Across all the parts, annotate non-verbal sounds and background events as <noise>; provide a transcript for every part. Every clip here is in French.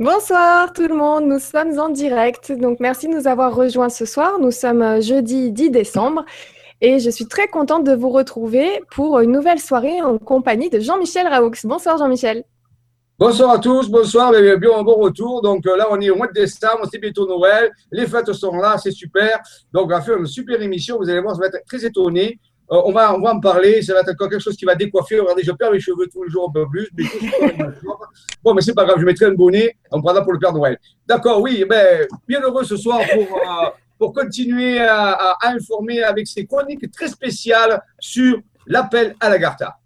Bonsoir tout le monde, nous sommes en direct. Donc merci de nous avoir rejoints ce soir. Nous sommes euh, jeudi 10 décembre et je suis très contente de vous retrouver pour une nouvelle soirée en compagnie de Jean-Michel Raoux. Bonsoir Jean-Michel. Bonsoir à tous, bonsoir, et bien bon retour. Donc euh, là, on est au mois de décembre, c'est bientôt Noël, les fêtes sont là, c'est super. Donc on va faire une super émission, vous allez voir, ça va être très étonné. Euh, on, va, on va en parler. Ça va être encore quelque chose qui va décoiffer. Regardez, je perds mes cheveux tous les jours un peu plus. Mais bon, mais c'est pas grave. Je mettrai un bonnet. On prendra pour le Père Noël. D'accord, oui. Ben, bien heureux ce soir pour, euh, pour continuer à, à, informer avec ces chroniques très spéciales sur l'appel à la Garta.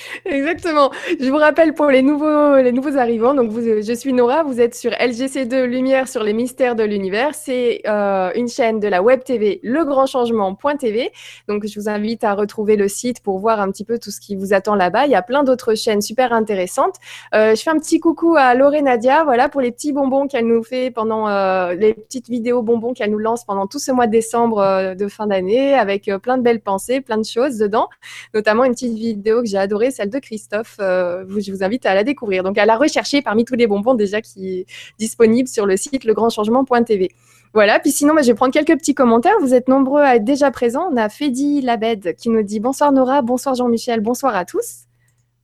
<laughs> Exactement. Je vous rappelle pour les nouveaux, les nouveaux arrivants, donc vous, je suis Nora, vous êtes sur LGC2 Lumière sur les mystères de l'univers. C'est euh, une chaîne de la web TV legrandchangement.tv. Donc je vous invite à retrouver le site pour voir un petit peu tout ce qui vous attend là-bas. Il y a plein d'autres chaînes super intéressantes. Euh, je fais un petit coucou à Lauré Nadia, voilà, pour les petits bonbons qu'elle nous fait pendant euh, les petites vidéos bonbons qu'elle nous lance pendant tout ce mois de décembre euh, de fin d'année avec euh, plein de belles pensées, plein de choses dedans, notamment une petite vidéo que j'ai adorée, celle de Christophe. Euh, je vous invite à la découvrir. Donc, à la rechercher parmi tous les bonbons déjà qui est disponible sur le site legrandchangement.tv. Voilà, puis sinon, bah, je vais prendre quelques petits commentaires. Vous êtes nombreux à être déjà présents. On a Fedi Labed qui nous dit bonsoir Nora, bonsoir Jean-Michel, bonsoir à tous.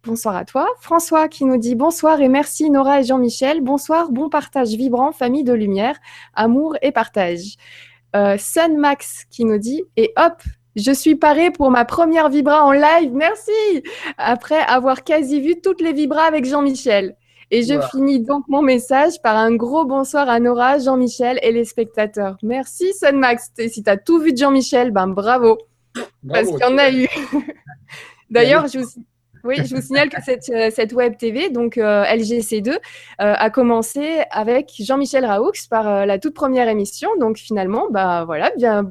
Bonsoir à toi. François qui nous dit bonsoir et merci Nora et Jean-Michel. Bonsoir, bon partage vibrant, famille de lumière, amour et partage. Euh, Sun Max qui nous dit et hop, je suis parée pour ma première vibra en live. Merci. Après avoir quasi vu toutes les vibras avec Jean-Michel. Et je finis donc mon message par un gros bonsoir à Nora, Jean-Michel et les spectateurs. Merci Sunmax. Et si tu as tout vu de Jean-Michel, ben bravo. bravo parce qu'il y en a eu. <laughs> D'ailleurs, je vous, oui, je vous signale que cette, euh, cette web TV, donc euh, LGC2, euh, a commencé avec Jean-Michel Raoux par euh, la toute première émission. Donc finalement, bah voilà, bien,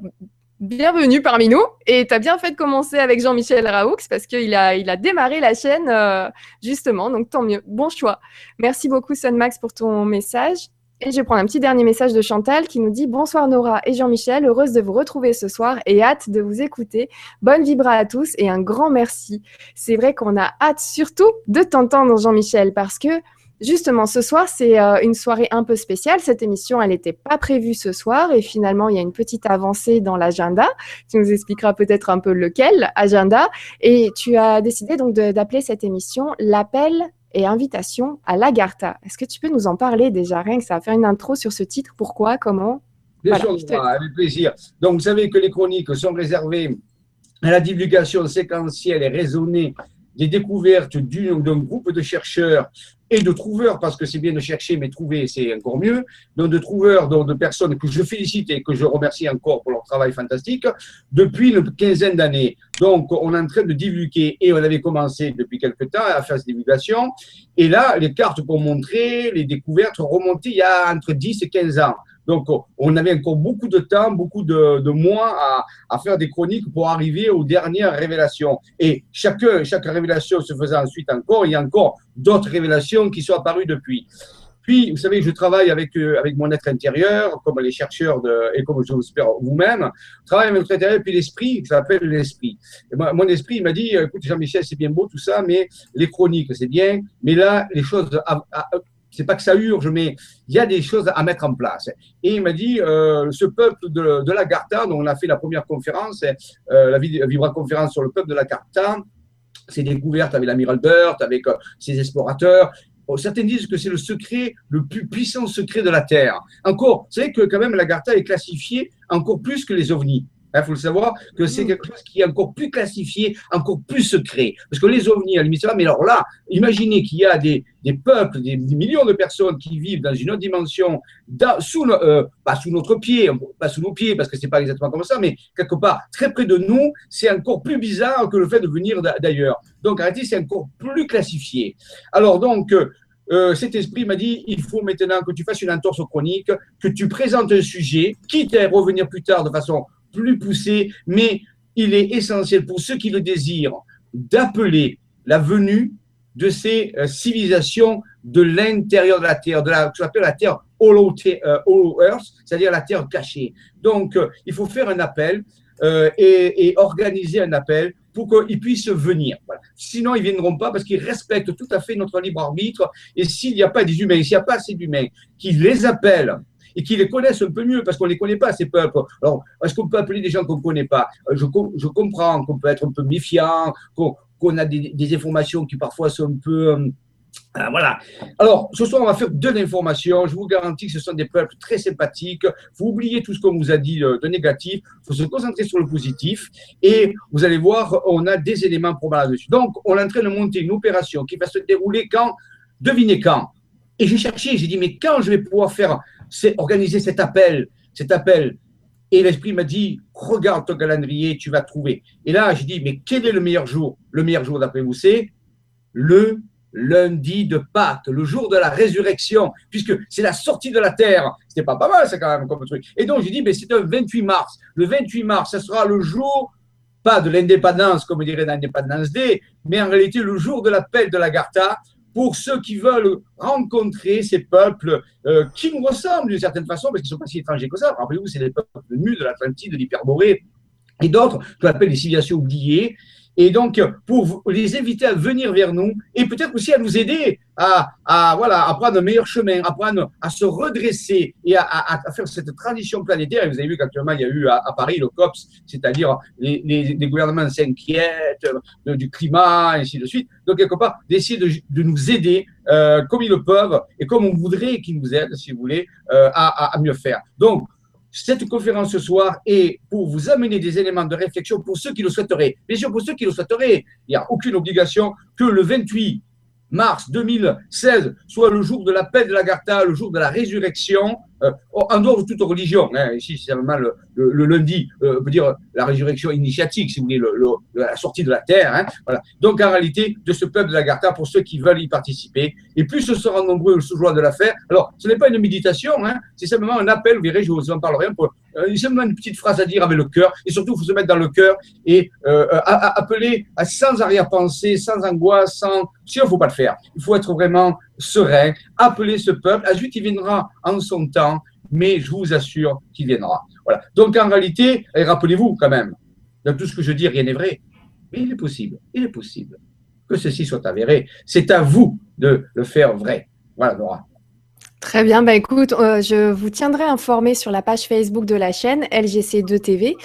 bienvenue parmi nous. Et tu as bien fait de commencer avec Jean-Michel Raoux parce qu'il a, il a démarré la chaîne euh, justement. Donc tant mieux. Bon choix. Merci beaucoup Sunmax pour ton message. Et je prendre un petit dernier message de Chantal qui nous dit Bonsoir Nora et Jean-Michel, heureuse de vous retrouver ce soir et hâte de vous écouter. Bonne vibra à tous et un grand merci. C'est vrai qu'on a hâte surtout de t'entendre Jean-Michel parce que Justement, ce soir, c'est euh, une soirée un peu spéciale. Cette émission, elle n'était pas prévue ce soir et finalement, il y a une petite avancée dans l'agenda. Tu nous expliqueras peut-être un peu lequel agenda. Et tu as décidé donc d'appeler cette émission l'appel et invitation à l'Agartha. Est-ce que tu peux nous en parler déjà, rien que ça, faire une intro sur ce titre, pourquoi, comment? Bien voilà, sûr, te... avec plaisir. Donc, vous savez que les chroniques sont réservées à la divulgation séquentielle et raisonnée des découvertes d'un groupe de chercheurs et de trouveurs, parce que c'est bien de chercher, mais trouver, c'est encore mieux. Donc, de trouveurs, donc de personnes que je félicite et que je remercie encore pour leur travail fantastique depuis une quinzaine d'années. Donc, on est en train de divulguer et on avait commencé depuis quelque temps à faire cette divulgation. Et là, les cartes pour montrer les découvertes remontées il y a entre 10 et 15 ans. Donc, on avait encore beaucoup de temps, beaucoup de, mois à, faire des chroniques pour arriver aux dernières révélations. Et chaque, chaque révélation se faisait ensuite encore, il y a encore d'autres révélations qui sont apparues depuis. Puis, vous savez, je travaille avec, euh, avec mon être intérieur, comme les chercheurs de, et comme je l'espère vous-même. Je travaille avec notre intérieur, puis l'esprit, ça s'appelle l'esprit. Mon esprit, m'a dit, écoute, Jean-Michel, c'est bien beau tout ça, mais les chroniques, c'est bien, mais là, les choses c'est pas que ça urge, mais il y a des choses à mettre en place. Et il m'a dit, euh, ce peuple de, de la Garta, dont on a fait la première conférence, euh, la vibra-conférence sur le peuple de la Garta, ses découvertes avec l'amiral Burt, avec euh, ses explorateurs. Bon, certains disent que c'est le secret, le plus puissant secret de la Terre. Encore, vous savez que quand même la Garta est classifiée encore plus que les ovnis. Il hein, faut le savoir que c'est quelque chose qui est encore plus classifié, encore plus secret. Parce que les ovnis, à la mais alors là, imaginez qu'il y a des, des peuples, des, des, millions de personnes qui vivent dans une autre dimension, dans, sous, euh, pas sous notre pied, pas sous nos pieds, parce que c'est pas exactement comme ça, mais quelque part très près de nous, c'est encore plus bizarre que le fait de venir d'ailleurs. Donc, en réalité, c'est encore plus classifié. Alors, donc, euh, cet esprit m'a dit il faut maintenant que tu fasses une entorse chronique, que tu présentes un sujet, quitte à revenir plus tard de façon plus poussé, mais il est essentiel pour ceux qui le désirent d'appeler la venue de ces euh, civilisations de l'intérieur de la Terre, de la, ce qu'on appelle la Terre hollow, euh, Earth, c'est-à-dire la Terre cachée. Donc, euh, il faut faire un appel et, organiser un appel pour qu'ils puissent venir. Sinon, ils ne viendront pas parce qu'ils respectent tout à fait notre libre arbitre. Et s'il n'y a pas des humains, s'il n'y a pas assez d'humains qui les appellent et qui les connaissent un peu mieux parce qu'on ne les connaît pas, ces peuples. Alors, est-ce qu'on peut appeler des gens qu'on ne connaît pas? Je, je, comprends qu'on peut être un peu méfiant, qu'on a des, informations qui parfois sont un peu euh, voilà. Alors, ce soir, on va faire deux informations. Je vous garantis que ce sont des peuples très sympathiques. Vous oubliez tout ce qu'on vous a dit de, négatif. Il faut se concentrer sur le positif. Et vous allez voir, on a des éléments probables là-dessus. Donc, on est en train de monter une opération qui va se dérouler quand? Devinez quand? Et j'ai cherché, j'ai dit, mais quand je vais pouvoir faire, organiser cet appel Cet appel et l'esprit m'a dit, regarde ton calendrier, tu vas trouver. Et là, j'ai dit, mais quel est le meilleur jour? Le meilleur jour, d'après vous, c'est le lundi de Pâques, le jour de la résurrection, puisque c'est la sortie de la terre. C'était pas pas mal, ça, quand même, comme truc. Et donc, j'ai dit, mais c'est le 28 mars. Le 28 mars, ce sera le jour, pas de l'indépendance, comme dirait l'Indépendance Day, mais en réalité, le jour de l'appel de la Garta, pour ceux qui veulent rencontrer ces peuples euh, qui nous ressemblent d'une certaine façon, parce qu'ils ne sont pas si étrangers que ça. Rappelez-vous, c'est les peuples nus de l'Atlantide, de l'Hyperborée, et d'autres qu'on appelle les civilisations oubliées, et donc pour les inviter à venir vers nous et peut-être aussi à nous aider à, à, voilà, à prendre un meilleur chemin, à, prendre, à se redresser et à, à, faire cette transition planétaire. Et vous avez vu qu'actuellement, il y a eu à, Paris le COPS, c'est-à-dire les, les, les, gouvernements s'inquiètent du climat, et ainsi de suite. Donc, quelque part, d'essayer de, de, nous aider euh, comme ils le peuvent et comme on voudrait qu'ils nous aident, si vous voulez, euh, à, à mieux faire. Donc, cette conférence ce soir est pour vous amener des éléments de réflexion pour ceux qui le souhaiteraient. Bien sûr, pour ceux qui le souhaiteraient, il n'y a aucune obligation que le 28 mars 2016 soit le jour de la paix de l'Agartha, le jour de la résurrection, euh, en dehors de toute religion. Hein, ici, c'est vraiment le, le, lundi, euh, on peut dire la résurrection initiatique, si vous voulez, le, la sortie de la terre. Hein, voilà. Donc, en réalité, de ce peuple de l'Agartha, pour ceux qui veulent y participer, et plus ce sera nombreux, se joie de la faire. Alors, ce n'est pas une méditation, hein, c'est simplement un appel, vous verrez, je vous en parlerai un peu. Euh, simplement une petite phrase à dire avec le cœur, et surtout, il faut se mettre dans le cœur et euh, appeler à, sans arrière-pensée, sans angoisse, sans. Si il ne faut pas le faire. Il faut être vraiment serein, appeler ce peuple. Ensuite, il viendra en son temps, mais je vous assure qu'il viendra. Donc, en réalité, rappelez-vous quand même, dans tout ce que je dis, rien n'est vrai. Mais il est possible, il est possible que ceci soit avéré. C'est à vous de le faire vrai. Voilà, Nora. Très bien, bah écoute, euh, je vous tiendrai informé sur la page Facebook de la chaîne LGC2TV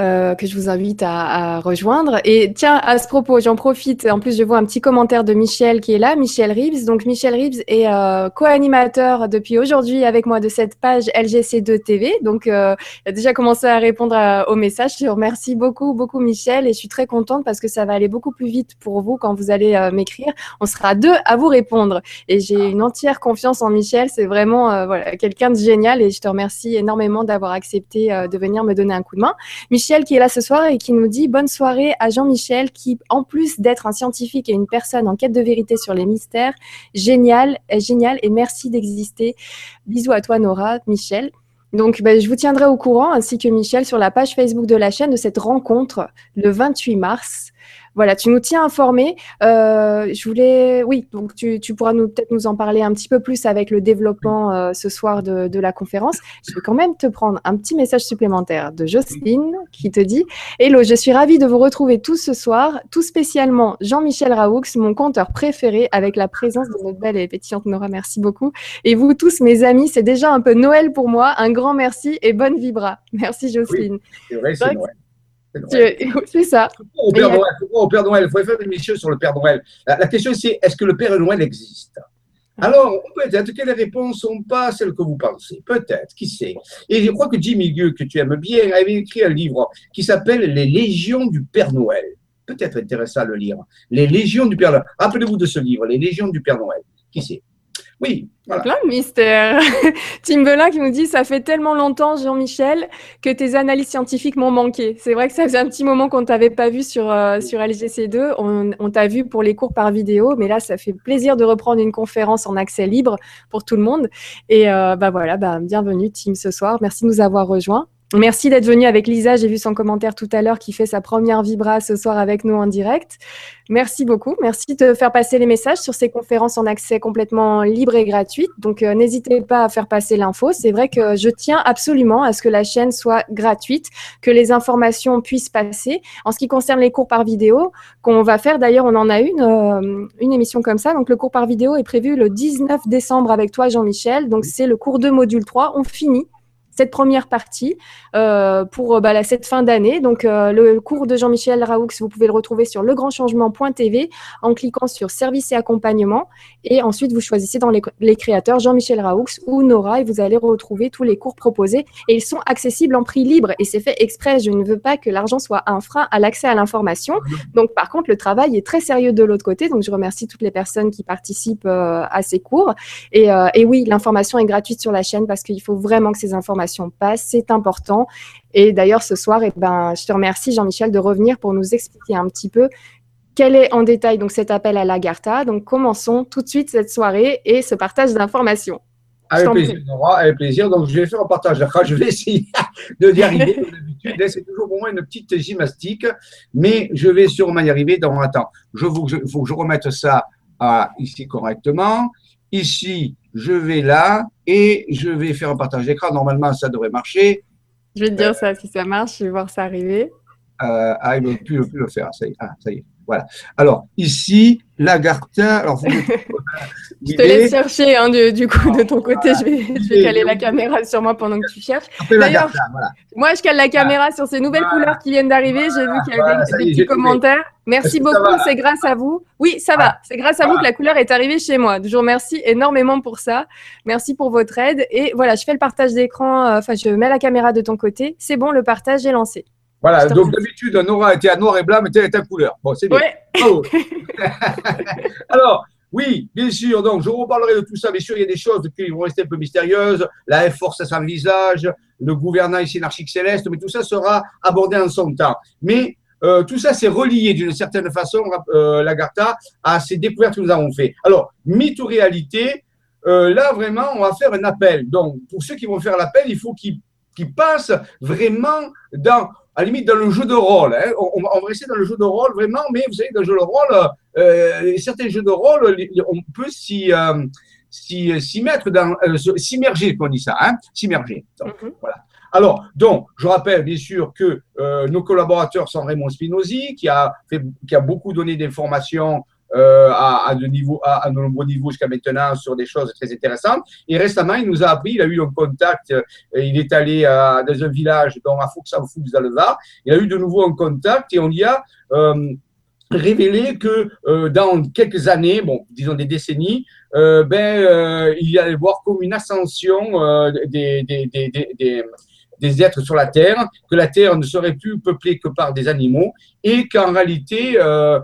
euh, que je vous invite à, à, rejoindre. Et tiens, à ce propos, j'en profite. En plus, je vois un petit commentaire de Michel qui est là, Michel Ribs. Donc, Michel Ribs est euh, co-animateur depuis aujourd'hui avec moi de cette page LGC2TV. Donc, euh, il a déjà commencé à répondre au message. Je remercie beaucoup, beaucoup Michel et je suis très contente parce que ça va aller beaucoup plus vite pour vous quand vous allez m'écrire. On sera deux à vous répondre et j'ai une entière confiance en Michel c'est vraiment euh, quelqu'un de génial et je te remercie énormément d'avoir accepté euh, de venir me donner un coup de main. Michel qui est là ce soir et qui nous dit bonne soirée à Jean-Michel qui, en plus d'être un scientifique et une personne en quête de vérité sur les mystères, génial, génial et merci d'exister. Bisous à toi Nora, Michel. Donc, ben, je vous tiendrai au courant, ainsi que Michel, sur la page Facebook de la chaîne de cette rencontre le 28 mars voilà, tu nous tiens informés. Euh, je voulais, oui, donc tu, pourras nous peut-être nous en parler un petit peu plus avec le développement euh, ce soir de, la conférence. Je vais quand même te prendre un petit message supplémentaire de Jocelyne qui te dit Hello, je suis ravie de vous retrouver tous ce soir, tout spécialement Jean-Michel Raoux, mon conteur préféré, avec la présence de notre belle et pétillante Nora. Merci beaucoup. Et vous tous, mes amis, c'est déjà un peu Noël pour moi. Un grand merci et bonne vibra. Merci Jocelyne. c'est vrai, c'est Noël. C'est ça. Au Père, Noël, au Père Noël, il faut faire une émission sur le Père Noël. La, question, c'est est-ce que le Père Noël existe? Ah. alors, peut-être que les réponses ne sont pas celles que vous pensez. Peut-être, qui sait? Et je crois que Jimmy Milieu, que tu aimes bien, avait écrit un livre qui s'appelle Les Légions du Père Noël. Peut-être intéressant à le lire. Les Légions du Père Noël. Rappelez-vous de ce livre, Les Légions du Père Noël. Qui sait? Oui, voilà. Plein de mystères. <laughs> Tim Belin qui nous dit Ça fait tellement longtemps, Jean-Michel, que tes analyses scientifiques m'ont manqué. C'est vrai que ça faisait un petit moment qu'on ne t'avait pas vu sur, euh, sur LGC2. On, on t'a vu pour les cours par vidéo, mais là, ça fait plaisir de reprendre une conférence en accès libre pour tout le monde. Et euh, bah voilà, bah, bienvenue, Tim, ce soir. Merci de nous avoir rejoints. Merci d'être venu avec Lisa. J'ai vu son commentaire tout à l'heure qui fait sa première vibra ce soir avec nous en direct. Merci beaucoup. Merci de faire passer les messages sur ces conférences en accès complètement libre et gratuit. Donc, euh, n'hésitez pas à faire passer l'info. C'est vrai que je tiens absolument à ce que la chaîne soit gratuite, que les informations puissent passer. En ce qui concerne les cours par vidéo, qu'on va faire, d'ailleurs, on en a une, euh, une émission comme ça. Donc, le cours par vidéo est prévu le 19 décembre avec toi, Jean-Michel. Donc, c'est le cours de module 3. On finit cette première partie euh, pour euh, bah, cette fin d'année. Donc, euh, le cours de Jean-Michel Raoux, vous pouvez le retrouver sur legrandchangement.tv en cliquant sur service et accompagnement. Et ensuite, vous choisissez dans les, créateurs Jean-Michel Raoux ou Nora et vous allez retrouver tous les cours proposés. Et ils sont accessibles en prix libre. Et c'est fait exprès. Je ne veux pas que l'argent soit un frein à l'accès à l'information. Donc, par contre, le travail est très sérieux de l'autre côté. Donc, je remercie toutes les personnes qui participent à ces cours. Et, et oui, l'information est gratuite sur la chaîne parce qu'il faut vraiment que ces informations passe, c'est important. Et d'ailleurs, ce soir, eh ben, je te remercie, Jean-Michel, de revenir pour nous expliquer un petit peu quel est en détail donc cet appel à l'Agartha. Donc, commençons tout de suite cette soirée et ce partage d'informations. Avec plaisir, Nora, avec plaisir. Donc, je vais faire un partage Je vais essayer <laughs> de arriver. c'est toujours pour moi une petite gymnastique, mais je vais sûrement y arriver dans un temps. Il faut que je remette ça ici correctement. Ici, je vais là et je vais faire un partage d'écran. Normalement, ça devrait marcher. Je vais te dire ça si ça marche, je vais voir ça arriver. Euh, ah, il ne peut plus, le faire. Ça y est. Ah, ça y est. Voilà. Alors, ici, Lagartin. Alors, <laughs> je te laisse chercher hein, du coup de ton côté. Je vais, caler la caméra sur moi pendant que tu cherches. D'ailleurs, moi, je cale la caméra sur ces nouvelles couleurs qui viennent d'arriver. J'ai vu qu'il y avait des, petits commentaires. Merci beaucoup. C'est grâce à vous. Oui, ça va. C'est grâce à vous que la couleur est arrivée chez moi. Je vous remercie énormément pour ça. Merci pour votre aide. Et voilà, je fais le partage d'écran. Euh, enfin, je mets la caméra de ton côté. C'est bon, le partage est lancé. Voilà, donc d'habitude, Nora était à noir et blanc, mais elle était à couleur. Bon, c'est bien. <laughs> Alors, oui, bien sûr, donc je reparlerai de tout ça. Bien sûr, il y a des choses qui vont rester un peu mystérieuses. La F-Force à son visage, le gouvernement synarchique céleste, mais tout ça sera abordé en son temps. Mais euh, tout ça, c'est relié d'une certaine façon, euh, Lagarta, à ces découvertes que nous avons faites. Alors, mythe ou réalité, euh, là, vraiment, on va faire un appel. Donc, pour ceux qui vont faire l'appel, il faut qu'ils passent vraiment dans à la limite dans le jeu de rôle. Hein. On, va rester dans le jeu de rôle vraiment, mais vous savez, dans le jeu de rôle, euh, certains jeux de rôle, on peut s'y euh, s'y mettre dans euh, s'immerger, qu'on dit ça, hein, s'immerger. Mhm. Voilà. Alors, donc, je rappelle bien sûr que euh, nos collaborateurs sont Raymond Spinozzi, qui a, fait, qui a beaucoup donné d'informations euh, à, de nombreux niveaux jusqu'à maintenant sur des choses très intéressantes. Et récemment, il nous a appris, il a eu un contact, euh, il est allé dans un village dans à Fouxanfou, dans le Var, il a eu de nouveau un contact et on y a euh, révélé que dans quelques années, bon, disons des décennies, ben, il y allait voir comme une ascension des des êtres sur la Terre, que la Terre ne serait plus peuplée que par des animaux, et qu'en réalité, euh,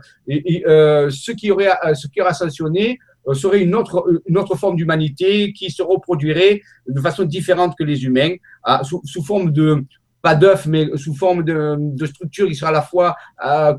euh, ce qui aurait, euh, ce qui aurait ascensionné serait une autre, une autre forme d'humanité qui se reproduirait de façon différente que les humains, sous, sous, forme de, pas d'œufs, mais sous forme de, de qui sera à la fois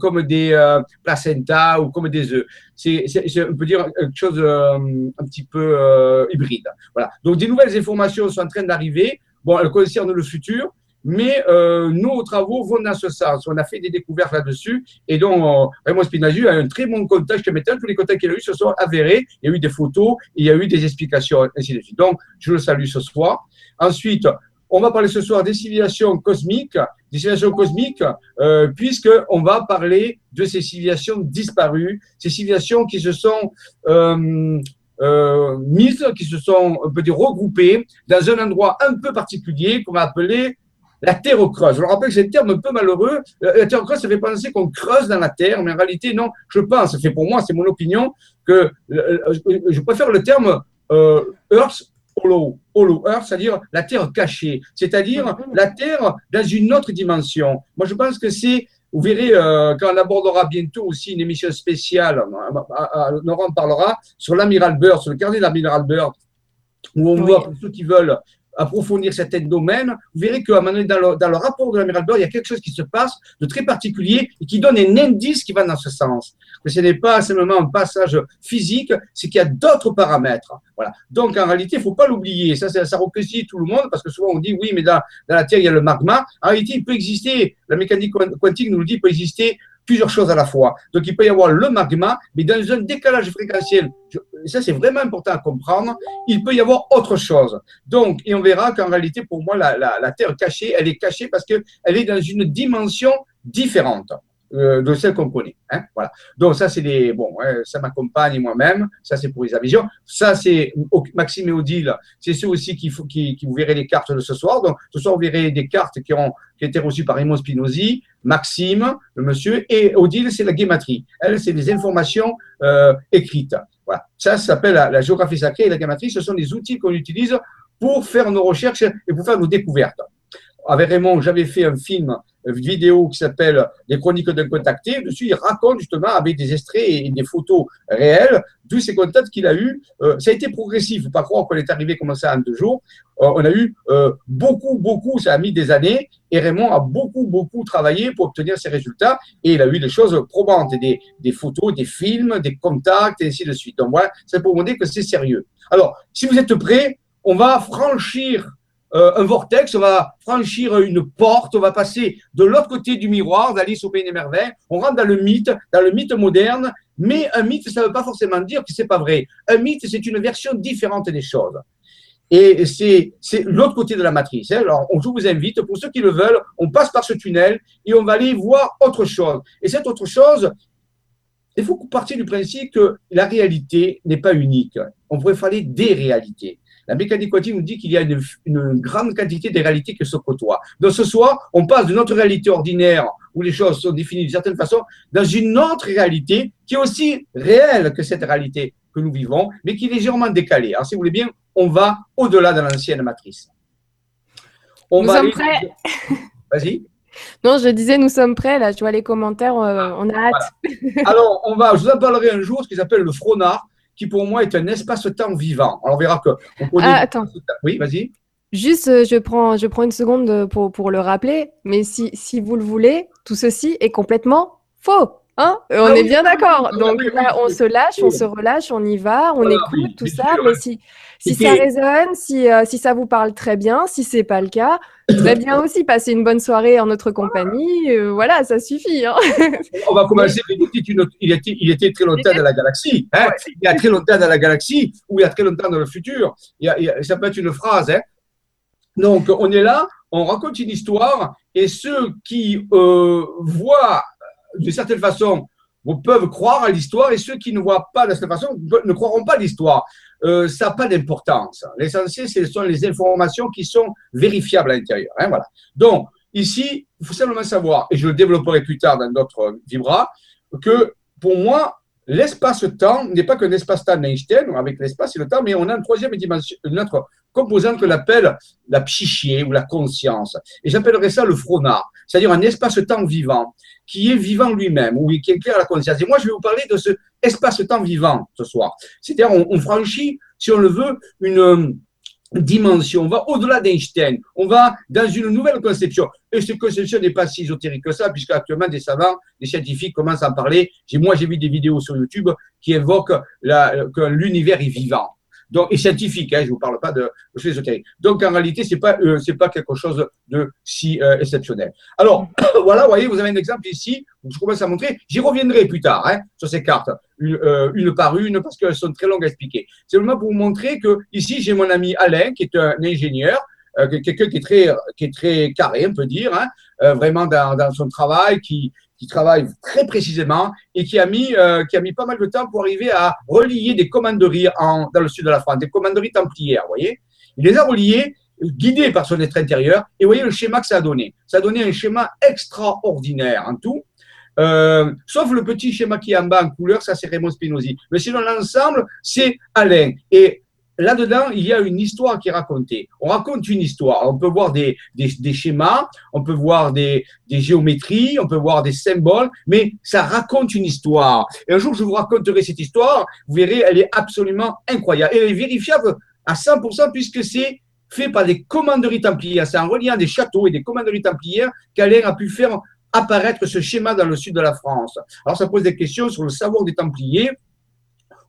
comme des euh, placentas ou comme des œufs. C'est, on peut dire quelque chose un petit peu hybride. Voilà. Donc des nouvelles informations sont en train d'arriver. Bon, elles concernent le futur, mais euh, nos travaux vont dans ce sens. On a fait des découvertes là-dessus. Et donc, euh, Raymond Spinazzi a un très bon contact maintenant, tous les contacts qu'il a eu se sont avérés. Il y a eu des photos, il y a eu des explications, ainsi de suite. Donc, je le salue ce soir. Ensuite, on va parler ce soir des civilisations cosmiques, des civilisations cosmiques, euh, puisqu'on va parler de ces civilisations disparues, ces civilisations qui se sont euh, mises, qui se sont, on peut dire, regroupées dans un endroit un peu particulier qu'on va appeler la terre creuse. Je le rappelle que c'est un terme un peu malheureux. La terre creuse, ça fait penser qu'on creuse dans la terre, mais en réalité, non. Je pense, c'est pour moi, c'est mon opinion, que euh, je préfère le terme euh, Earth Hollow, hollow Earth, c'est-à-dire la terre cachée, c'est-à-dire mm-hmm. la terre dans une autre dimension. Moi, je pense que c'est vous verrez, euh, quand on abordera bientôt aussi une émission spéciale, Laurent parlera sur l'amiral Bird, sur le carnet de l'amiral Bird, où on voit, pour ceux qui veulent approfondir certains domaines, vous verrez donné, dans le, dans le rapport de l'amiral Burr, il y a quelque chose qui se passe de très particulier et qui donne un indice qui va dans ce sens. Que ce n'est pas simplement un passage physique, c'est qu'il y a d'autres paramètres. Voilà. Donc, en réalité, il ne faut pas l'oublier. Ça, ça, ça tout le monde parce que souvent on dit oui, mais dans, dans la Terre, il y a le magma. En réalité, il peut exister, la mécanique quantique nous le dit, il peut exister plusieurs choses à la fois. Donc, il peut y avoir le magma, mais dans un décalage fréquentiel, ça c'est vraiment important à comprendre, il peut y avoir autre chose. Donc, et on verra qu'en réalité, pour moi, la, Terre cachée, elle est cachée parce qu'elle est dans une dimension différente. Euh, de celle qu'on connaît. Hein, voilà. Donc ça c'est des bon, hein, ça m'accompagne moi-même. Ça c'est pour les avisions. Ça c'est Maxime et Odile. C'est ceux aussi qui, qui, qui vous verrez les cartes de ce soir. Donc ce soir vous verrez des cartes qui ont qui été reçues par Raymond Spinozzi, Maxime, le monsieur, et Odile c'est la guématrie. Elle c'est des informations euh, écrites. Voilà. Ça, ça s'appelle la, la, géographie sacrée et la guématrie. Ce sont des outils qu'on utilise pour faire nos recherches et pour faire nos découvertes avec Raymond, j'avais fait un film vidéo qui s'appelle Les Chroniques d'un contacté. Dessus, il raconte justement avec des extraits et des photos réelles tous ces contacts qu'il a eus. Euh, ça a été progressif. Il faut pas croire qu'on est arrivé comme ça en deux jours. Euh, on a eu euh, beaucoup, beaucoup, ça a mis des années. Et Raymond a beaucoup, beaucoup travaillé pour obtenir ces résultats. Et il a eu des choses probantes, des, des photos, des films, des contacts, et ainsi de suite. Donc voilà, c'est pour vous dire que c'est sérieux. Alors, si vous êtes prêts, on va franchir euh, un vortex, on va franchir une porte, on va passer de l'autre côté du miroir d'Alice au Pays des Merveilles, on rentre dans le mythe, dans le mythe moderne, mais un mythe, ça ne veut pas forcément dire que c'est pas vrai. Un mythe, c'est une version différente des choses. Et c'est l'autre côté de la matrice. Hein. Alors, je vous invite, pour ceux qui le veulent, on passe par ce tunnel et on va aller voir autre chose. Et cette autre chose, il faut partir du principe que la réalité n'est pas unique. On pourrait parler des réalités. La mécanique quantique nous dit qu'il y a une, une, grande quantité de réalités qui se côtoient. Donc ce soir, on passe de notre réalité ordinaire, où les choses sont définies d'une certaine façon, dans une autre réalité qui est aussi réelle que cette réalité que nous vivons, mais qui est légèrement décalée. Alors si vous voulez bien, on va au-delà de l'ancienne matrice. On nous sommes prêts. <laughs> Vas-y. Non, je disais, nous sommes prêts. Là, je vois les commentaires. Euh, on a hâte. Alors, on va, je vous en parlerai un jour, ce qui s'appelle le Fronard qui pour moi est un espace-temps vivant. Alors on verra que. ah, attends. Oui, vas-y. Juste, euh, je prends, je prends une seconde pour, pour le rappeler, mais si, si vous le voulez, tout ceci est complètement faux. Hein on ah est bien d'accord. Donc là, on se lâche, on se relâche, on y va, on écoute tout ça. Mais si, si ça résonne, si, euh, si ça vous parle très bien, si c'est pas le cas, très bien aussi. Passer une bonne soirée en notre compagnie, euh, voilà, ça suffit. Hein. on va commencer. il, était, il était très longtemps dans la galaxie. Hein il y a très longtemps dans la galaxie ou il y a très longtemps dans le futur. Il y a, ça peut être une phrase. Hein Donc on est là, on raconte une histoire et ceux qui euh, voient d'une certaine façon, vous peuvent croire à l'histoire et ceux qui ne voient pas de cette façon ne croiront pas à l'histoire. Euh, ça n'a pas d'importance. L'essentiel, ce sont les informations qui sont vérifiables à l'intérieur. Hein, voilà. Donc, ici, il faut simplement savoir, et je le développerai plus tard dans d'autres vibras, que pour moi, l'espace-temps n'est pas qu'un espace-temps d'Einstein, avec l'espace et le temps, mais on a une troisième dimension, une autre composante que l'on appelle la psyché ou la conscience. Et j'appellerais ça le fronard, c'est-à-dire un espace-temps vivant qui est vivant lui-même, ou qui éclaire la conscience. Et moi, je vais vous parler de ce espace-temps vivant ce soir. C'est-à-dire, on, on, franchit, si on le veut, une dimension, on va au-delà d'Einstein, on va dans une nouvelle conception. Et cette conception n'est pas si ésotérique que ça, puisque actuellement des savants, des scientifiques commencent à en parler. Moi, j'ai vu des vidéos sur YouTube qui évoquent que l'univers est vivant donc, et scientifique, hein, je ne vous parle pas de, choses ésotériques. Donc, en réalité, ce n'est pas, euh, pas quelque chose de si euh, exceptionnel. Alors, <coughs> voilà, vous voyez, vous avez un exemple ici, je commence à montrer. J'y reviendrai plus tard hein, sur ces cartes, une, euh, une par une, parce qu'elles sont très longues à expliquer. C'est vraiment pour vous montrer que ici, j'ai mon ami Alain, qui est un ingénieur, quelqu'un qui est très qui est très carré, on peut dire, hein, euh, vraiment dans, son travail, qui qui travaille très précisément et qui a mis, euh, qui a mis pas mal de temps pour arriver à relier des commanderies en, dans le sud de la France, des commanderies templières, vous voyez. Il les a reliées, guidées par son être intérieur, et vous voyez le schéma que ça a donné. Ça a donné un schéma extraordinaire en tout. Euh, sauf le petit schéma qui est en bas en couleur, ça c'est Raymond Spinozzi. Mais sinon, l'ensemble, c'est Alain. Et là-dedans, il y a une histoire qui est racontée. On raconte une histoire. On peut voir des, des, des schémas, on peut voir des, des, géométries, on peut voir des symboles, mais ça raconte une histoire. Et un jour, je vous raconterai cette histoire. Vous verrez, elle est absolument incroyable. Et elle est vérifiable à 100% puisque c'est fait par des commanderies templières. C'est en reliant des châteaux et des commanderies templières qu'Alain a pu faire apparaître ce schéma dans le sud de la France. Alors ça pose des questions sur le savoir des Templiers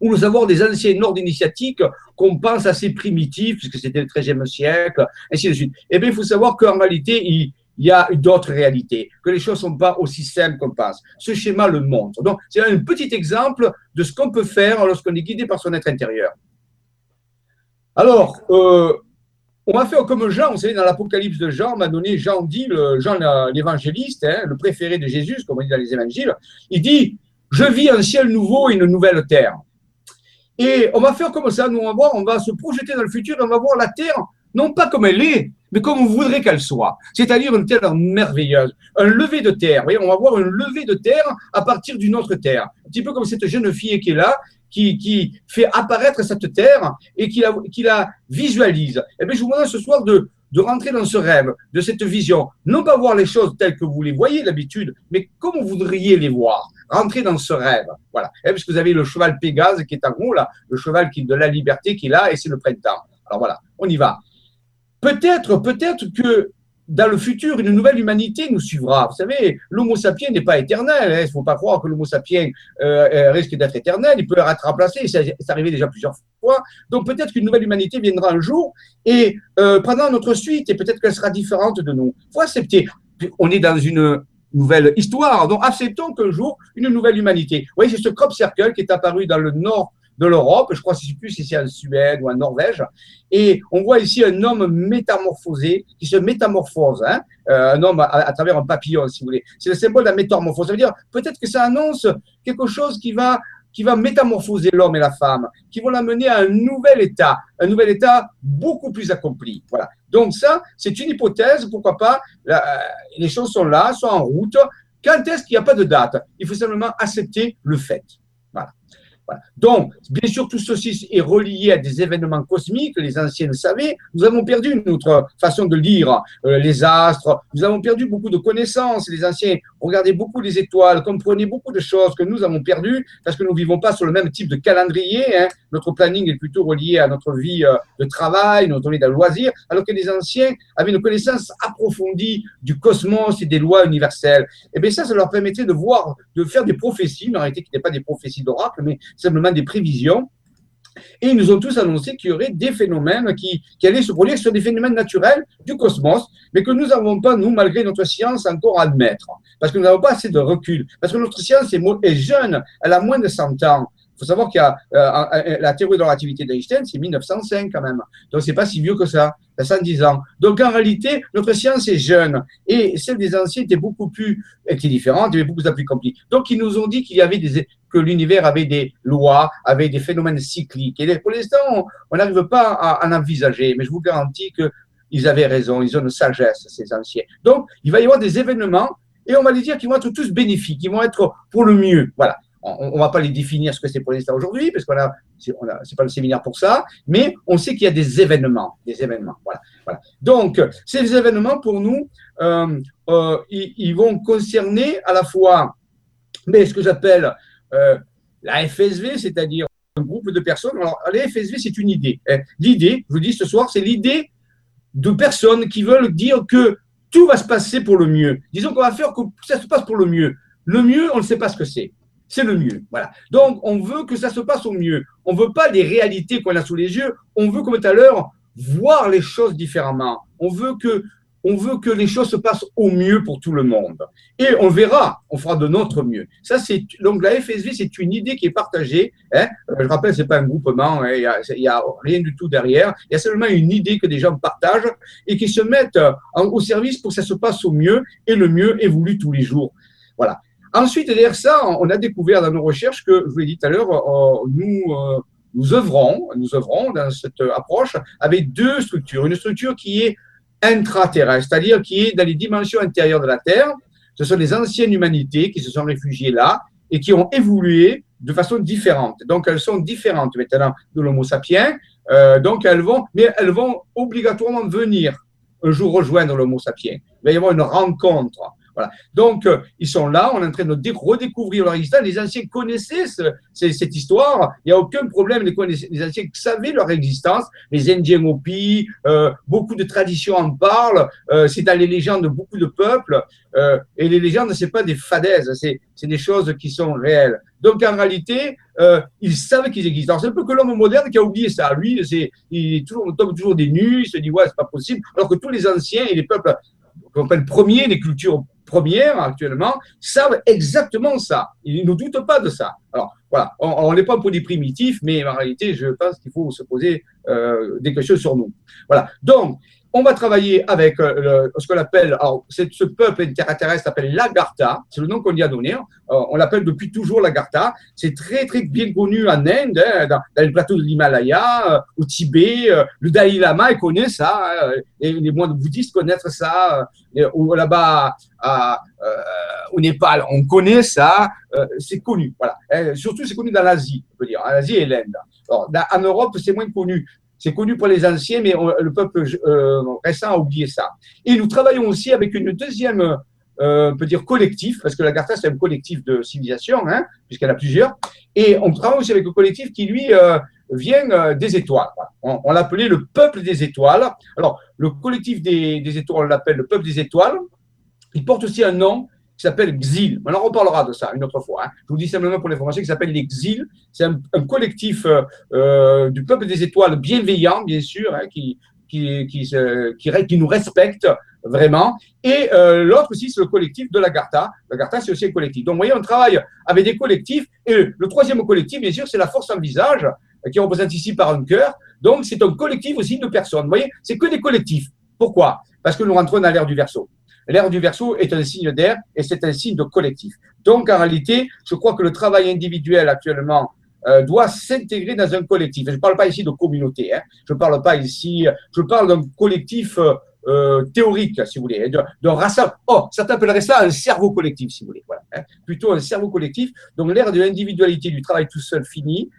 ou le savoir des anciens ordres initiatiques qu'on pense assez primitifs, puisque c'était le XIIIe siècle, ainsi de suite. Eh bien, il faut savoir qu'en réalité, il, y a d'autres réalités, que les choses ne sont pas aussi simples qu'on pense. Ce schéma le montre. Donc, c'est un petit exemple de ce qu'on peut faire lorsqu'on est guidé par son être intérieur. Alors, euh, on va faire comme Jean, vous savez, dans l'Apocalypse de Jean, m'a donné Jean dit, Jean l'évangéliste, hein, le préféré de Jésus, comme on dit dans les évangiles, il dit Je vis un ciel nouveau et une nouvelle terre. Et on va faire comme ça, nous on va voir, on va se projeter dans le futur et on va voir la terre, non pas comme elle est, mais comme on voudrait qu'elle soit. C'est-à-dire une terre merveilleuse, un lever de terre. Vous voyez, on va voir un lever de terre à partir d'une autre terre. Un petit peu comme cette jeune fille qui est là, qui, qui fait apparaître cette terre et qui la, qui la visualise. Eh bien, je vous demande ce soir de, de rentrer dans ce rêve, de cette vision. Non pas voir les choses telles que vous les voyez d'habitude, mais comme vous voudriez les voir. Rentrer dans ce rêve. Voilà. Eh, parce que vous avez le cheval Pégase qui est en haut, là, le cheval qui, de la liberté qui est là, et c'est le printemps. Alors voilà, on y va. Peut-être, peut-être que dans le futur, une nouvelle humanité nous suivra. Vous savez, l'homo sapiens n'est pas éternel. Hein. Il ne faut pas croire que l'homo sapiens euh, euh, risque d'être éternel. Il peut être remplacé. C'est arrivé déjà plusieurs fois. Donc peut-être qu'une nouvelle humanité viendra un jour et euh, prendra notre suite et peut-être qu'elle sera différente de nous. Il faut accepter. On est dans une nouvelle histoire. Donc acceptons qu'un jour, une nouvelle humanité. Vous voyez, c'est ce crop circle qui est apparu dans le nord de l'Europe, je crois que c'est plus ici en Suède ou en Norvège, et on voit ici un homme métamorphosé qui se métamorphose, hein, euh, un homme à, travers un papillon, si vous voulez. C'est le symbole de la métamorphose. Ça veut dire peut-être que ça annonce quelque chose qui va qui va métamorphoser l'homme et la femme, qui vont l'amener à un nouvel état, un nouvel état beaucoup plus accompli. Voilà. Donc ça, c'est une hypothèse, pourquoi pas, les choses sont là, sont en route. Quand est-ce qu'il n'y a pas de date? Il faut simplement accepter le fait. Donc, bien sûr, tout ceci est relié à des événements cosmiques, les anciens le savaient. Nous avons perdu notre façon de lire euh, les astres, nous avons perdu beaucoup de connaissances. Les anciens regardaient beaucoup les étoiles, comprenaient beaucoup de choses que nous avons perdues parce que nous ne vivons pas sur le même type de calendrier. Hein. Notre planning est plutôt relié à notre vie euh, de travail, notre vie de loisir, alors que les anciens avaient une connaissance approfondie du cosmos et des lois universelles. Et eh bien ça, ça leur permettrait de voir, de faire des prophéties, mais en réalité qui n'étaient pas des prophéties d'oracle, mais simplement des prévisions. Et ils nous ont tous annoncé qu'il y aurait des phénomènes qui, allaient se produire sur des phénomènes naturels du cosmos, mais que nous n'avons pas, nous, malgré notre science, encore à admettre. Parce que nous n'avons pas assez de recul. Parce que notre science est, est jeune, elle a moins de 100 ans. Il faut savoir qu'il y a euh, la théorie de la relativité d'Einstein, c'est 1905 quand même. Donc c'est pas si vieux que ça, ça 110 ans. Donc en réalité, notre science est jeune et celle des anciens était beaucoup plus était différente, était beaucoup plus compliquée. Donc ils nous ont dit qu'il y avait que l'univers avait des lois, avait des phénomènes cycliques. Et pour l'instant, on n'arrive pas à, en envisager, mais je vous garantis que ils avaient raison, ils ont une sagesse, ces anciens. Donc, il va y avoir des événements et on va les dire qu'ils vont être tous bénéfiques, ils vont être pour le mieux. Voilà on ne va pas les définir ce que c'est pour l'instant aujourd'hui, parce qu'on a, c'est pas le séminaire pour ça, mais on sait qu'il y a des événements. Voilà. Donc, ces événements pour nous, euh, euh, ils, vont concerner à la fois, mais ce que j'appelle euh, la FSV, c'est-à-dire un groupe de personnes. Alors, la FSV, c'est une idée. Hein. L'idée, je vous dis ce soir, c'est l'idée de personnes qui veulent dire que tout va se passer pour le mieux. Disons qu'on va faire que ça se passe pour le mieux. Le mieux, on ne sait pas ce que c'est c'est le mieux. Voilà. Donc, on veut que ça se passe au mieux. On ne veut pas les réalités qu'on a sous les yeux. On veut, comme tout à l'heure, voir les choses différemment. On veut que, on veut que les choses se passent au mieux pour tout le monde. Et on verra, on fera de notre mieux. Ça, c'est donc la FSV, c'est une idée qui est partagée. Hein. Je rappelle, c'est pas un groupement. Hein. Il n'y a, rien du tout derrière. Il y a seulement une idée que des gens partagent et qui se mettent au service pour que ça se passe au mieux. Et le mieux évolue tous les jours. Voilà. Ensuite, derrière ça, on a découvert dans nos recherches que, je vous l'ai dit tout à l'heure, euh, nous, euh, nous œuvrons, nous œuvrons dans cette approche avec deux structures. Une structure qui est intraterrestre, c'est-à-dire qui est dans les dimensions intérieures de la Terre. Ce sont les anciennes humanités qui se sont réfugiées là et qui ont évolué de façon différente. Donc, elles sont différentes maintenant de l'Homo sapiens. Euh, donc, elles vont, mais elles vont obligatoirement venir un jour rejoindre l'Homo sapiens. Il va y avoir une rencontre Donc, euh, ils sont là, on est en train de redécouvrir leur existence. Les anciens connaissaient cette histoire, il n'y a aucun problème, les, anciens savaient leur existence. Les Indiens Hopi, euh, beaucoup de traditions en parlent, euh, c'est dans les légendes de beaucoup de peuples, et les légendes, ce pas des fadaises, c'est des choses qui sont réelles. Donc, en réalité, ils savent qu'ils existent. Alors, c'est un peu que l'homme moderne qui a oublié ça. Lui, il tombe toujours des nues, il se dit, ouais, c'est pas possible. Alors que tous les anciens et les peuples qu'on appelle premiers, les cultures premières actuellement, savent exactement ça. Ils ne doutent pas de ça. Alors, voilà, on n'est pas un des primitifs, mais en réalité, je pense qu'il faut se poser euh, des questions sur nous. Voilà. Donc, on va travailler avec euh, ce qu'on appelle, alors, ce peuple terrestre s'appelle l'Agartha, c'est le nom qu'on y a donné. Hein. on l'appelle depuis toujours l'Agartha. C'est très, très bien connu en Inde, hein, dans, les plateaux de l'Himalaya, euh, au Tibet. Euh, le Dalai Lama, il connaît ça. Hein, et les moines bouddhistes connaissent ça. là-bas, au Népal, on connaît ça. c'est connu. Voilà. surtout, c'est connu dans l'Asie, on peut dire. L'Asie et l'Inde. En Europe, c'est moins connu. C'est connu pour les anciens, mais le peuple euh, récent a oublié ça. Et nous travaillons aussi avec une deuxième, euh, on peut dire collectif, parce que la Garta, c'est un collectif de civilisation, hein, puisqu'elle a plusieurs. Et on travaille aussi avec un collectif qui, lui, euh, vient des étoiles. On, l'appelait le peuple des étoiles. Alors, le collectif des étoiles, on l'appelle le peuple des étoiles. Il porte aussi un nom qui s'appelle Xil. On en reparlera de ça une autre fois. Hein. Je vous dis simplement pour l'information qui s'appelle l'Exil. C'est un, collectif euh, euh, du peuple des étoiles bienveillant, bien sûr, hein, qui, qui, qui, qui, nous respecte vraiment. Et euh, l'autre aussi, c'est le collectif de l'Agartha. L'Agartha, c'est aussi un collectif. Donc, vous voyez, on travaille avec des collectifs. Et le troisième collectif, bien sûr, c'est la force en visage, qui représente ici par un cœur. Donc, c'est un collectif aussi de personnes. Vous voyez, c'est que des collectifs. Pourquoi? Parce que nous rentrons dans l'ère du verso. L'ère du verso est un signe d'air et c'est un signe de collectif. Donc, en réalité, je crois que le travail individuel actuellement euh, doit s'intégrer dans un collectif. je ne parle pas ici de communauté. Hein. Je ne parle pas ici. Je parle d'un collectif euh, euh théorique, si vous voulez, d'un rassemblement. Oh, certains appelleraient ça un cerveau collectif, si vous voulez. Voilà, hein. Plutôt un cerveau collectif. Donc, l'ère de l'individualité, du travail tout seul fini.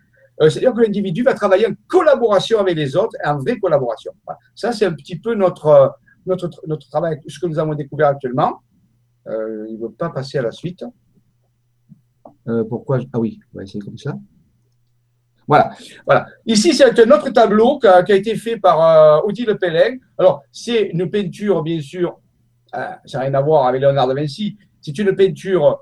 C'est-à-dire que l'individu va travailler en collaboration avec les autres, en vraie collaboration. Ça, c'est un petit peu notre notre, notre travail, ce que nous avons découvert actuellement. Euh, il ne veut pas passer à la suite. Euh, pourquoi Ah oui, on va essayer comme ça. Voilà, voilà. Ici, c'est un autre tableau qui a, été fait par euh, Odile Pellin. Alors, c'est une peinture, bien sûr, euh, ça n'a rien à voir avec Léonard de Vinci. C'est une peinture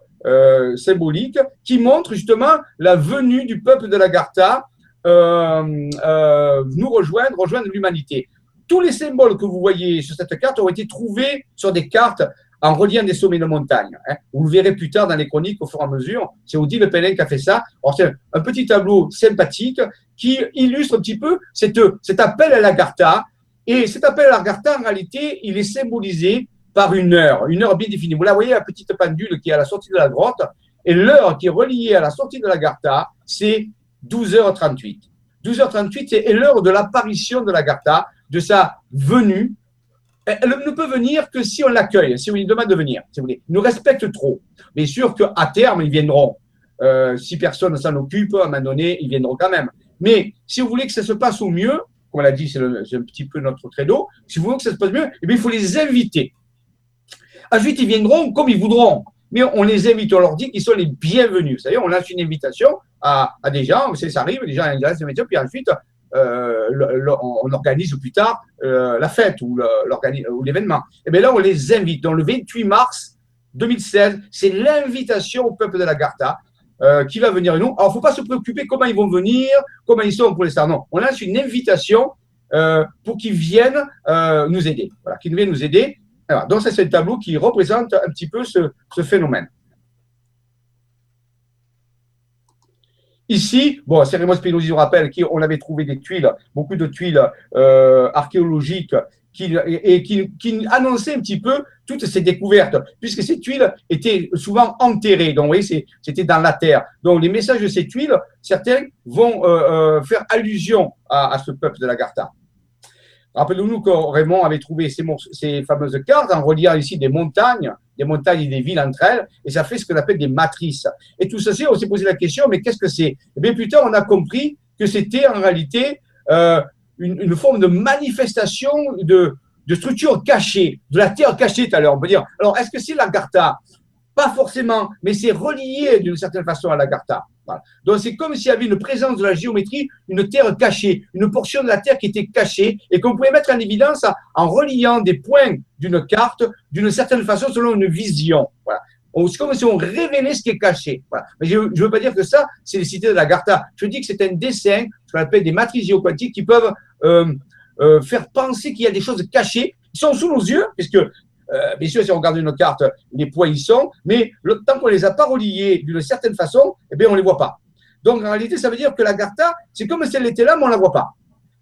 symbolique qui montre justement la venue du peuple de la Gartha nous rejoindre, rejoindre l'humanité tous les symboles que vous voyez sur cette carte ont été trouvés sur des cartes en reliant des sommets de montagne. Hein. Vous le verrez plus tard dans les chroniques au fur et à mesure. C'est Odile Pellin qui a fait ça. C'est un petit tableau sympathique qui illustre un petit peu cet appel à l'Agartha. Et cet appel à l'Agartha, en réalité, il est symbolisé par une heure, une heure bien définie. Vous la voyez, la petite pendule qui est à la sortie de la grotte. Et l'heure qui est reliée à la sortie de l'Agartha, c'est 12h38. 12h38, c'est l'heure de l'apparition de l'Agartha de sa venue, elle ne peut venir que si on l'accueille, si on lui demande de venir, si vous voulez. nous respecte trop. Mais sûr qu'à terme, ils viendront. Euh, si personne ne s'en occupe, à un moment donné, ils viendront quand même. Mais si vous voulez que ça se passe au mieux, comme on l'a dit, c'est un petit peu notre credo, si vous voulez que ça se passe mieux, eh bien, il faut les inviter. Ensuite, ils viendront comme ils voudront. Mais on les invite, on leur dit qu'ils sont les bienvenus. Savez, on lance une invitation à, des gens, ça arrive, les gens intéressent puis ensuite, euh, on organise plus tard euh, la fête ou l'événement. Et eh bien là, on les invite. Donc le 28 mars 2016, c'est l'invitation au peuple de la Garta euh, qui va venir nous. Alors, il ne faut pas se préoccuper comment ils vont venir, comment ils sont pour les stars. Non, on lance une invitation pour qu'ils viennent nous aider. Voilà, qu'ils viennent nous aider. donc, ça, c'est le tableau qui représente un petit peu ce phénomène. Ici, bon, Cérémo Spinozzi, on rappelle qu'on avait trouvé des tuiles, beaucoup de tuiles euh, archéologiques qui, et qui, qui, annonçaient un petit peu toutes ces découvertes, puisque ces tuiles étaient souvent enterrées. Donc, vous voyez, c'était dans la terre. Donc, les messages de ces tuiles, certains vont euh, euh, faire allusion à, à, ce peuple de la Gartha. Rappelons-nous que Raymond avait trouvé ces, fameuses cartes en reliant ici des montagnes, des montagnes et des villes entre elles, et ça fait ce qu'on appelle des matrices. Et tout ceci, on s'est posé la question, mais qu'est-ce que c'est? Eh plus tard, on a compris que c'était en réalité euh, une, forme de manifestation de, structures cachées, de la terre cachée tout à l'heure. On peut dire, alors est-ce que c'est l'Agartha Pas forcément, mais c'est relié d'une certaine façon à Donc c'est comme s'il y avait une présence de la géométrie, une terre cachée, une portion de la terre qui était cachée et qu'on pouvait mettre en évidence en reliant des points d'une carte d'une certaine façon selon une vision. Voilà. C'est comme si on révélait ce qui est caché. Mais je ne veux pas dire que ça, c'est les cités de la Gartha. Je dis que c'est un dessin, ce qu'on appelle des matrices géoquantiques, qui peuvent euh, euh, faire penser qu'il y a des choses cachées, qui sont sous nos yeux, puisque euh, bien sûr, si on regarde une carte, les points y sont, mais le, tant qu'on ne les a pas reliés d'une certaine façon, eh bien, on les voit pas. Donc, en réalité, ça veut dire que la Gartha, c'est comme si elle était là, mais on ne la voit pas.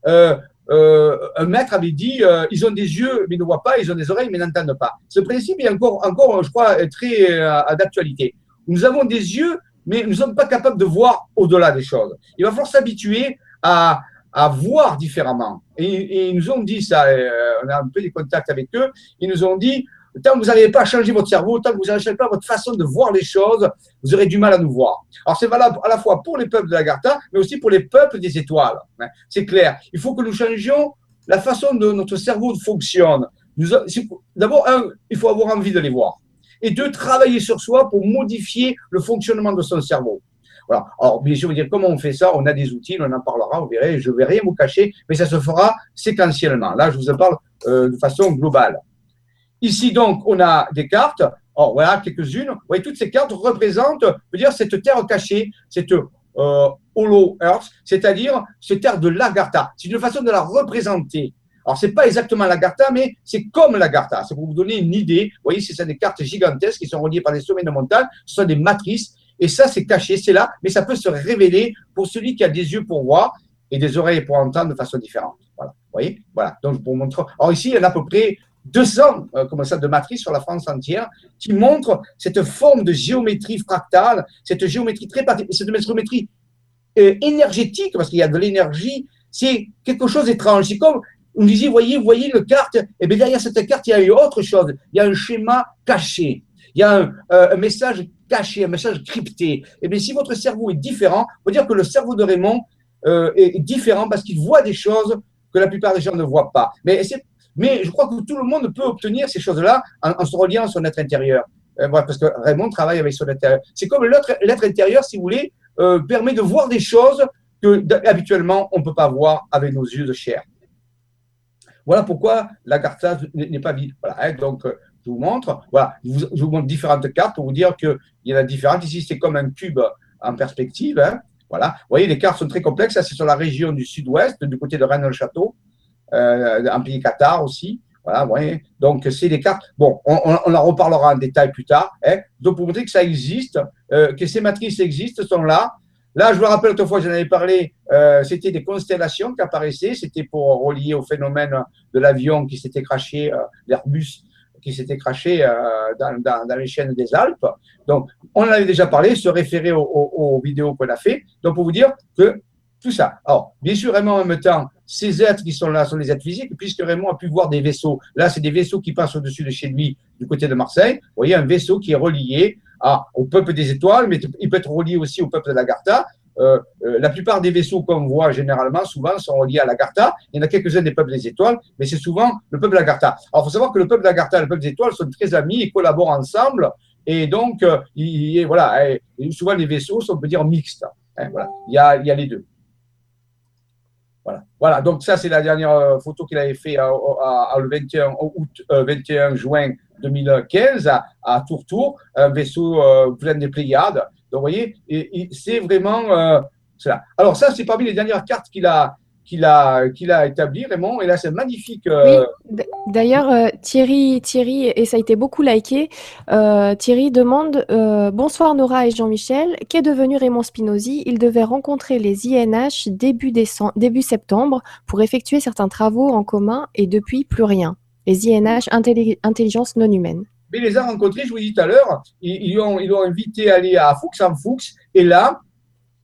Euh, euh, un maître avait dit ils ont des yeux, mais ils ne voient pas, ils ont des oreilles, mais n'entendent pas. Ce principe est encore, encore je crois, très d'actualité. Nous avons des yeux, mais nous ne sommes pas capables de voir au-delà des choses. Il va falloir s'habituer à, à voir différemment. Et, ils nous ont dit ça, euh, on a un peu des contacts avec eux, ils nous ont dit, tant que vous n'arrivez pas à changer votre cerveau, tant que vous n'arrivez pas votre façon de voir les choses, vous aurez du mal à nous voir. Alors c'est valable à la fois pour les peuples de la Gartha, mais aussi pour les peuples des étoiles. Hein. C'est clair. Il faut que nous changions la façon dont notre cerveau fonctionne. D'abord, un, il faut avoir envie de les voir. Et deux, travailler sur soi pour modifier le fonctionnement de son cerveau. Alors, bien sûr, vous dire comment on fait ça, on a des outils, on en parlera, vous verrez, je ne vais rien vous cacher, mais ça se fera séquentiellement. Là, je vous en parle euh, de façon globale. Ici, donc, on a des cartes. Alors, voilà, quelques-unes. Vous voyez, toutes ces cartes représentent, veut dire, cette terre cachée, cette euh, Hollow Earth, c'est-à-dire cette terre de l'Agartha. C'est une façon de la représenter. Alors, c'est pas exactement l'Agartha, mais c'est comme l'Agartha. C'est pour vous donner une idée. Vous voyez, c'est des cartes gigantesques qui sont reliées par des sommets de montagne. Ce sont des matrices et ça, c'est caché, c'est là, mais ça peut se révéler pour celui qui a des yeux pour voir et des oreilles pour entendre de façon différente. Voilà. Vous voyez? Voilà. Donc, pour montrer. Alors, ici, il y en a à peu près 200 euh, comme ça, de matrices sur la France entière qui montrent cette forme de géométrie fractale, cette géométrie très particulière, cette géométrie euh, énergétique, parce qu'il y a de l'énergie. C'est quelque chose d'étrange. C'est comme on disait, voyez, voyez le carte, et eh bien derrière cette carte, il y a eu autre chose. Il y a un schéma caché. Il y a un, euh, un message caché, un message crypté. Et eh bien, si votre cerveau est différent, on peut dire que le cerveau de Raymond euh, est différent parce qu'il voit des choses que la plupart des gens ne voient pas. Mais, mais je crois que tout le monde peut obtenir ces choses-là en, se reliant à son être intérieur. Euh, parce que Raymond travaille avec son intérieur. C'est comme l'être intérieur, si vous voulez, euh, permet de voir des choses que habituellement on ne peut pas voir avec nos yeux de chair. Voilà pourquoi la carte n'est pas vide. Voilà, hein, donc, je vous montre. Voilà, je vous, montre différentes cartes pour vous dire qu'il y en a différentes. Ici, c'est comme un cube en perspective. Hein. Voilà. Vous voyez, les cartes sont très complexes. C'est sur la région du sud-ouest, du côté de Rennes-le-Château, euh, en pays Qatar aussi. Voilà, vous voyez. Donc, c'est des cartes. Bon, on, en reparlera en détail plus tard. Hein. Donc, pour vous dire que ça existe, euh, que ces matrices existent, sont là. Là, je vous rappelle autrefois, j'en avais parlé, euh, c'était des constellations qui apparaissaient. C'était pour relier au phénomène de l'avion qui s'était craché, l'Airbus qui s'était craché euh, dans, les chaînes des Alpes. Donc, on en avait déjà parlé, se référer aux, vidéos qu'on a fait. Donc, pour vous dire que tout ça. Alors, bien sûr, Raymond, en même temps, ces êtres qui sont là sont des êtres physiques, puisque Raymond a pu voir des vaisseaux. Là, c'est des vaisseaux qui passent au-dessus de chez lui, du côté de Marseille. Vous voyez, un vaisseau qui est relié au peuple des étoiles, mais il peut être relié aussi au peuple de l'Agartha. Euh, euh, la plupart des vaisseaux qu'on voit généralement, souvent, sont reliés à l'Agartha. Il y en a quelques-uns des peuples des étoiles, mais c'est souvent le peuple de l'Agartha. Alors, il faut savoir que le peuple de l'Agartha et le peuple des étoiles sont très amis et collaborent ensemble. Et donc, euh, il, voilà, souvent les vaisseaux sont, on peut dire, mixtes. Hein, voilà. il, y a, les deux. Voilà. voilà, donc ça, c'est la dernière photo qu'il avait fait le 21 août, 21 juin 2015 à, à Tourtour, un vaisseau plein des Pléiades. Vous voyez, c'est vraiment euh, cela. Alors, ça, c'est parmi les dernières cartes qu'il a, qu'il établi, Raymond. Et là, c'est magnifique. Euh. D'ailleurs, euh, Thierry, Thierry, et ça a été beaucoup liké, Thierry demande Bonsoir Nora et Jean-Michel, qu'est devenu Raymond Spinozzi? Il devait rencontrer les INH début septembre pour effectuer certains travaux en commun et depuis plus rien. Les INH, intelligence non humaine il les a rencontrés, je vous dis tout à l'heure, ils, l'ont ils invité à aller à Fuchs en Fuchs, et là,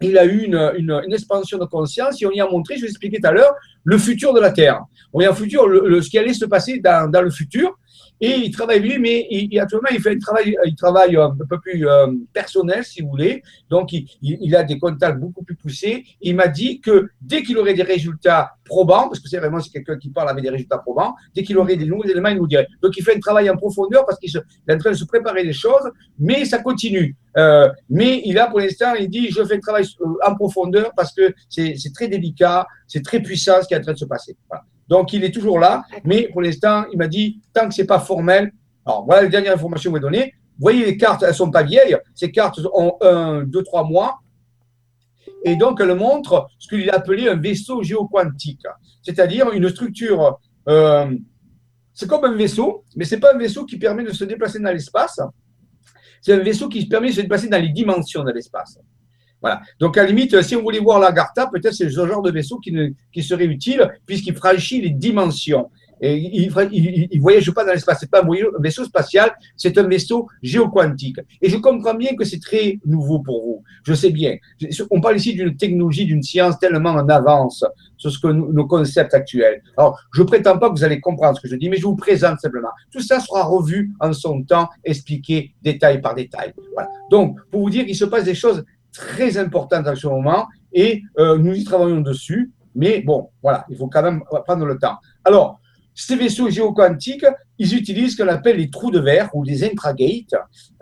il a eu une, une, expansion de conscience et on y a montré, je vous expliqué tout à l'heure, le futur de la Terre. On y a un futur, le, ce qui allait se passer dans, dans, le futur. Et il travaille lui, mais il, actuellement, il fait un travail, il travaille un peu plus euh, personnel, si vous voulez. Donc, il, il, a des contacts beaucoup plus poussés. Il m'a dit que dès qu'il aurait des résultats probants, parce que c'est vraiment quelqu'un qui parle avec des résultats probants, dès qu'il aurait des nouveaux éléments, il nous dirait. Donc, il fait un travail en profondeur parce qu'il est en train de se préparer des choses, mais ça continue. Euh, mais il a pour l'instant, il dit, je fais le travail euh, en profondeur parce que c'est très délicat, c'est très puissant ce qui est en train de se passer. Voilà. Donc, il est toujours là, mais pour l'instant, il m'a dit, tant que c'est pas formel, alors voilà les dernières informations que vous données. Vous voyez, les cartes, elles sont pas vieilles. Ces cartes ont un, deux, trois mois. Et donc, elles montrent ce qu'il a appelé un vaisseau géoquantique, c'est-à-dire une structure. Euh, c'est comme un vaisseau, mais c'est pas un vaisseau qui permet de se déplacer dans l'espace. C'est un vaisseau qui permet de se déplacer dans les dimensions de l'espace. Voilà. Donc, à la limite, si on voulait voir l'Agartha, peut-être c'est ce genre de vaisseau qui, qui serait utile puisqu'il franchit les dimensions. Et il ne voyage pas dans l'espace. C'est pas un vaisseau spatial, c'est un vaisseau géoquantique. Et je comprends bien que c'est très nouveau pour vous. Je sais bien. On parle ici d'une technologie, d'une science tellement en avance sur ce que nos concepts actuels. Alors, je prétends pas que vous allez comprendre ce que je dis, mais je vous présente simplement. Tout ça sera revu en son temps, expliqué détail par détail. Voilà. Donc, pour vous dire qu'il se passe des choses très importante en ce moment et euh, nous y travaillons dessus. Mais bon, voilà, il faut quand même prendre le temps. Alors, ces vaisseaux géoquantiques, ils utilisent ce qu'on appelle les trous de verre ou les intragates.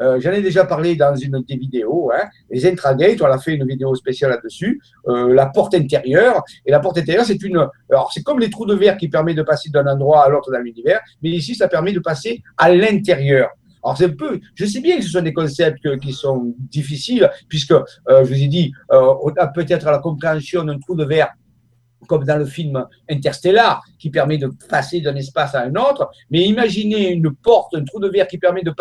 Euh, J'en ai déjà parlé dans une des vidéos. Hein. Les intragates, on a fait une vidéo spéciale là-dessus. Euh, la porte intérieure. Et la porte intérieure, c'est une. Alors, c'est comme les trous de verre qui permettent de passer d'un endroit à l'autre dans l'univers, mais ici, ça permet de passer à l'intérieur. Alors, c'est peu, je sais bien que ce sont des concepts qui sont difficiles, puisque, euh, je vous ai dit, euh, on a peut-être la compréhension d'un trou de verre comme dans le film Interstellar, qui permet de passer d'un espace à un autre. Mais imaginez une porte, un trou de verre qui permet de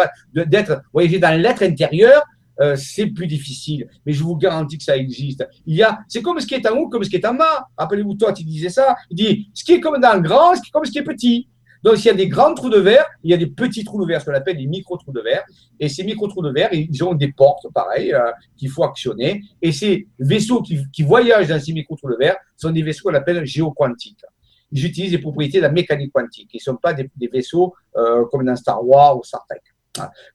d'être voyager dans l'être intérieur. Euh, c'est plus difficile, mais je vous garantis que ça existe. Il y a, c'est comme ce qui est en haut, comme ce qui est en bas. Rappelez-vous, toi, tu disais ça. Il dit, ce qui est comme dans le grand, ce qui est comme ce qui est petit. Donc, s'il y a des grands trous de verre, il y a des petits trous de verre, ce qu'on appelle des micro-trous de verre. Et ces micro-trous de verre, ils ont des portes, pareil, euh, qu'il faut actionner. Et ces vaisseaux qui, voyagent dans ces micro-trous de verre sont des vaisseaux qu'on appelle géoquantiques. Ils utilisent les propriétés de la mécanique quantique. Ils ne sont pas des, des vaisseaux euh, comme dans Star Wars ou Star Trek.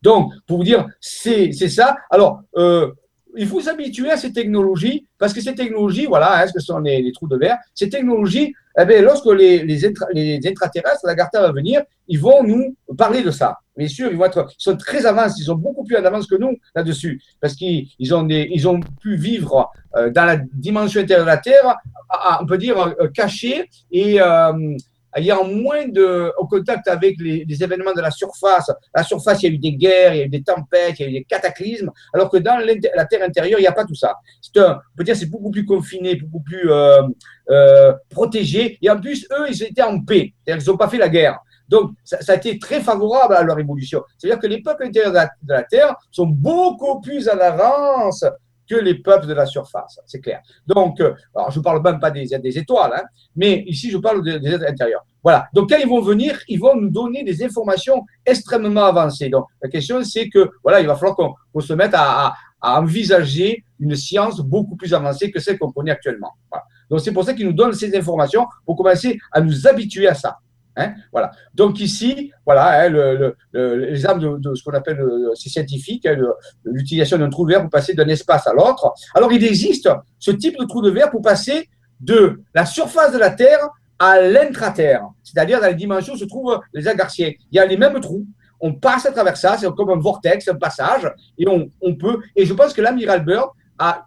Donc, pour vous dire, c'est ça. Alors, euh, il faut s'habituer à ces technologies, parce que ces technologies, voilà, hein, ce que sont les, trous de verre, ces technologies, eh bien, lorsque les, les, les extraterrestres, la Garta va venir, ils vont nous parler de ça. Bien sûr, ils, sont très avancés, ils sont beaucoup plus en avance que nous là-dessus, parce qu'ils ont, pu vivre euh, dans la dimension intérieure de la Terre, on peut dire euh, cachés et euh, ayant moins de au contact avec les, événements de la surface. la surface, il y a eu des guerres, il y a eu des tempêtes, il y a eu des cataclysmes, alors que dans la terre intérieure, il n'y a pas tout ça. C'est un, on peut dire c'est beaucoup plus confiné, beaucoup plus euh, euh, protégé. Et en plus, eux, ils étaient en paix. Ils n'ont pas fait la guerre. Donc, ça, a été très favorable à leur évolution. C'est-à-dire que les peuples intérieurs de la, Terre sont beaucoup plus en avance que les peuples de la surface, c'est clair. Donc, euh, je ne parle même pas des, étoiles, hein, mais ici je parle des, êtres intérieurs. Voilà. Donc, quand ils vont venir, ils vont nous donner des informations extrêmement avancées. Donc, la question, c'est que, voilà, il va falloir qu'on se mette à, à, envisager une science beaucoup plus avancée que celle qu'on connaît actuellement. Donc, c'est pour ça qu'ils nous donnent ces informations pour commencer à nous habituer à ça. Hein, voilà. Donc ici, voilà, hein, le, l'exemple de, ce qu'on appelle, c'est scientifique, hein, l'utilisation d'un trou de verre pour passer d'un espace à l'autre. Alors il existe ce type de trou de verre pour passer de la surface de la Terre à l'intraterre, c'est-à-dire dans les dimensions où se trouvent les agarciens. Il y a les mêmes trous. On passe à travers ça, c'est comme un vortex, un passage, et on, peut. Et je pense que l'amiral Bird a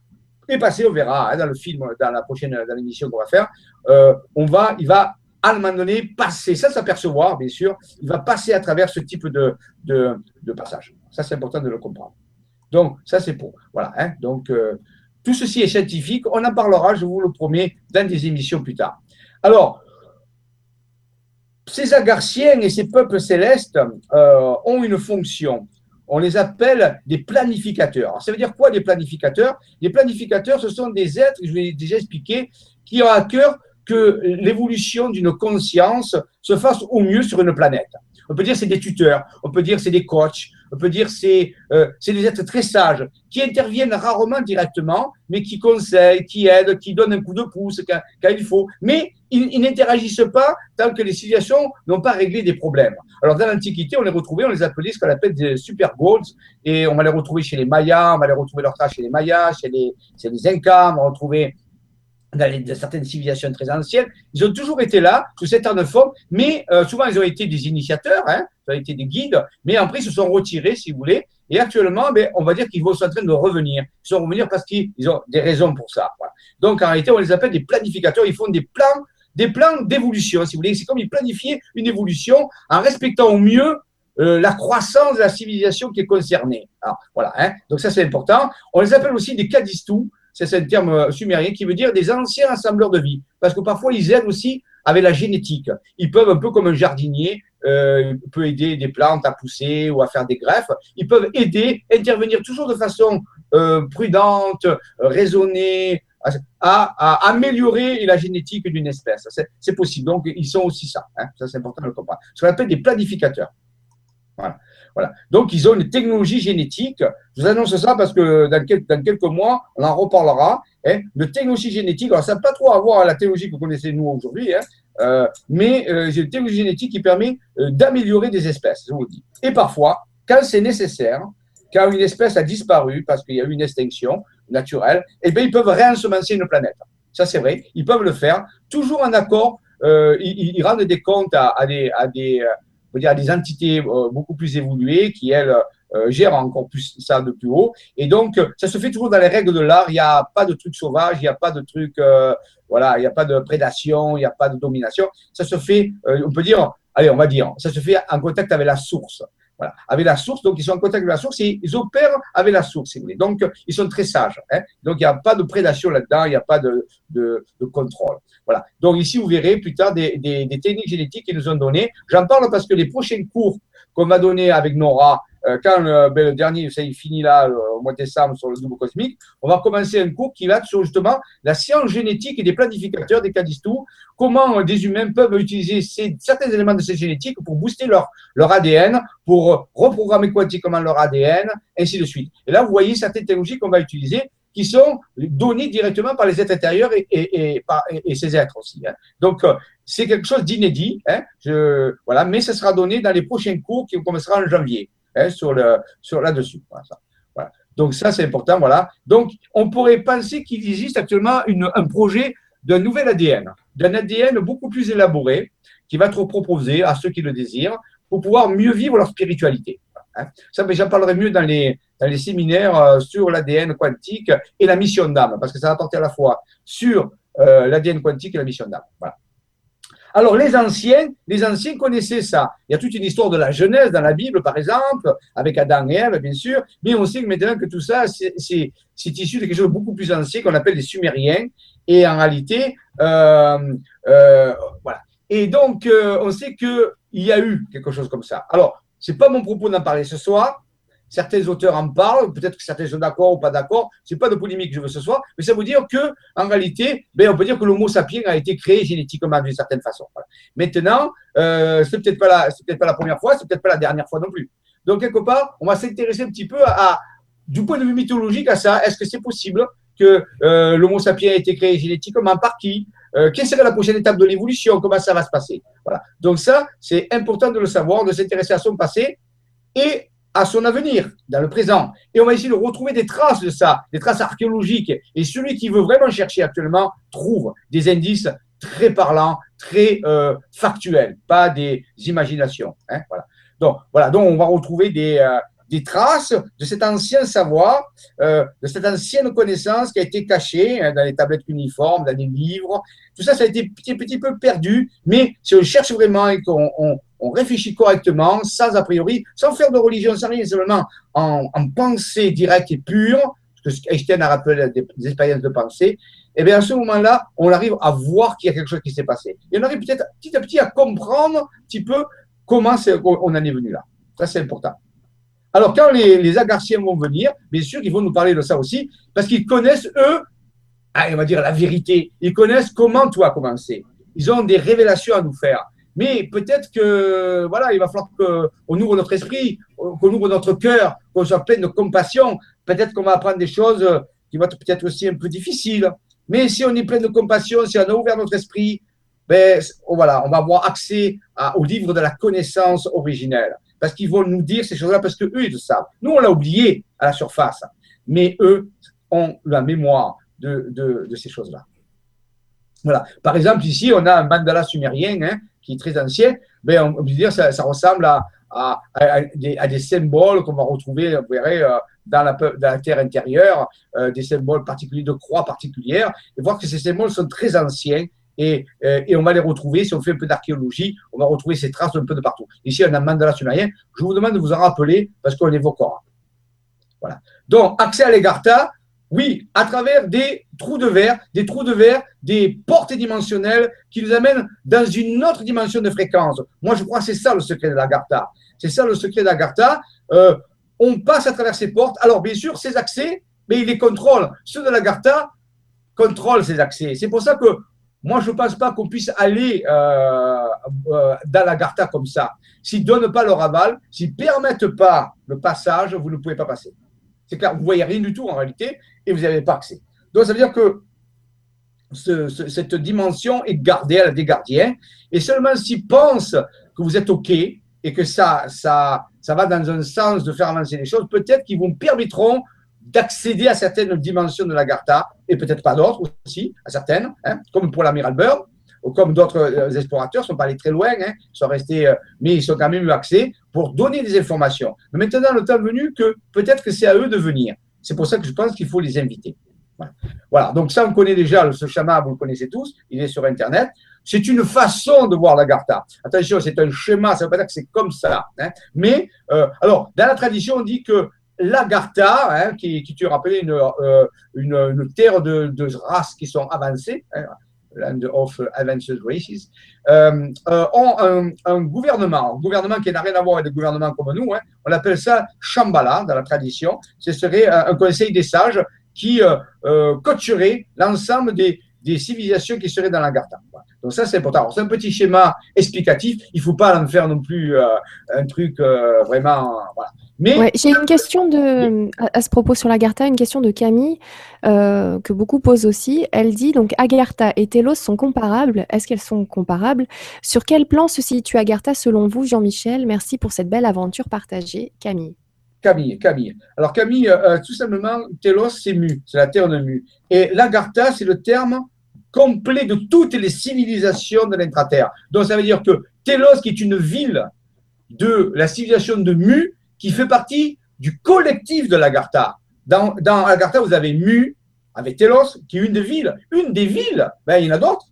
est passé, on verra dans le film, dans la prochaine, dans l'émission qu'on va faire. Euh, on va, il va à un moment donné, passer, ça s'apercevoir, bien sûr, il va passer à travers ce type de, passage. Ça, c'est important de le comprendre. Donc, ça, c'est pour. Voilà. Hein. donc, euh, tout ceci est scientifique. On en parlera, je vous le promets, dans des émissions plus tard. Alors, ces agarciens et ces peuples célestes euh, ont une fonction. On les appelle des planificateurs. ça veut dire quoi, des planificateurs? Les planificateurs, ce sont des êtres, je vais déjà expliquer, qui ont à cœur que l'évolution d'une conscience se fasse au mieux sur une planète. On peut dire c'est des tuteurs, on peut dire c'est des coachs, on peut dire c'est euh, c'est des êtres très sages qui interviennent rarement directement, mais qui conseillent, qui aident, qui donnent un coup de pouce quand, quand il faut. Mais ils, n'interagissent pas tant que les civilisations n'ont pas réglé des problèmes. Alors dans l'Antiquité, on les retrouvait, on les appelait ce qu'on appelle des super gods, et on va les retrouver chez les Mayas, on va les retrouver leur trace chez les Mayas, chez les, chez les Incas, on va retrouver dans, certaines civilisations très anciennes, ils ont toujours été là, sous cette de forme, mais euh, souvent ils ont été des initiateurs, hein, ils ont été des guides, mais après ils se sont retirés, si vous voulez, et actuellement, ben, on va dire qu'ils sont en train de revenir. Ils sont revenir parce qu'ils ont des raisons pour ça. Donc en réalité, on les appelle des planificateurs, ils font des plans des plans d'évolution, si vous voulez. C'est comme ils planifiaient une évolution en respectant au mieux euh, la croissance de la civilisation qui est concernée. Alors, voilà, hein. donc ça c'est important. On les appelle aussi des cadistou, c'est un terme euh, sumérien qui veut dire des anciens assembleurs de vie, parce que parfois ils aident aussi avec la génétique. Ils peuvent, un peu comme un jardinier, euh, peut aider des plantes à pousser ou à faire des greffes. Ils peuvent aider, intervenir toujours de façon euh, prudente, raisonnée, à, améliorer la génétique d'une espèce. C'est possible. Donc, ils sont aussi ça. Hein. Ça, c'est important de le comprendre. Ce qu'on appelle des planificateurs. Voilà. Voilà. Donc, ils ont une technologie génétique. Je vous annonce ça parce que dans, quelques, mois, on en reparlera. Hein, de technologie génétique. Alors, ça n'a pas trop à voir avec la technologie que vous connaissez nous aujourd'hui, hein, euh, mais euh, c'est une technologie génétique qui permet euh, d'améliorer des espèces, je vous dis. Et parfois, quand c'est nécessaire, quand une espèce a disparu parce qu'il y a eu une extinction naturelle, eh bien, ils peuvent réensemencer une planète. Ça, c'est vrai. Ils peuvent le faire, toujours en accord. ils, rendent des comptes à, à des, à des dire, des entités euh, beaucoup plus évoluées qui, elles, euh, gèrent encore plus ça de plus haut. Et donc, ça se fait toujours dans les règles de l'art. Il n'y a pas de trucs sauvages, il n'y a pas de trucs, euh, voilà, il n'y a pas de prédation, il n'y a pas de domination. Ça se fait, on peut dire, allez, on va dire, ça se fait en contact avec la source. Voilà, avec la source, donc ils sont en contact avec la source et ils opèrent avec la source, si vous voulez. Donc, ils sont très sages. Hein. Donc, il n'y a pas de prédation là-dedans, il n'y a pas de, contrôle. Voilà. Donc, ici, vous verrez plus tard des, des, techniques génétiques qu'ils nous ont données. J'en parle parce que les prochains cours qu'on va donner avec Nora, quand euh, ben, le dernier, ça il finit là au mois de décembre sur le double cosmique, on va commencer un cours qui va sur justement la science génétique et des planificateurs des cadistou, comment euh, des humains peuvent utiliser certains éléments de cette génétique pour booster leur, leur ADN, pour reprogrammer quantiquement leur ADN, ainsi de suite. Et là, vous voyez certaines technologies qu'on va utiliser qui sont données directement par les êtres intérieurs et, et, ces êtres aussi. Hein. Donc, c'est quelque chose d'inédit, hein, voilà, mais ça sera donné dans les prochains cours qui commenceront en janvier. Hein, sur le sur là-dessus. Voilà, Donc ça, c'est important. Voilà. Donc, on pourrait penser qu'il existe actuellement une, un projet d'un nouvel ADN, d'un ADN beaucoup plus élaboré qui va être proposé à ceux qui le désirent pour pouvoir mieux vivre leur spiritualité. Hein. Ça, mais j'en parlerai mieux dans les, dans les séminaires euh, sur l'ADN quantique et la mission d'âme, parce que ça va porter à la fois sur euh, l'ADN quantique et la mission d'âme. Voilà. Alors, les anciens, les anciens connaissaient ça. Il y a toute une histoire de la Genèse dans la Bible, par exemple, avec Adam et Ève, bien sûr. Mais on sait maintenant que tout ça, c'est issu de quelque chose de beaucoup plus ancien qu'on appelle les Sumériens. Et en réalité, euh, euh, voilà. Et donc, euh, on sait qu'il y a eu quelque chose comme ça. Alors, c'est pas mon propos d'en parler ce soir. Certains auteurs en parlent, peut-être que certains sont d'accord ou pas d'accord. C'est pas de polémique que je veux ce soir, mais ça veut dire que, en réalité, ben, on peut dire que l'Homo sapiens a été créé génétiquement d'une certaine façon. Maintenant, euh, c'est peut-être pas la, peut-être pas la première fois, c'est peut-être pas la dernière fois non plus. Donc quelque part, on va s'intéresser un petit peu à, du point de vue mythologique à ça. Est-ce que c'est possible que euh, l'Homo sapiens a été créé génétiquement par qui? Euh, Quelle serait la prochaine étape de l'évolution? Comment ça va se passer? Voilà. Donc ça, c'est important de le savoir, de s'intéresser à son passé et à son avenir, dans le présent. Et on va essayer de retrouver des traces de ça, des traces archéologiques. Et celui qui veut vraiment chercher actuellement trouve des indices très parlants, très euh, factuels, pas des imaginations. Hein, voilà. Donc, voilà, donc on va retrouver des, euh, des traces de cet ancien savoir, euh, de cette ancienne connaissance qui a été cachée hein, dans les tablettes uniformes, dans les livres. Tout ça, ça a été petit, petit peu perdu, mais si on cherche vraiment et qu'on on, on réfléchit correctement, sans a priori, sans faire de religion, sans rien, seulement en, en pensée directe et pure, ce que Einstein a rappelé des, expériences de pensée, et eh bien à ce moment-là, on arrive à voir qu'il y a quelque chose qui s'est passé. Et on arrive peut-être petit à petit à comprendre un petit peu comment on en est venu là. Ça, c'est important. Alors, quand les, les Agarciens vont venir, bien sûr, ils vont nous parler de ça aussi, parce qu'ils connaissent, eux, ah, on va dire la vérité. Ils connaissent comment tout a commencé. Ils ont des révélations à nous faire. Mais peut-être que voilà, il va falloir qu'on ouvre notre esprit, qu'on ouvre notre cœur, qu'on soit plein de compassion. Peut-être qu'on va apprendre des choses qui vont être peut-être aussi un peu difficiles. Mais si on est plein de compassion, si on a ouvert notre esprit, ben, voilà, on va avoir accès au livre de la connaissance originelle. Parce qu'ils vont nous dire ces choses-là, parce qu'eux, ils le savent. Nous, on l'a oublié à la surface. Mais eux ont la mémoire de, de, ces choses-là. Voilà. Par exemple, ici, on a un mandala sumérien hein, qui est très ancien. Ben, on peut dire ça, ressemble à, à, des, symboles qu'on va retrouver, vous verrez, euh, dans la, dans la terre intérieure, euh, des symboles particuliers, de croix particulières, et voir que ces symboles sont très anciens et, euh, et, on va les retrouver, si on fait un peu d'archéologie, on va retrouver ces traces un peu de partout. Ici, on a mandala sumérien. Je vous demande de vous en rappeler parce qu'on évoquera. Voilà. Donc, accès à l'Egartha, oui, à travers des trous de verre, des trous de verre, des portes dimensionnelles qui nous amènent dans une autre dimension de fréquence. Moi, je crois que c'est ça le secret de l'Agartha. C'est ça le secret de l'Agartha. Euh, on passe à travers ces portes. Alors, bien sûr, ces accès, mais il les contrôle. Ceux de l'Agartha contrôlent ces accès. C'est pour ça que moi, je ne pense pas qu'on puisse aller euh, euh, dans comme ça. S'ils ne donnent pas leur aval, s'ils ne permettent pas le passage, vous ne pouvez pas passer. C'est clair, vous ne voyez rien du tout en réalité et vous n'avez pas accès. Donc, ça veut dire que cette dimension est gardée à la des gardiens et seulement s'ils pensent que vous êtes OK et que ça, ça, ça va dans un sens de faire avancer les choses, peut-être qu'ils vous permettront d'accéder à certaines dimensions de l'Agartha et peut-être pas d'autres aussi, à certaines, hein, comme pour l'amiral Byrd ou comme d'autres euh, explorateurs, ne sont pas allés très loin, hein, sont restés, euh, mais ils ont quand même eu accès pour donner des informations. Mais maintenant, le temps est venu que peut-être que c'est à eux de venir. C'est pour ça que je pense qu'il faut les inviter. Voilà. Donc ça, on connaît déjà, ce schéma, vous le connaissez tous, il est sur Internet. C'est une façon de voir la Gartha. Attention, c'est un schéma, ça ne veut pas dire que c'est comme ça. Hein. Mais, euh, alors, dans la tradition, on dit que l'Agartha, hein, qui, qui, tu euh, une, une, terre de, de, races qui sont avancées, hein, Land of Advanced Races, euh, euh, ont un, gouvernement, un gouvernement qui n'a rien à voir avec des gouvernements comme nous. Hein. On appelle ça Shambhala dans la tradition. Ce serait un, conseil des sages qui euh, euh l'ensemble des, civilisations qui seraient dans la Garta. Donc ça, c'est important. C'est un petit schéma explicatif. Il ne faut pas en faire non plus euh, un truc vraiment... Mais j'ai une question de, à, ce propos sur l'Agartha, une question de Camille euh, que beaucoup posent aussi. Elle dit donc Agartha et Telos sont comparables. Est-ce qu'elles sont comparables? Sur quel plan se situe Agartha selon vous, Jean-Michel? Merci pour cette belle aventure partagée, Camille. Camille, Camille. Alors Camille, euh, euh, tout simplement, Telos c'est Mu, c'est la terre de Mu. Et l'Agartha, c'est le terme complet de toutes les civilisations de l'intraterre. Donc ça veut dire que Telos, qui est une ville de la civilisation de Mu, qui fait partie du collectif de l'Agartha. Dans, dans l'Agartha, vous avez Mu, avec Telos, qui est une des villes. Une des villes, ben, il y en a d'autres.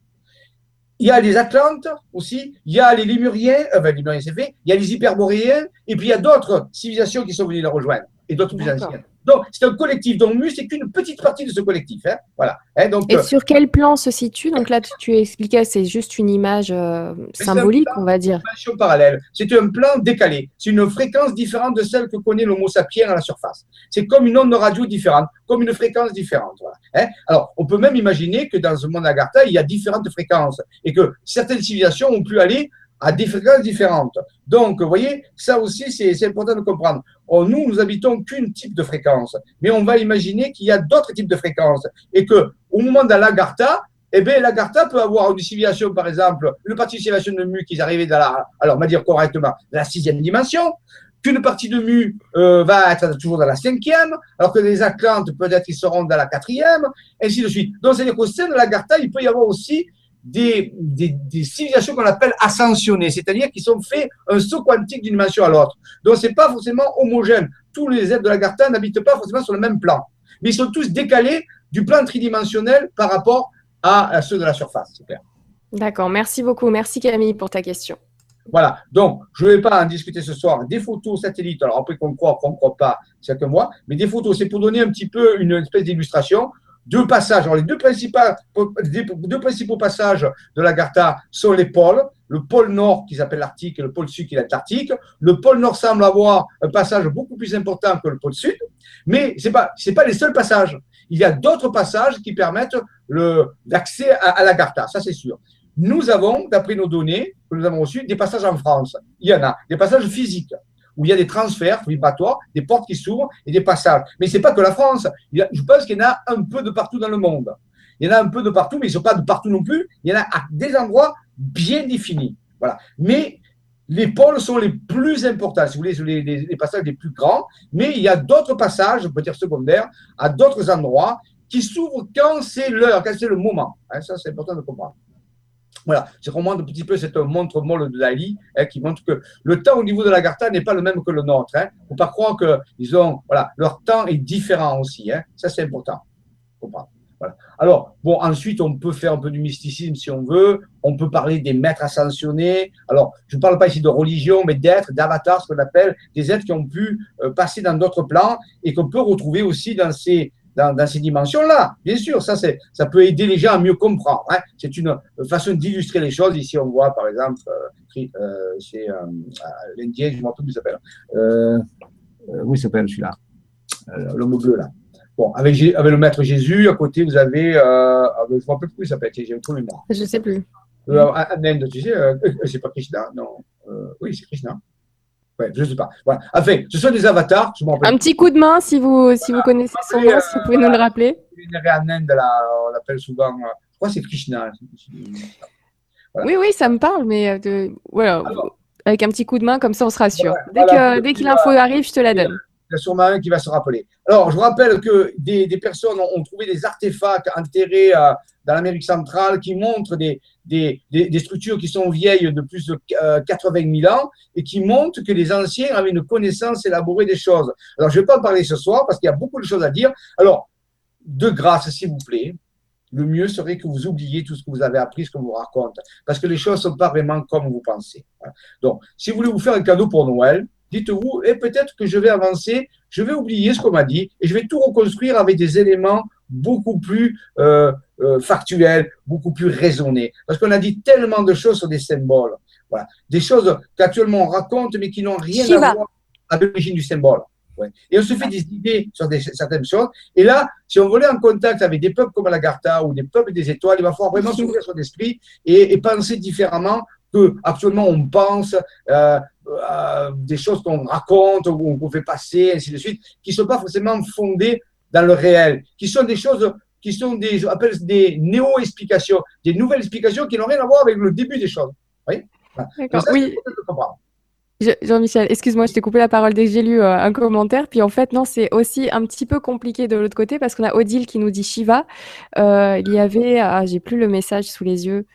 Il y a les Atlantes aussi, il y a les Lémuriens, enfin, Lémuriens c'est fait, il y a les Hyperboréens, et puis il y a d'autres civilisations qui sont venues la rejoindre, et d'autres plus anciennes. Donc, c'est un collectif. Donc, MU, c'est qu'une petite partie de ce collectif. Hein. Voilà. Hein, donc, Et euh, sur quel plan se situe? Donc là, tu, expliquais, c'est juste une image euh, symbolique, on va dire. Une parallèle. C'est un plan décalé. C'est une fréquence différente de celle que connaît l'Homo sapiens à la surface. C'est comme une onde radio différente, comme une fréquence différente. Voilà. Hein. Alors, on peut même imaginer que dans ce monde Agartha, il y a différentes fréquences et que certaines civilisations ont pu aller à des fréquences différentes. Donc, vous voyez, ça aussi, c'est important de comprendre. Oh, nous, nous habitons qu'une type de fréquence, mais on va imaginer qu'il y a d'autres types de fréquences et que au moment de l'Agartha, eh bien, l'Agartha peut avoir une civilisation, par exemple, une partie de civilisation de Mu qui est arrivée dans la, alors on va dire correctement, la sixième dimension, qu'une partie de Mu euh, va être toujours dans la cinquième, alors que les Atlantes, peut-être, ils seront dans la quatrième, ainsi de suite. Donc, c'est-à-dire qu'au sein de l'Agartha, il peut y avoir aussi des, des, civilisations qu'on appelle ascensionnées, c'est-à-dire qui sont faits un saut quantique d'une dimension à l'autre. Donc, c'est pas forcément homogène. Tous les êtres de la Garta n'habitent pas forcément sur le même plan, mais ils sont tous décalés du plan tridimensionnel par rapport à, ceux de la surface. D'accord, merci beaucoup. Merci Camille pour ta question. Voilà, donc je ne vais pas en discuter ce soir. Des photos satellites, alors après qu'on croit, qu'on ne croit pas, c'est que moi, mais des photos, c'est pour donner un petit peu une espèce d'illustration deux passages. Alors, les deux deux principaux passages de l'Agartha sont les pôles. Le pôle nord qui s'appelle l'Arctique et le pôle sud qui est l'Antarctique. Le pôle nord semble avoir un passage beaucoup plus important que le pôle sud, mais ce n'est pas, pas les seuls passages. Il y a d'autres passages qui permettent l'accès à, à l'Agartha, ça c'est sûr. nous avons, d'après nos données que nous avons reçues, des passages en France. Il y en a, des passages physiques, où il y a des transferts vibratoires, des portes qui s'ouvrent et des passages. Mais ce n'est pas que la France. je pense qu'il y en a un peu de partout dans le monde. Il y en a un peu de partout, mais ils ne sont pas de partout non plus. Il y en a à des endroits bien définis. Voilà. Mais les pôles sont les plus importants, si vous voulez, les, passages les plus grands, mais il y a d'autres passages, on peut dire secondaires, à d'autres endroits qui s'ouvrent quand c'est l'heure, quand c'est le moment. Hein, ça, c'est important de comprendre. Voilà, c'est vraiment un petit peu cette montre molle de Dali hein, qui montre que le temps au niveau de la Garta n'est pas le même que le nôtre. Il hein. ne faut pas croire que ils ont, voilà, leur temps est différent aussi. Hein. Ça, c'est important. Comprendre. Alors, bon, ensuite, on peut faire un peu du mysticisme si on veut. On peut parler des maîtres ascensionnés. Alors, je ne parle pas ici de religion, mais d'êtres, d'avatars, ce qu'on appelle des êtres qui ont pu euh, passer dans d'autres plans et qu'on peut retrouver aussi dans ces, dans, ces dimensions-là. Bien sûr, ça, ça peut aider les gens à mieux comprendre. Hein. C'est une façon d'illustrer les choses. Ici, on voit, par exemple, euh, euh, c'est l'Indien, je ne me rappelle plus il s'appelle. oui, il s'appelle celui-là? L'homme bleu, là. Bon, avec, avec, le maître Jésus, à côté, vous avez, euh, ah, je ne me rappelle plus, il s'appelle, j'ai un trou mémoire. Je ne sais plus. Euh, un Inde, tu sais, euh, euh, <laughs> c'est pas Krishna, non. Euh, oui, c'est Krishna. Ouais, je ne sais pas. Voilà. Enfin, ce sont des avatars. Je un petit coup de main, si vous, si vous connaissez son nom, si vous pouvez nous le rappeler. Inde, là, on l'appelle souvent, je crois que c'est Krishna. Oui, oui, ça me parle, mais de, voilà, avec un petit coup de main, comme ça, on se rassure. dès que, dès que l'info arrive, je te la donne il y a sûrement un qui va se rappeler. Alors, je vous rappelle que des, personnes ont, trouvé des artefacts enterrés euh, dans l'Amérique centrale qui montrent des, des, structures qui sont vieilles de plus de 80 euh, 000 ans et qui montrent que les anciens avaient une connaissance élaborée des choses. Alors, je ne vais pas en parler ce soir parce qu'il y a beaucoup de choses à dire. Alors, de grâce, s'il vous plaît, le mieux serait que vous oubliez tout ce que vous avez appris, ce qu'on vous raconte, parce que les choses ne sont pas vraiment comme vous pensez. Donc, si vous voulez vous faire un cadeau pour Noël, dites-vous, et peut-être que je vais avancer, je vais oublier ce qu'on m'a dit et je vais tout reconstruire avec des éléments beaucoup plus euh, euh, factuels, beaucoup plus raisonnés. Parce qu'on a dit tellement de choses sur des symboles. Voilà. Des choses qu'actuellement on raconte, mais qui n'ont rien à voir avec l'origine du symbole. Et on se fait des idées sur des, certaines choses. Et là, si on voulait en contact avec des peuples comme l'Agartha ou des peuples des étoiles, il va falloir vraiment <laughs> s'ouvrir son esprit et, et, penser différemment que actuellement on pense. Euh, euh, des choses qu'on raconte ou qu'on fait passer, ainsi de suite, qui ne sont pas forcément fondées dans le réel, qui sont des choses qui sont des, appelle des néo-explications, des nouvelles explications qui n'ont rien à voir avec le début des choses. Oui. oui. Jean-Michel, excuse-moi, je t'ai coupé la parole dès que j'ai lu euh, un commentaire. Puis en fait, non, c'est aussi un petit peu compliqué de l'autre côté parce qu'on a Odile qui nous dit Shiva. Euh, il y avait, ah, j'ai plus le message sous les yeux.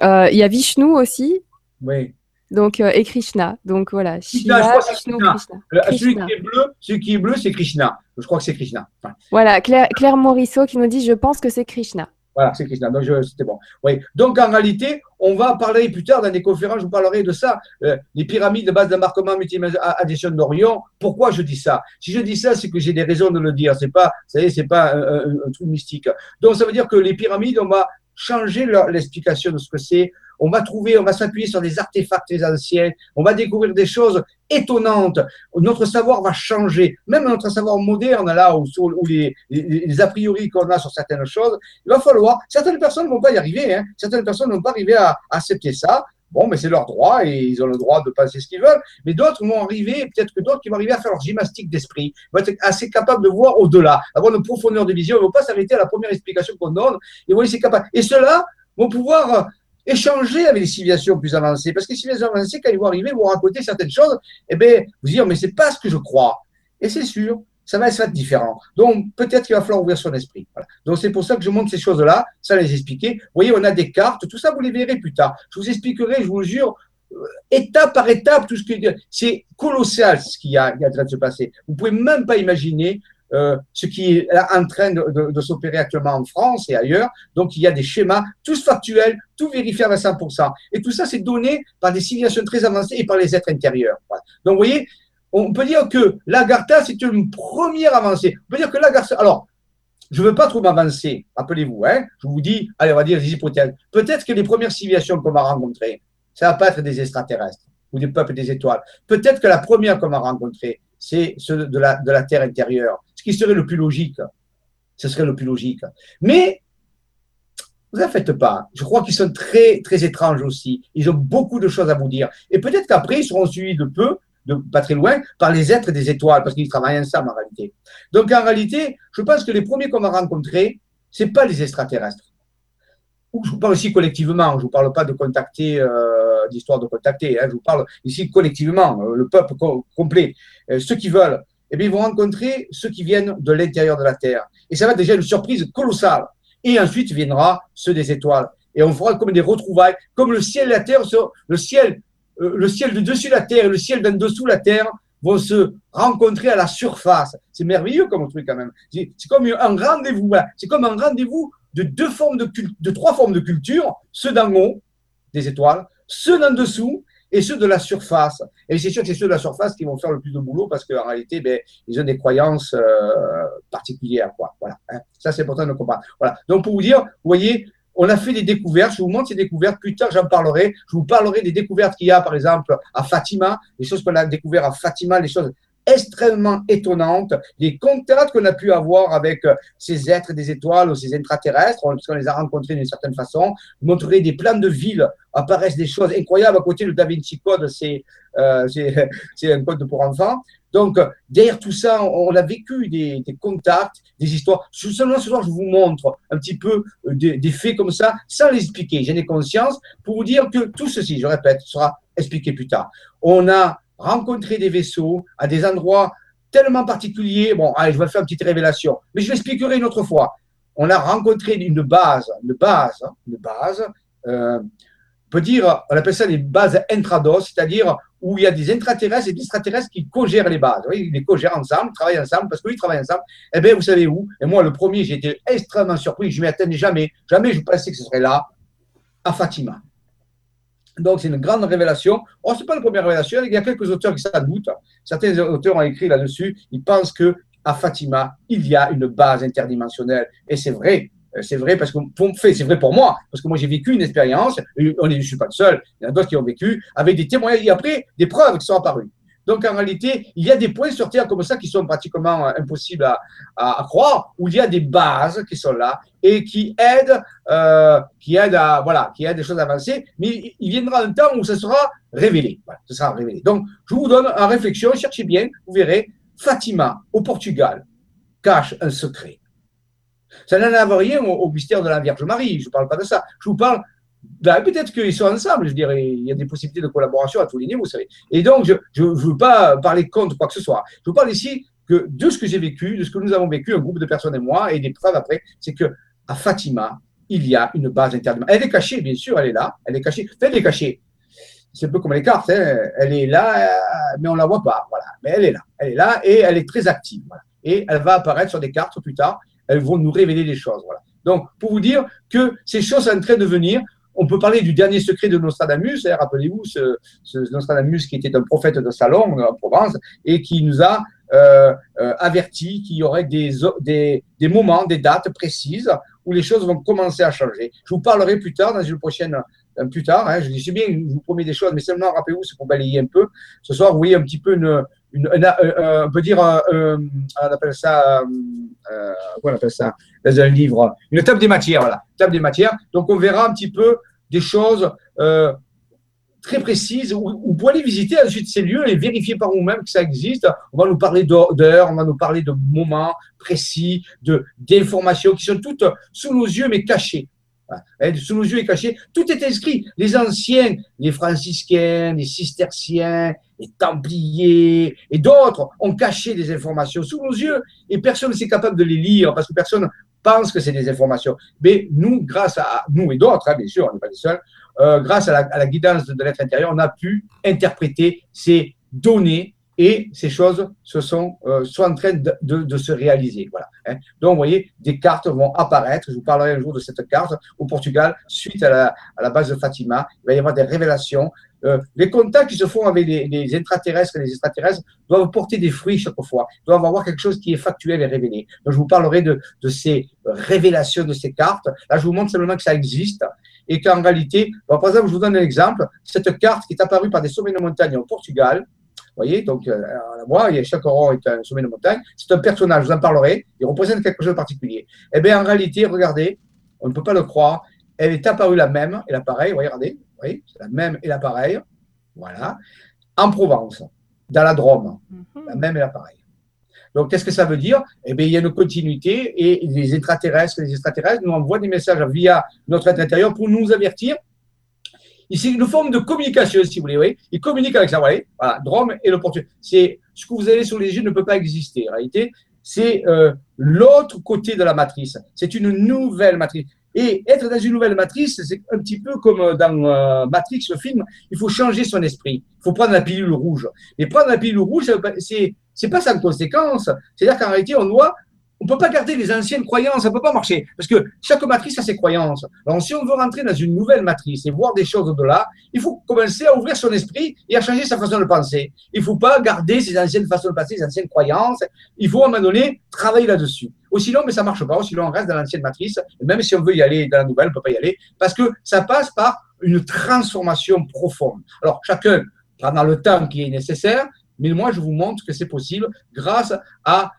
Il y a Vishnu aussi. Oui. Donc, euh, et Krishna. Donc voilà. Shiva, Vishnu, Krishna. Celui qui est bleu, celui qui est bleu, c'est Krishna. Je crois que c'est Krishna. Voilà, Claire, Claire, Morisseau qui nous dit Je pense que c'est Krishna. Voilà, c'est Krishna. Donc, c'était bon. Oui. Donc, en réalité, on va parler plus tard dans des conférences, je vous parlerai de ça. Euh, les pyramides de base d'embarquement multi-addition d'Orion. Pourquoi je dis ça? Si je dis ça, c'est que j'ai des raisons de le dire. C'est pas, ça c'est pas un, un, truc mystique. Donc, ça veut dire que les pyramides, on va changer l'explication de ce que c'est on va trouver, on va s'appuyer sur des artefacts anciens, on va découvrir des choses étonnantes. Notre savoir va changer, même notre savoir moderne, là où, les, a priori qu'on a sur certaines choses, il va falloir, certaines personnes ne vont pas y arriver, hein. certaines personnes ne vont pas arriver à, accepter ça. Bon, mais c'est leur droit et ils ont le droit de penser ce qu'ils veulent. Mais d'autres vont arriver, peut-être que d'autres qui vont arriver à faire leur gymnastique d'esprit, vont être assez capables de voir au-delà, avoir une profondeur de vision. Ils ne vont pas s'arrêter à la première explication qu'on donne. Ils vont capables. Et ceux-là vont pouvoir échanger avec les civilisations plus avancées. Parce que les civilisations avancées, quand ils vont arriver, vont raconter certaines choses, eh bien, vous dire, mais c'est pas ce que je crois. Et c'est sûr, ça va être différent. Donc, peut-être qu'il va falloir ouvrir son esprit. Donc, c'est pour ça que je montre ces choses-là, ça les expliquer. Vous voyez, on a des cartes, tout ça, vous les verrez plus tard. Je vous expliquerai, je vous jure, euh, étape par étape, tout ce que c'est colossal ce qui a, en train de se passer. Vous pouvez même pas imaginer euh, ce qui est en train de, s'opérer actuellement en France et ailleurs. Donc, il y a des schémas, tous factuels, tout vérifiable à 100%. Et tout ça, c'est donné par des civilisations très avancées et par les êtres intérieurs. Donc, vous voyez, on peut dire que l'Agartha, c'est une première avancée. On peut dire que l'Agartha, alors, je ne veux pas trop m'avancer, rappelez-vous, hein, je vous dis, allez, on va dire des hypothèses. Peut-être que les premières civilisations qu'on va rencontrer, ça va pas être des extraterrestres ou des peuples des étoiles. Peut-être que la première qu'on va rencontrer, c'est ceux de la, Terre intérieure qui serait le plus logique. Ce serait le plus logique. Mais vous en faites pas. Je crois qu'ils sont très, très étranges aussi. Ils ont beaucoup de choses à vous dire. Et peut-être qu'après, ils seront suivis de peu, de pas très loin, par les êtres des étoiles, parce qu'ils travaillent ensemble en réalité. Donc en réalité, je pense que les premiers qu'on va rencontrer, c'est pas les extraterrestres. Je vous parle aussi collectivement, je ne vous parle pas de contacter, euh, d'histoire de contacter, hein. je vous parle ici collectivement, euh, le peuple complet. Euh, ceux qui veulent, eh bien, ils vont rencontrer ceux qui viennent de l'intérieur de la Terre. Et ça va déjà une surprise colossale. Et ensuite viendra ceux des étoiles. Et on fera comme des retrouvailles, comme le ciel et la terre, le ciel, le ciel de dessus la terre et le ciel d'en dessous la terre vont se rencontrer à la surface. C'est merveilleux comme truc quand même. C'est comme un rendez-vous. C'est comme un rendez-vous de deux formes de trois formes de culture, ceux d'en haut, des étoiles, ceux d'en dessous et ceux de la surface. Et c'est sûr que c'est ceux de la surface qui vont faire le plus de boulot parce qu'en réalité, ben, ils ont des croyances euh, particulières. Quoi. Voilà, hein. Ça, c'est important de comprendre. Voilà. Donc, pour vous dire, vous voyez, on a fait des découvertes. Je vous montre ces découvertes. Plus tard, j'en parlerai. Je vous parlerai des découvertes qu'il y a, par exemple, à Fatima, les choses qu'on a découvertes à Fatima, les choses extrêmement étonnantes, les contacts qu'on a pu avoir avec euh, ces êtres des étoiles ou ces extraterrestres, parce qu'on les a rencontrés d'une certaine façon, montrer des plans de villes, apparaissent des choses incroyables à côté du Da Vinci Code, c'est euh, <laughs> un code pour enfants. Donc, derrière tout ça, on a vécu des, des contacts, des histoires. Seulement ce soir, je vous montre un petit peu euh, des, des faits comme ça, sans les expliquer. J'en ai conscience pour vous dire que tout ceci, je répète, sera expliqué plus tard. On a rencontrer des vaisseaux à des endroits tellement particuliers. Bon, allez, je vais faire une petite révélation, mais je l'expliquerai une autre fois. On a rencontré une base, une base, hein, une base, euh, on peut dire, on appelle ça des bases intrados, c'est-à-dire où il y a des intraterrestres et des extraterrestres qui co-gèrent les bases. Oui, ils les co-gèrent ensemble, travaillent ensemble, parce qu'ils travaillent ensemble. Eh bien, vous savez où? Et moi, le premier, j'ai été extrêmement surpris, je ne m'y attendais jamais. Jamais je pensais que ce serait là, à Fatima. Donc, c'est une grande révélation. Oh, ce n'est pas la première révélation. Il y a quelques auteurs qui s'en doutent. Certains auteurs ont écrit là-dessus. Ils pensent que à Fatima, il y a une base interdimensionnelle. Et c'est vrai. Euh, c'est vrai parce que c'est vrai pour moi, parce que moi j'ai vécu une expérience, on je ne suis pas le seul, il y en a d'autres qui ont vécu, avec des témoignages et après des preuves qui sont apparues. Donc en réalité, il y a des points sur Terre comme ça qui sont pratiquement euh, impossibles à, croire, où il y a des bases qui sont là et qui aident, euh, qui aident à voilà, qui aident des choses à avancer. Mais il viendra un temps où ça sera révélé. Ça sera révélé. Donc je vous donne en réflexion, cherchez bien, vous verrez. Fatima au Portugal cache un secret. Ça n'en a rien au, au, mystère de la Vierge Marie. Je ne parle pas de ça. Je vous parle ben, peut-être qu'ils sont ensemble, je dirais. Il y a des possibilités de collaboration à tous les niveaux, vous savez. Et donc, je ne veux pas parler contre quoi que ce soit. Je vous parle ici que de ce que j'ai vécu, de ce que nous avons vécu, un groupe de personnes et moi, et des preuves après, c'est que à Fatima, il y a une base interdimensionnelle. Elle est cachée, bien sûr, elle est là. Elle est cachée. elle est cachée. C'est un peu comme les cartes. Hein. Elle est là, mais on la voit pas. Voilà. Mais elle est là. Elle est là et elle est très active. Et elle va apparaître sur des cartes plus tard. Elles vont nous révéler des choses. Voilà. Donc, pour vous dire que ces choses sont en train de venir, on peut parler du dernier secret de Nostradamus. Hein, rappelez-vous, ce, Nostradamus qui était un prophète de Salon en Provence et qui nous a euh, euh, averti qu'il y aurait des, des, moments, des dates précises où les choses vont commencer à changer. Je vous parlerai plus tard, dans une prochaine, euh, plus tard. Hein, je dis, bien, je vous promets des choses, mais seulement rappelez-vous, c'est pour balayer un peu. Ce soir, vous voyez un petit peu une, on peut dire, on appelle ça, euh, appelle ça dans un livre, une table des matières, voilà, table des matières. Donc on verra un petit peu des choses euh, très précises où, vous pouvez aller visiter ensuite ces lieux et vérifier par vous-même que ça existe. On va nous parler d'heures, on va nous parler de moments précis, de d'informations qui sont toutes sous nos yeux mais cachées. Sous nos yeux et cachées, tout est inscrit. Les anciens, les franciscains, les cisterciens, les templiers et d'autres ont caché des informations sous nos yeux et personne n'est capable de les lire parce que personne pense que c'est des informations. Mais nous, grâce à nous et d'autres, hein, bien sûr, on n'est pas les seuls, euh, grâce à la, guidance de, l'être intérieur, on a pu interpréter ces données et ces choses se sont, euh, sont en train de, de, se réaliser. Voilà. Hein. Donc, vous voyez, des cartes vont apparaître. Je vous parlerai un jour de cette carte au Portugal, suite à la, à la base de Fatima. Il va y avoir des révélations. Euh, les contacts qui se font avec les, les, intraterrestres et les extraterrestres doivent porter des fruits chaque fois, doivent avoir quelque chose qui est factuel et révélé. Donc, je vous parlerai de, de ces révélations de ces cartes. Là, je vous montre simplement que ça existe et qu'en réalité, par exemple, je vous donne un exemple. Cette carte qui est apparue par des sommets de montagne au Portugal, voyez, donc euh, moi, chaque rond est un sommet de montagne. C'est un personnage, je vous en parlerai. Il représente quelque chose de particulier. Eh bien, en réalité, regardez, on ne peut pas le croire. elle est apparue la même et l'appareil, regardez, oui, c'est la même et l'appareil, voilà, en Provence, dans la Drôme, mhm. la même et l'appareil. Donc, qu'est-ce que ça veut dire? Eh bien, il y a une continuité et les extraterrestres, les extraterrestres nous envoient des messages via notre être intérieur pour nous avertir. C'est une forme de communication, si vous voulez. Oui. Ils communiquent avec ça. Voyez voilà, Drôme et l'opportunité. C'est ce que vous avez sur les yeux ne peut pas exister. En réalité, c'est euh, l'autre côté de la matrice. C'est une nouvelle matrice. Et être dans une nouvelle matrice, c'est un petit peu comme dans euh, Matrix, le film, il faut changer son esprit. Il faut prendre la pilule rouge. Et prendre la pilule rouge, c'est c'est pas sans conséquence. C'est-à-dire qu'en réalité, on doit on peut pas garder les anciennes croyances, ça peut pas marcher. Parce que chaque matrice a ses croyances. Alors, si on veut rentrer dans une nouvelle matrice et voir des choses au-delà, il faut commencer à ouvrir son esprit et à changer sa façon de penser. Il faut pas garder ses anciennes façons de penser, ses anciennes croyances. Il faut, à un moment donné, travailler là-dessus. Ou sinon, mais ça marche pas. Ou sinon, on reste dans l'ancienne matrice. Et même si on veut y aller dans la nouvelle, on peut pas y aller. Parce que ça passe par une transformation profonde. Alors, chacun prendra le temps qui est nécessaire, mais moi, je vous montre que c'est possible grâce à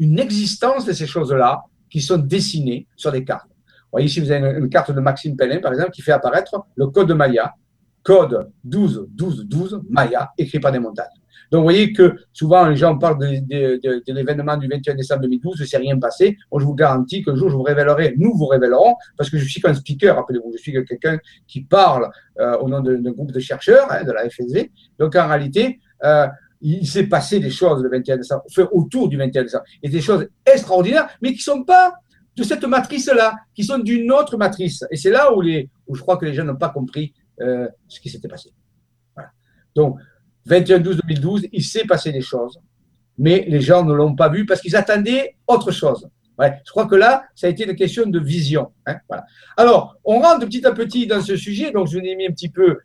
une existence de ces choses-là qui sont dessinées sur des cartes. Vous voyez ici, vous avez une, carte de Maxime Pellin, par exemple, qui fait apparaître le code de Maya, code 12, 12, 12, Maya, écrit par des montagnes. Donc, vous voyez que souvent, les gens parlent de, l'événement du 21 décembre 2012, il ne s'est rien passé. Moi, je vous garantis qu'un jour, je vous révélerai, nous vous révélerons, parce que je suis qu'un speaker, rappelez-vous, je suis quelqu'un qui parle euh, au nom d'un groupe de chercheurs, hein, de la FSV. Donc, en réalité, euh, il s'est passé des choses le 21 décembre, autour du 21 décembre, et des choses extraordinaires, mais qui ne sont pas de cette matrice-là, qui sont d'une autre matrice. Et c'est là où, les, où je crois que les gens n'ont pas compris euh, ce qui s'était passé. Donc, 21-12-2012, il s'est passé des choses, mais les gens ne l'ont pas vu parce qu'ils attendaient autre chose. Je crois que là, ça a été une question de vision. Hein, voilà. Alors, on rentre petit à petit dans ce sujet, donc je vous ai mis un petit peu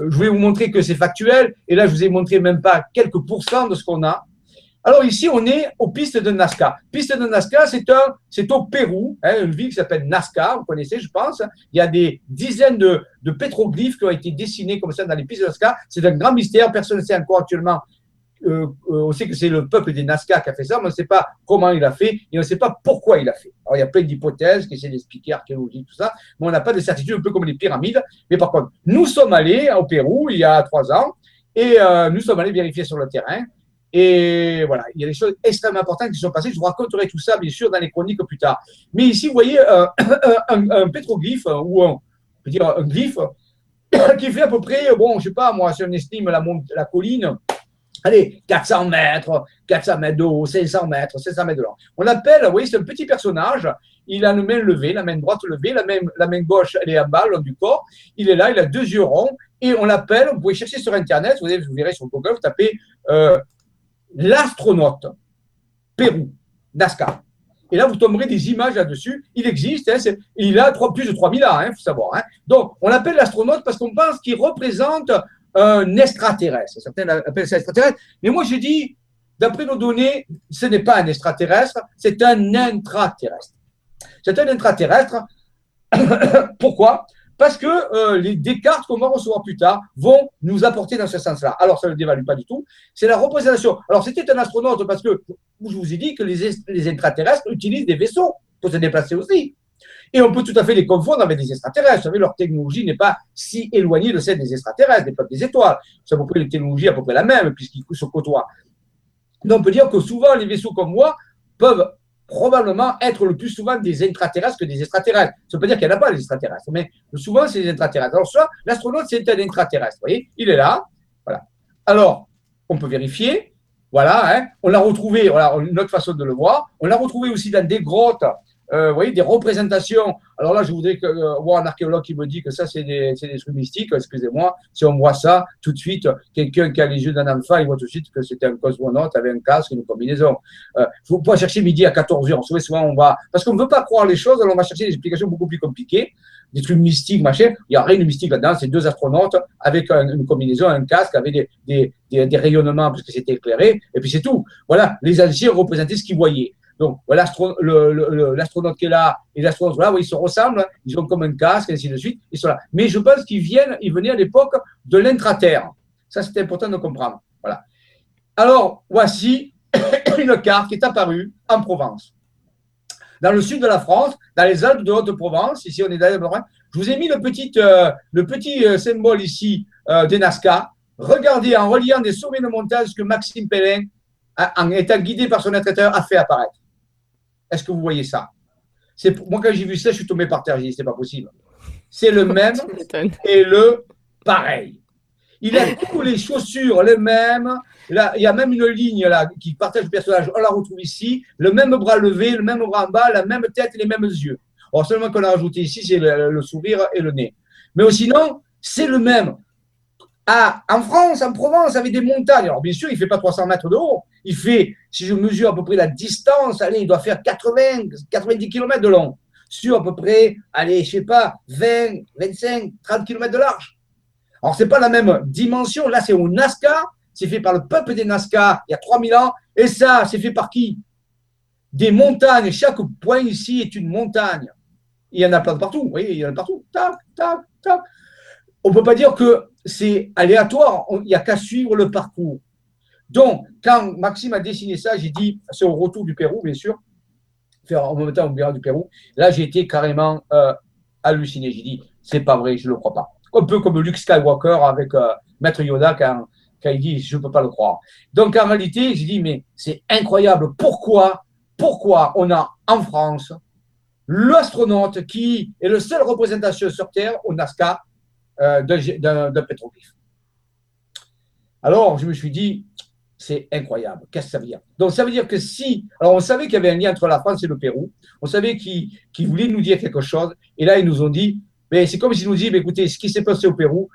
je vais vous montrer que c'est factuel. Et là, je vous ai montré même pas quelques pourcents de ce qu'on a. Alors ici, on est aux pistes de Nazca. Piste de Nazca, c'est un, c'est au Pérou, hein, une ville qui s'appelle Nazca, vous connaissez, je pense. Il y a des dizaines de, de pétroglyphes qui ont été dessinés comme ça dans les pistes de Nazca. C'est un grand mystère. Personne ne sait encore actuellement euh, euh, on sait que c'est le peuple des Nazca qui a fait ça, mais on ne sait pas comment il a fait et on ne sait pas pourquoi il a fait. Alors, il y a plein d'hypothèses qui essaient d'expliquer archéologie, tout ça, mais on n'a pas de certitude, un peu comme les pyramides. Mais par contre, nous sommes allés au Pérou il y a trois ans et euh, nous sommes allés vérifier sur le terrain. Et voilà, il y a des choses extrêmement importantes qui sont passées. Je vous raconterai tout ça, bien sûr, dans les chroniques plus tard. Mais ici, vous voyez <coughs> un, pétroglyphe ou un, dire un glyphe <coughs> qui fait à peu près, bon, je sais pas, moi, si on estime la, la colline, allez, 400 mètres, 400 mètres de haut, 500 mètres, 500 mètres de long. On l'appelle, vous voyez, c'est un petit personnage, il a une main levée, la main droite levée, la main, gauche, elle est en bas, long du corps, il est là, il a deux yeux ronds, et on l'appelle, vous pouvez chercher sur Internet, vous, vous verrez sur Google, vous tapez euh, l'astronaute, Pérou, Nazca. Et là, vous tomberez des images là-dessus. Il existe, hein, il a plus de 3000 ans, il hein, faut savoir. Hein. Donc, on l'appelle l'astronaute parce qu'on pense qu'il représente un extraterrestre. Certains appellent ça extraterrestre. Mais moi, je dis, d'après nos données, ce n'est pas un extraterrestre, c'est un intraterrestre. C'est un intraterrestre. <coughs> Pourquoi? Parce que euh, les, des cartes qu'on va recevoir plus tard vont nous apporter dans ce sens-là. Alors, ça ne le dévalue pas du tout. C'est la représentation. Alors, c'était un astronaute parce que je vous ai dit que les, les intraterrestres utilisent des vaisseaux pour se déplacer aussi. Et on peut tout à fait les confondre avec des extraterrestres. Vous savez, leur technologie n'est pas si éloignée de celle des extraterrestres, des peuples des étoiles. C'est à peu près une technologie à peu près la même, puisqu'ils se côtoient. Donc on peut dire que souvent, les vaisseaux comme moi peuvent probablement être le plus souvent des intraterrestres que des extraterrestres. Ça ne veut pas dire qu'il n'y en a pas des extraterrestres, mais souvent, c'est des intraterrestres. Alors, soit l'astronaute, c'est un intraterrestre. Vous voyez, il est là. Voilà. Alors, on peut vérifier. Voilà, hein. on l'a retrouvé, voilà, une autre façon de le voir. On l'a retrouvé aussi dans des grottes euh, vous voyez, des représentations. Alors là, je voudrais que, euh, voir un archéologue qui me dit que ça, c'est des, des, trucs mystiques. Excusez-moi, si on voit ça, tout de suite, quelqu'un qui a les yeux d'un enfant, il voit tout de suite que c'était un cosmonaute avec un casque, une combinaison. Euh, faut pas chercher midi à 14h. Vous souvent, on va. Parce qu'on ne veut pas croire les choses, alors on va chercher des explications beaucoup plus compliquées, des trucs mystiques, machin. Il n'y a rien de mystique là-dedans. C'est deux astronautes avec une combinaison, un casque, avec des, des, des, rayonnements parce que c'était éclairé, et puis c'est tout. Voilà, les anciens représentaient ce qu'ils voyaient. Donc, l'astronaute qui est là et l'astronaute là, ils se ressemblent, ils ont comme un casque, et ainsi de suite, ils sont là. Mais je pense qu'ils viennent, ils venaient à l'époque de l'intraterre. Ça, c'est important de comprendre. Voilà. Alors, voici <coughs> une carte qui est apparue en Provence. Dans le sud de la France, dans les Alpes de Haute-Provence, ici on est dans Je vous ai mis le petit, euh, le petit euh, symbole ici euh, des Nazca. Regardez en reliant des sommets de montagne ce que Maxime Pellin, en étant guidé par son traiteur, a fait apparaître. Est-ce que vous voyez ça? Moi, quand j'ai vu ça, je suis tombé par terre. J'ai dit, c'est pas possible. C'est le <laughs> même et le pareil. Il a <laughs> tous les chaussures les mêmes. Là, il y a même une ligne là qui partage le personnage. On la retrouve ici. Le même bras levé, le même bras en bas, la même tête et les mêmes yeux. Alors seulement qu'on a rajouté ici, c'est le, sourire et le nez. Mais sinon, c'est le même. Ah, en France, en Provence, avec des montagnes. Alors bien sûr, il ne fait pas 300 mètres de haut. Il fait, si je mesure à peu près la distance, allez, il doit faire 80, 90 km de long. Sur à peu près, allez, je sais pas, 20, 25, 30 km de large. Alors, ce n'est pas la même dimension. Là, c'est au Nazca. C'est fait par le peuple des Nazca il y a 3000 ans. Et ça, c'est fait par qui? Des montagnes. Chaque point ici est une montagne. Il y en a plein de partout. Vous il y en a partout. Tac, tac, tac. On ne peut pas dire que c'est aléatoire. Il n'y a qu'à suivre le parcours. Donc, quand Maxime a dessiné ça, j'ai dit, c'est au retour du Pérou, bien sûr, en même temps au du Pérou. Là, j'ai été carrément euh, halluciné. J'ai dit, c'est pas vrai, je ne le crois pas un peu comme Luke Skywalker avec euh, Maître Yoda quand, il dit je ne peux pas le croire. Donc en réalité, j'ai dit mais c'est incroyable. Pourquoi, pourquoi on a en France l'astronaute qui est le seul représentation sur Terre au Nazca euh, d'un pétroglyphe? Alors je me suis dit c'est incroyable. Qu'est-ce que ça veut dire? Donc ça veut dire que si, alors on savait qu'il y avait un lien entre la France et le Pérou, on savait qu'ils voulaient nous dire quelque chose, et là ils nous ont dit mais c'est comme s'ils nous disent, écoutez, ce qui s'est passé au Pérou,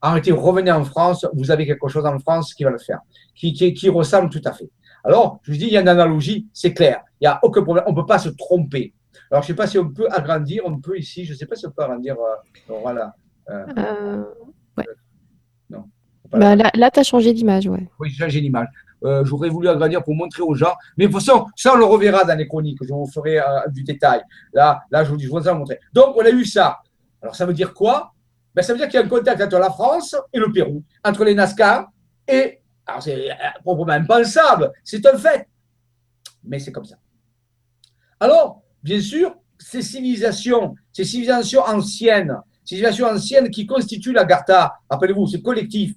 arrêtez, revenez en France, vous avez quelque chose en France qui va le faire, qui, qui, ressemble tout à fait. Alors, je vous dis, il y a une analogie, c'est clair, il n'y a aucun problème, on ne peut pas se tromper. Alors, je ne sais pas si on peut agrandir, on peut ici, je ne sais pas si on peut agrandir, voilà. Euh. Bah, là, là tu as changé d'image, ouais. Oui, j'ai changé d'image. J'aurais voulu agrandir pour montrer aux gens. Mais de toute façon, ça, on le reverra dans les chroniques. Je vous ferai du détail. Là, là je vous dis, je vous en montrer. Donc, on a eu ça. Alors ça veut dire quoi? Ben, Ça veut dire qu'il y a un contact entre la France et le Pérou, entre les Nazca et... Alors c'est proprement impensable, c'est un fait. Mais c'est comme ça. Alors, bien sûr, ces civilisations, ces civilisations anciennes, ces civilisations anciennes qui constituent la Gartha, rappelez-vous, c'est collectif.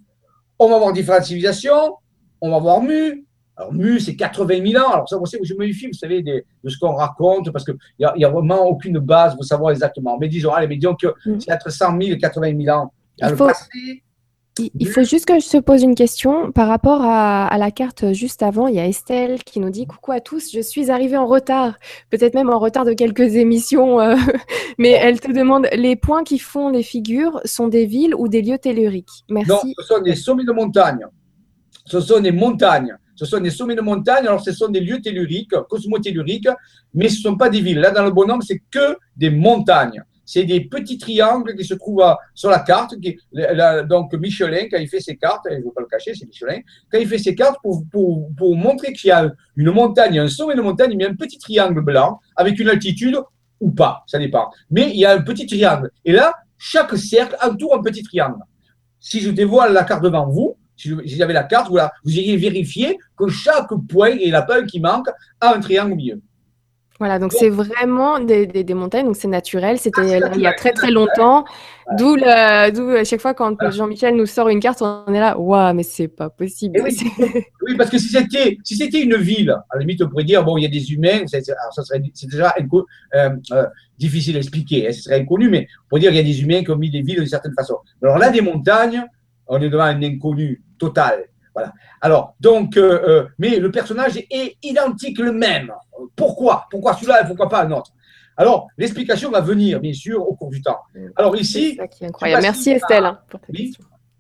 On va avoir différentes civilisations, on va avoir Mu, alors, Mu, c'est 80 000 ans. Alors, ça, je me méfie, vous savez, de, ce qu'on raconte, parce qu'il n'y a, y a vraiment aucune base pour savoir exactement. Mais disons, allez, mais disons que mm. c'est entre 100 000 et 80 000 ans. Il faut, il faut juste que je te pose une question par rapport à, la carte juste avant. Il y a Estelle qui nous dit Coucou à tous, je suis arrivée en retard, peut-être même en retard de quelques émissions, euh, <laughs> mais elle te demande les points qui font les figures sont des villes ou des lieux telluriques? Merci. Non, ce sont des sommets de montagne. Ce sont des montagnes. Ce sont des sommets de montagne, alors ce sont des lieux telluriques, cosmotelluriques, mais ce ne sont pas des villes. Là, dans le bonhomme, c'est que des montagnes. C'est des petits triangles qui se trouvent sur la carte. donc, Michelin, quand il fait ses cartes, je ne veux pas le cacher, c'est Michelin, quand il fait ses cartes, pour, montrer qu'il y a une montagne, un sommet de montagne, il met un petit triangle blanc avec une altitude ou pas, ça dépend. Mais il y a un petit triangle. Et là, chaque cercle entoure un petit triangle. Si je dévoile la carte devant vous, si j'avais la carte, vous iriez vérifier que chaque point et la qui manque a un triangle au milieu. Voilà, donc c'est vraiment des, des, montagnes, donc c'est naturel. C'était ah, il y a très très longtemps. D'où à chaque fois quand Jean-Michel nous sort une carte, on est là, waouh, mais c'est pas possible. Eh <laughs> oui, parce que si c'était si c'était une ville, à la limite on pourrait dire bon, il y a des humains, c'est déjà euh, euh, difficile à expliquer, hein, ce serait inconnu, mais on pourrait dire qu'il y a des humains qui ont mis des villes d'une certaine façon. Alors là, des montagnes, on est devant un inconnu total. Voilà. Alors, donc, euh, euh, mais le personnage est identique le même. Pourquoi? Pourquoi celui-là et pourquoi pas un autre? Alors, l'explication va venir, bien sûr, au cours du temps. Alors ici, c'est incroyable. Merci Estelle hein, pour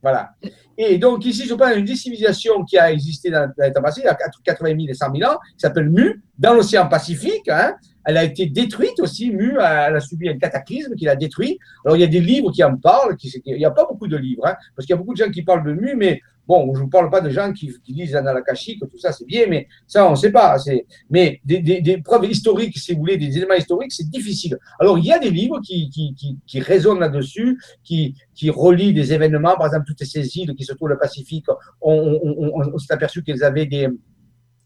Voilà. Et donc ici, je parle d'une civilisation qui a existé dans, dans passé, il y a 80 000 et 100 000 ans, qui s'appelle Mu, dans l'océan Pacifique. Hein, elle a été détruite aussi, Mu, elle a subi un cataclysme qui l'a détruit. Alors, il y a des livres qui en parlent, qui, il n'y a pas beaucoup de livres, hein, parce qu'il y a beaucoup de gens qui parlent de Mu, mais bon, je ne vous parle pas de gens qui, qui disent que tout ça c'est bien, mais ça, on ne sait pas. Mais des, preuves historiques, si vous voulez, des éléments historiques, c'est difficile. Alors, il y a des livres qui, qui, résonnent là-dessus, qui, qui relient des événements, par exemple, toutes ces îles qui se trouvent au Pacifique, on s'est aperçu qu'elles avaient des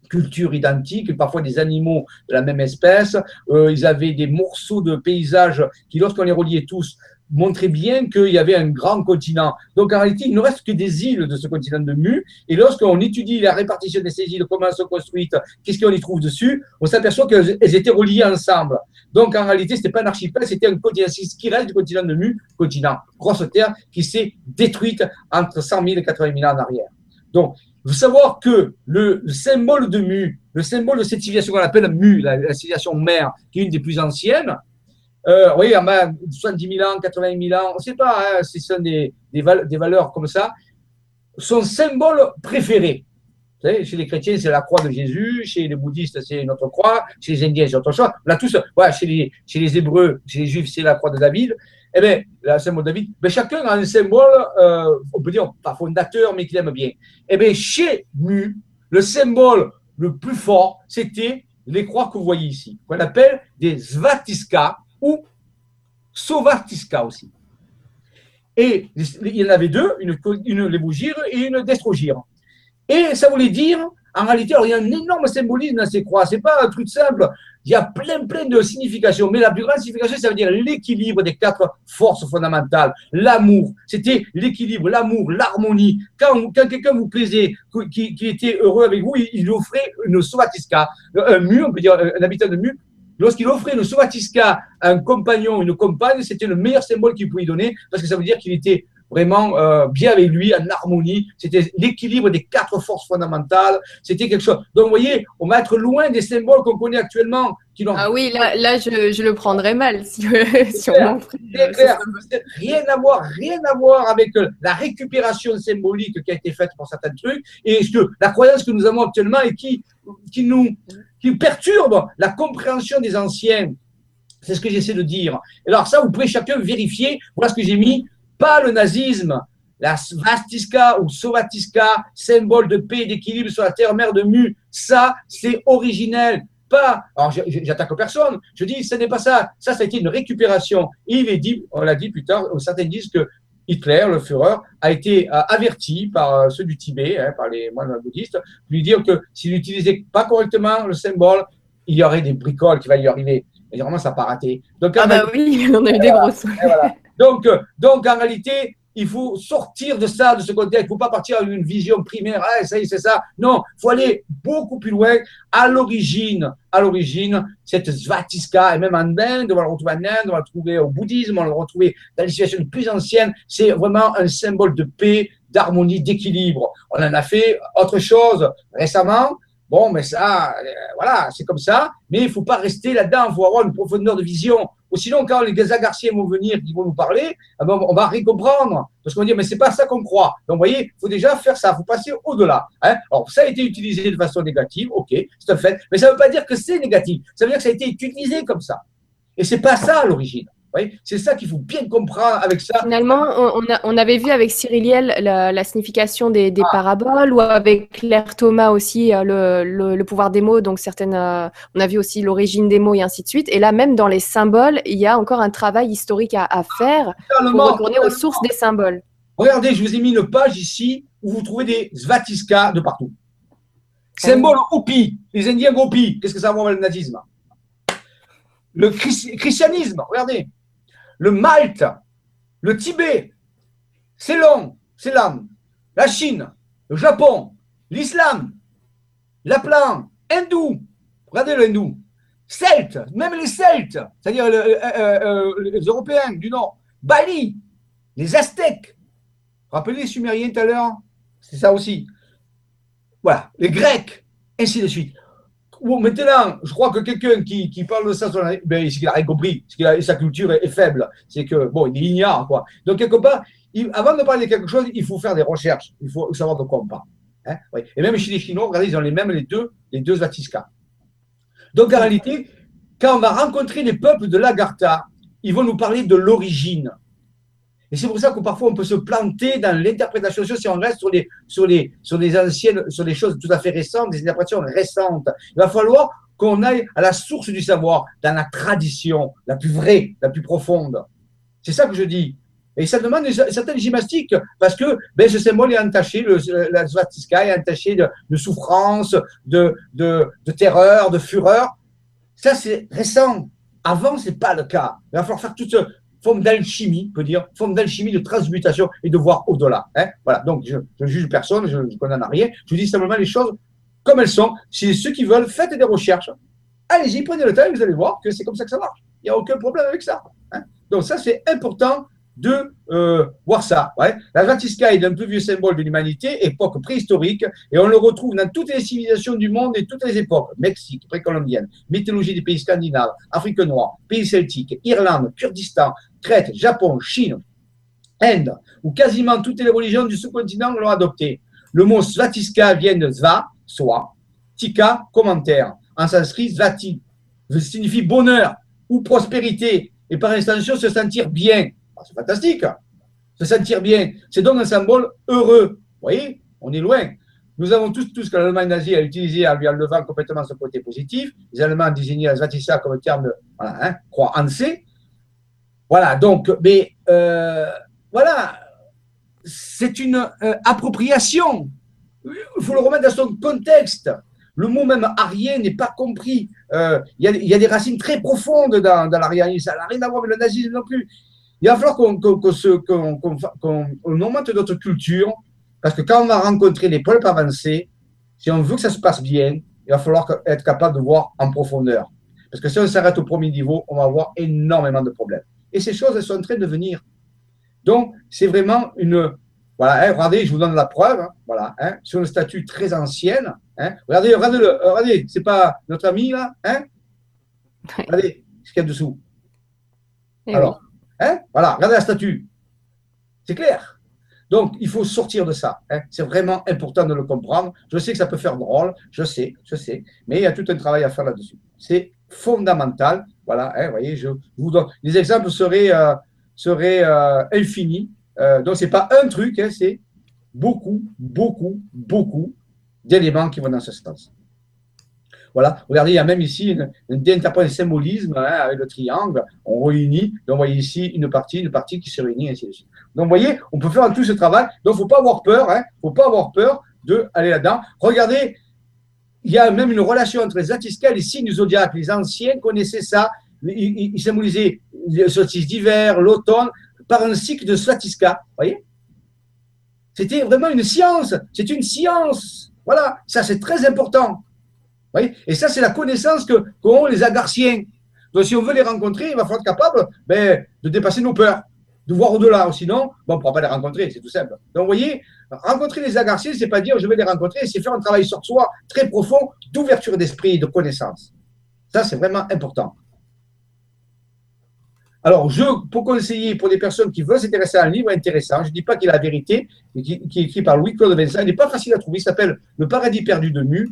cultures identiques, parfois des animaux de la même espèce. Euh, ils avaient des morceaux de paysages qui, lorsqu'on les reliait tous, montrait bien qu'il y avait un grand continent. Donc en réalité, il ne reste que des îles de ce continent de Mu. Et lorsqu'on étudie la répartition de ces îles, comment elles sont construites, qu'est-ce qu'on y trouve dessus, on s'aperçoit qu'elles étaient reliées ensemble. Donc en réalité, ce n'était pas un archipel, c'était un continent. C'est ce qui reste du continent de Mu, continent, grosse terre, qui s'est détruite entre 100 000 et 80 000 ans en arrière. Donc, faut savoir que le, symbole de Mu, le symbole de cette civilisation qu'on appelle Mu, la, civilisation mère, qui est une des plus anciennes, euh, oui, en 70 000 ans, 80 000 ans, on ne sait pas hein, si ce sont des, des, valeurs comme ça, son symbole préféré. Chez les chrétiens, c'est la croix de Jésus, chez les bouddhistes, c'est notre croix, chez les Indiens, c'est autre chose. Tous, voilà, chez les, chez les Hébreux, chez les Juifs, c'est la croix de David. Eh bien, le symbole de David, mais chacun a un symbole, euh, on peut dire pas fondateur, mais qu'il aime bien. Eh bien, chez Mu, le symbole le plus fort, c'était les croix que vous voyez ici, qu'on appelle des Svatiska ou Sovatiska aussi. Et il y en avait deux, une, une et une destrogire. Et ça voulait dire, en réalité, il y a un énorme symbolisme dans ces croix. Ce n'est pas un truc simple. Il y a plein, plein de significations. Mais la plus grande signification, ça veut dire l'équilibre des quatre forces fondamentales. L'amour. C'était l'équilibre, l'amour, l'harmonie. Quand, quelqu'un vous plaisait, qui, était heureux avec vous, il, offrait une sovatiska, un mur, on peut dire un habitant de mur. Lorsqu'il offrait une sovatiska à un compagnon, une compagne, c'était le meilleur symbole qu'il pouvait donner parce que ça veut dire qu'il était vraiment euh, bien avec lui, en harmonie. C'était l'équilibre des quatre forces fondamentales. C'était quelque chose. Donc, vous voyez, on va être loin des symboles qu'on connaît actuellement. Qui ah oui, là, là je, je, le prendrais mal si, <laughs> si on Rien à voir, rien à voir avec euh, la récupération symbolique qui a été faite pour certains trucs et que, la croyance que nous avons actuellement et qui, qui nous qui perturbe la compréhension des anciens. C'est ce que j'essaie de dire. Alors ça, vous pouvez chacun vérifier. Voilà ce que j'ai mis pas le nazisme, la svastiska ou sovatiska, symbole de paix et d'équilibre sur la terre mère de Mu, ça, c'est originel. Pas, alors j'attaque personne, je dis, ce n'est pas ça. Ça, ça a été une récupération. il est dit, on l'a dit plus tard, certains disent que Hitler, le Führer, a été euh, averti par euh, ceux du Tibet, hein, par les moines bouddhistes, lui dire que s'il n'utilisait pas correctement le symbole, il y aurait des bricoles qui vont lui arriver. Et vraiment, ça n'a pas raté. Donc, ah bah oui, <laughs> on a eu des grosses. Donc, euh, donc, en réalité, il faut sortir de ça, de ce contexte. Il ne faut pas partir avec une vision primaire. Ah, ça y est, c'est ça. Non, il faut aller beaucoup plus loin. À l'origine, à l'origine, cette Svatiska, et même en Inde, on va le retrouver en Inde, on va le retrouver au bouddhisme, on va le retrouver dans les situations plus anciennes. C'est vraiment un symbole de paix, d'harmonie, d'équilibre. On en a fait autre chose récemment. Bon, mais ça, euh, voilà, c'est comme ça. Mais il ne faut pas rester là-dedans. Il faut avoir une profondeur de vision. Sinon, quand les Agarciens vont venir, qui vont nous parler, eh ben, on va rien comprendre. Parce qu'on va dire, mais c'est pas ça qu'on croit. Donc, vous voyez, il faut déjà faire ça. Il faut passer au-delà. Hein. Alors, ça a été utilisé de façon négative. OK, c'est un fait. Mais ça ne veut pas dire que c'est négatif. Ça veut dire que ça a été utilisé comme ça. Et c'est pas ça à l'origine c'est ça qu'il faut bien comprendre avec ça. Finalement, on, avait vu avec Cyriliel la, la signification des, ah. paraboles, ou avec Claire Thomas aussi euh, le, pouvoir des mots. Donc certaines, euh, on a vu aussi l'origine des mots et ainsi de suite. Et là, même dans les symboles, il y a encore un travail historique à, faire pour retourner aux sources des symboles. Regardez, je vous ai mis une page ici où vous trouvez des Svatiska de partout. Symbole Hopi, les Indiens Hopi. Qu'est-ce que ça a à voir avec le nazisme Le christianisme, regardez le Malte, le Tibet, Ceylan, Ceylan, la Chine, le Japon, l'islam, l'aplan, hindou, regardez le hindou, Celtes, même les Celtes, c'est-à-dire euh, euh, euh, les Européens du Nord, Bali, les Aztèques, rappelez les Sumériens tout à l'heure, c'est ça aussi. Voilà, les Grecs, ainsi de suite maintenant, je crois que quelqu'un qui, qui, parle de ça, ben, c'est qu'il a rien compris, c'est sa culture est, faible, c'est que, bon, il ignore, quoi. Donc, quelque part, avant de parler de quelque chose, il faut faire des recherches, il faut savoir de quoi on parle. Hein. Et même chez les Chinois, regardez, ils ont les mêmes, les deux, les deux. Donc, en réalité, quand on va rencontrer les peuples de l'Agartha, ils vont nous parler de l'origine. Et c'est pour ça que parfois on peut se planter dans l'interprétation si on reste sur les, sur, les, sur les anciennes, sur les choses tout à fait récentes, des interprétations récentes. Il va falloir qu'on aille à la source du savoir, dans la tradition la plus vraie, la plus profonde. C'est ça que je dis. Et ça demande une certaine gymnastique, parce que ben, ce symbole est entaché, le, la svastika est entaché de, souffrance, de, de, de, terreur, de fureur. Ça, c'est récent. Avant, c'est pas le cas. Il va falloir faire toute forme d'alchimie, peut dire, forme d'alchimie, de transmutation et de voir au-delà. Hein. Voilà, donc je ne juge personne, je ne condamne rien, je dis simplement les choses comme elles sont. Si ceux qui veulent, faites des recherches. Allez-y, prenez le temps vous allez voir que c'est comme ça que ça marche. Il n'y a aucun problème avec ça. Hein. Donc ça, c'est important de euh, ça. Ouais. La Vatiska est un peu vieux symbole de l'humanité, époque préhistorique, et on le retrouve dans toutes les civilisations du monde et toutes les époques. Mexique, précolombienne, mythologie des pays scandinaves, Afrique noire, pays celtiques, Irlande, Kurdistan, Crète, Japon, Chine, Inde, où quasiment toutes les religions du sous-continent l'ont adopté. Le mot Svatiska vient de Sva, soi, Tika, commentaire. En sanskrit, Svati signifie bonheur ou prospérité, et par extension se sentir bien. Ah, c'est fantastique. Se sentir bien. C'est donc un symbole heureux. Vous voyez, on est loin. Nous avons tous, tous que l'Allemagne nazie a utilisé en lui enlevant complètement son côté positif. Les Allemands désignaient la Svatissa comme terme voilà, hein, croix en C. Voilà, donc, mais euh, voilà, c'est une euh, appropriation. Il faut le remettre dans son contexte. Le mot même arien n'est pas compris. Euh, il y, a des racines très profondes dans, dans l'arianisme. Ça n'a rien à voir avec le nazisme non plus. Il va falloir qu'on augmente notre culture, parce que quand on va rencontrer les peuples avancés, si on veut que ça se passe bien, il va falloir être capable de voir en profondeur. Parce que si on s'arrête au premier niveau, on va avoir énormément de problèmes. Et ces choses, elles sont en train de venir. Donc, c'est vraiment une. Voilà, hein, regardez, je vous donne la preuve. Hein, voilà, hein, sur une statue très ancienne. regardez, regardez-le, euh, regardez, c'est pas notre ami là Regardez ce qu'il y a dessous. Alors, Hein? Voilà, regardez la statue. C'est clair. Donc, il faut sortir de ça. Hein. C'est vraiment important de le comprendre. Je sais que ça peut faire drôle, je sais, je sais, mais il y a tout un travail à faire là-dessus. C'est fondamental. Voilà, hein, voyez, je vous donne. Les exemples seraient, euh, euh, infinis. Euh, donc, ce n'est pas un truc, hein, c'est beaucoup, beaucoup, beaucoup d'éléments qui vont dans ce sens. Voilà, regardez, il y a même ici une, une symbolisme hein, avec le triangle. On réunit, donc vous voyez ici une partie, une partie qui se réunit, ainsi de suite. Donc vous voyez, on peut faire tout ce travail. Donc il ne faut pas avoir peur, il hein, ne faut pas avoir peur d'aller là-dedans. Regardez, il y a même une relation entre les et les signes zodiaques. Les anciens connaissaient ça. Ils, symbolisaient le solstice d'hiver, l'automne, par un cycle de Svatiska. Vous voyez? C'était vraiment une science. C'est une science. Voilà, ça c'est très important. Et ça, c'est la connaissance que qu'ont les agarciens. Donc, si on veut les rencontrer, il va falloir être capable ben, de dépasser nos peurs, de voir au-delà. Sinon, on ne pourra pas les rencontrer, c'est tout simple. Donc, vous voyez, rencontrer les agarciens, ce n'est pas dire je vais les rencontrer, c'est faire un travail sur soi très profond d'ouverture d'esprit de connaissance. Ça, c'est vraiment important. Alors, je, pour conseiller pour des personnes qui veulent s'intéresser à un livre intéressant, je ne dis pas qu'il est la vérité, qui, qui est écrit par Louis-Claude Vincent, il n'est pas facile à trouver, il s'appelle Le paradis perdu de Mu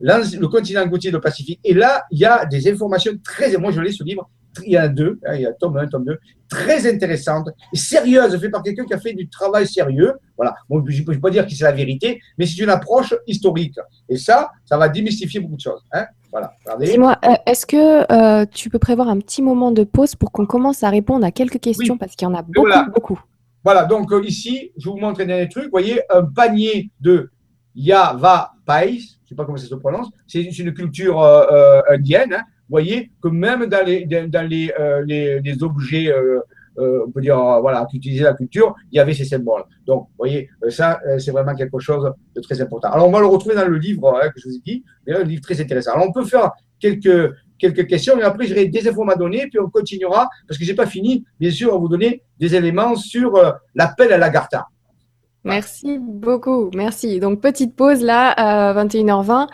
le continent goutier de Pacifique. Et là, il y a des informations très. Moi, je lis ce livre. Il y a deux, hein, il y a tome 1, tome 2, très intéressantes et sérieuses, fait par quelqu'un qui a fait du travail sérieux. Voilà. Bon, je ne peux pas dire que c'est la vérité, mais c'est une approche historique. Et ça, ça va démystifier beaucoup de choses. Hein. voilà. Dis-moi, euh, est-ce que euh, tu peux prévoir un petit moment de pause pour qu'on commence à répondre à quelques questions? Parce qu'il y en a beaucoup, voilà. beaucoup. Voilà, donc euh, ici, je vous montre un dernier truc. Vous voyez, un panier de Yava Pais, sais pas comment ça se prononce, c'est une culture euh, euh, indienne. Hein. Vous voyez que même dans les, dans les, euh, les, objets, on peut dire, voilà, qui utilisaient la culture, il y avait ces symboles. Donc, vous voyez, ça, c'est vraiment quelque chose de très important. Alors, on va le retrouver dans le livre hein, que je vous ai dit, un livre très intéressant. Alors, on peut faire quelques, quelques questions et après, j'aurai des infos à donner, puis on continuera, parce que je n'ai pas fini, bien sûr, à vous donner des éléments sur l'appel à l'Agartha. Merci beaucoup, merci. Donc petite pause là à 21h20.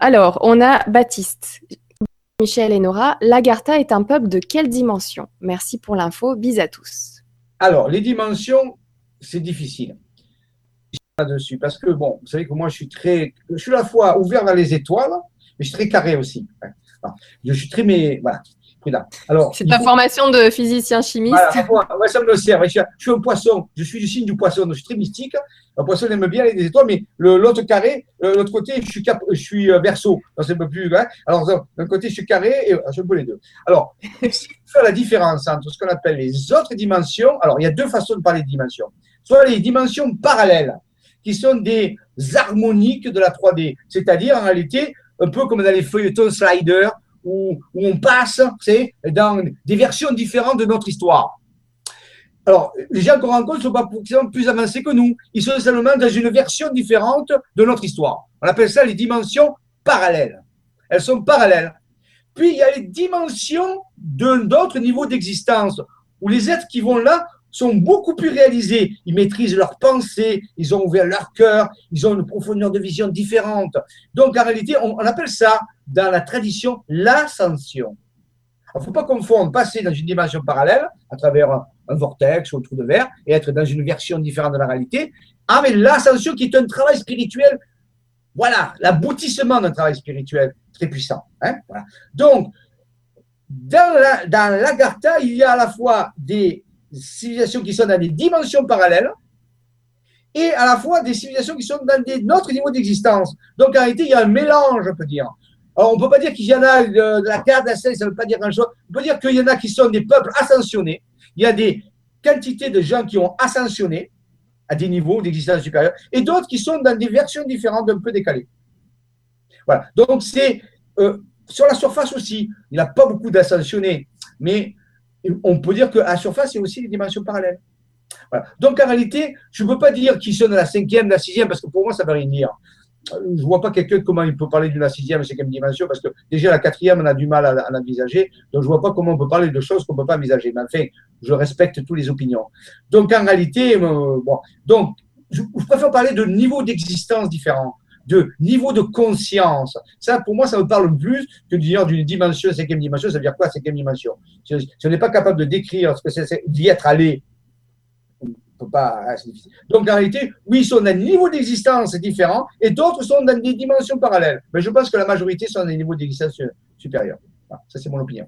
Alors, on a Baptiste. Michel et Nora, l'Agartha est un peuple de quelle dimension? Merci pour l'info, bis à tous. Alors, les dimensions, c'est difficile là-dessus parce que bon, vous savez que moi je suis très, je suis à la fois ouvert vers les étoiles, mais je suis très carré aussi. Je suis très, mais voilà, alors, c'est ta formation de physicien chimiste. Voilà, ça me le sert. Je suis, un poisson. Je suis du signe du poisson. Donc je suis très mystique. Un poisson aime bien les étoiles, mais l'autre carré, euh, l'autre côté, je suis, cap, je suis euh, verso. C'est un peu plus. Hein. Alors, d'un côté, je suis carré et je suis un peu les deux. Alors, si on fait la différence entre ce qu'on appelle les autres dimensions, alors il y a deux façons de parler de dimensions. Soit les dimensions parallèles, qui sont des harmoniques de la 3D, c'est-à-dire en réalité, un peu comme dans les feuilletons sliders où, on passe c'est dans des versions différentes de notre histoire. alors, les gens qu'on rencontre ne sont pas plus avancés que nous. Ils sont seulement dans une version différente de notre histoire. On appelle ça les dimensions parallèles. Elles sont parallèles. Puis, il y a les dimensions d'autres niveaux d'existence, où les êtres qui vont là sont beaucoup plus réalisés. Ils maîtrisent leurs pensées, ils ont ouvert leur cœur, ils ont une profondeur de vision différente. Donc, en réalité, on, appelle ça, dans la tradition, l'ascension. Il ne faut pas confondre passer dans une dimension parallèle, à travers un, vortex ou un trou de verre, et être dans une version différente de la réalité, avec l'ascension qui est un travail spirituel, voilà, l'aboutissement d'un travail spirituel très puissant. Hein. Donc, dans, la, dans l'Agartha, il y a à la fois des civilisations qui sont dans des dimensions parallèles, et à la fois des civilisations qui sont dans des autres niveaux d'existence. Donc en réalité, il y a un mélange, on peut dire. Alors, on ne peut pas dire qu'il y en a de, la carte d'ascension, ça ne veut pas dire grand-chose. On peut dire qu'il y en a qui sont des peuples ascensionnés. Il y a des quantités de gens qui ont ascensionné à des niveaux d'existence supérieure et d'autres qui sont dans des versions différentes, un peu décalées. Voilà. Donc, c'est euh, sur la surface aussi. Il n'y a pas beaucoup d'ascensionnés, mais on peut dire qu'à la surface, il y a aussi des dimensions parallèles. Donc, en réalité, je ne peux pas dire qu'ils sont dans la cinquième, la sixième, parce que pour moi, ça ne veut rien dire je vois pas quelqu'un comment il peut parler d'une sixième, cinquième dimension, parce que déjà la quatrième, on a du mal à, l'envisager. Donc, je vois pas comment on peut parler de choses qu'on peut pas envisager. Mais enfin, je respecte toutes les opinions. Donc, en réalité, euh, bon, donc, je, préfère parler de niveaux d'existence différents, de niveau de conscience. Ça, pour moi, ça me parle plus que d'une dimension, cinquième dimension. Ça veut dire quoi, cinquième dimension? Si on n'est pas capable de décrire ce que c'est d'y être allé peut pas. Hein, Donc en réalité, oui, ils sont d'un niveau d'existence différent et d'autres sont dans des dimensions parallèles. Mais je pense que la majorité sont dans des niveaux d'existence supérieurs. ça, c'est mon opinion.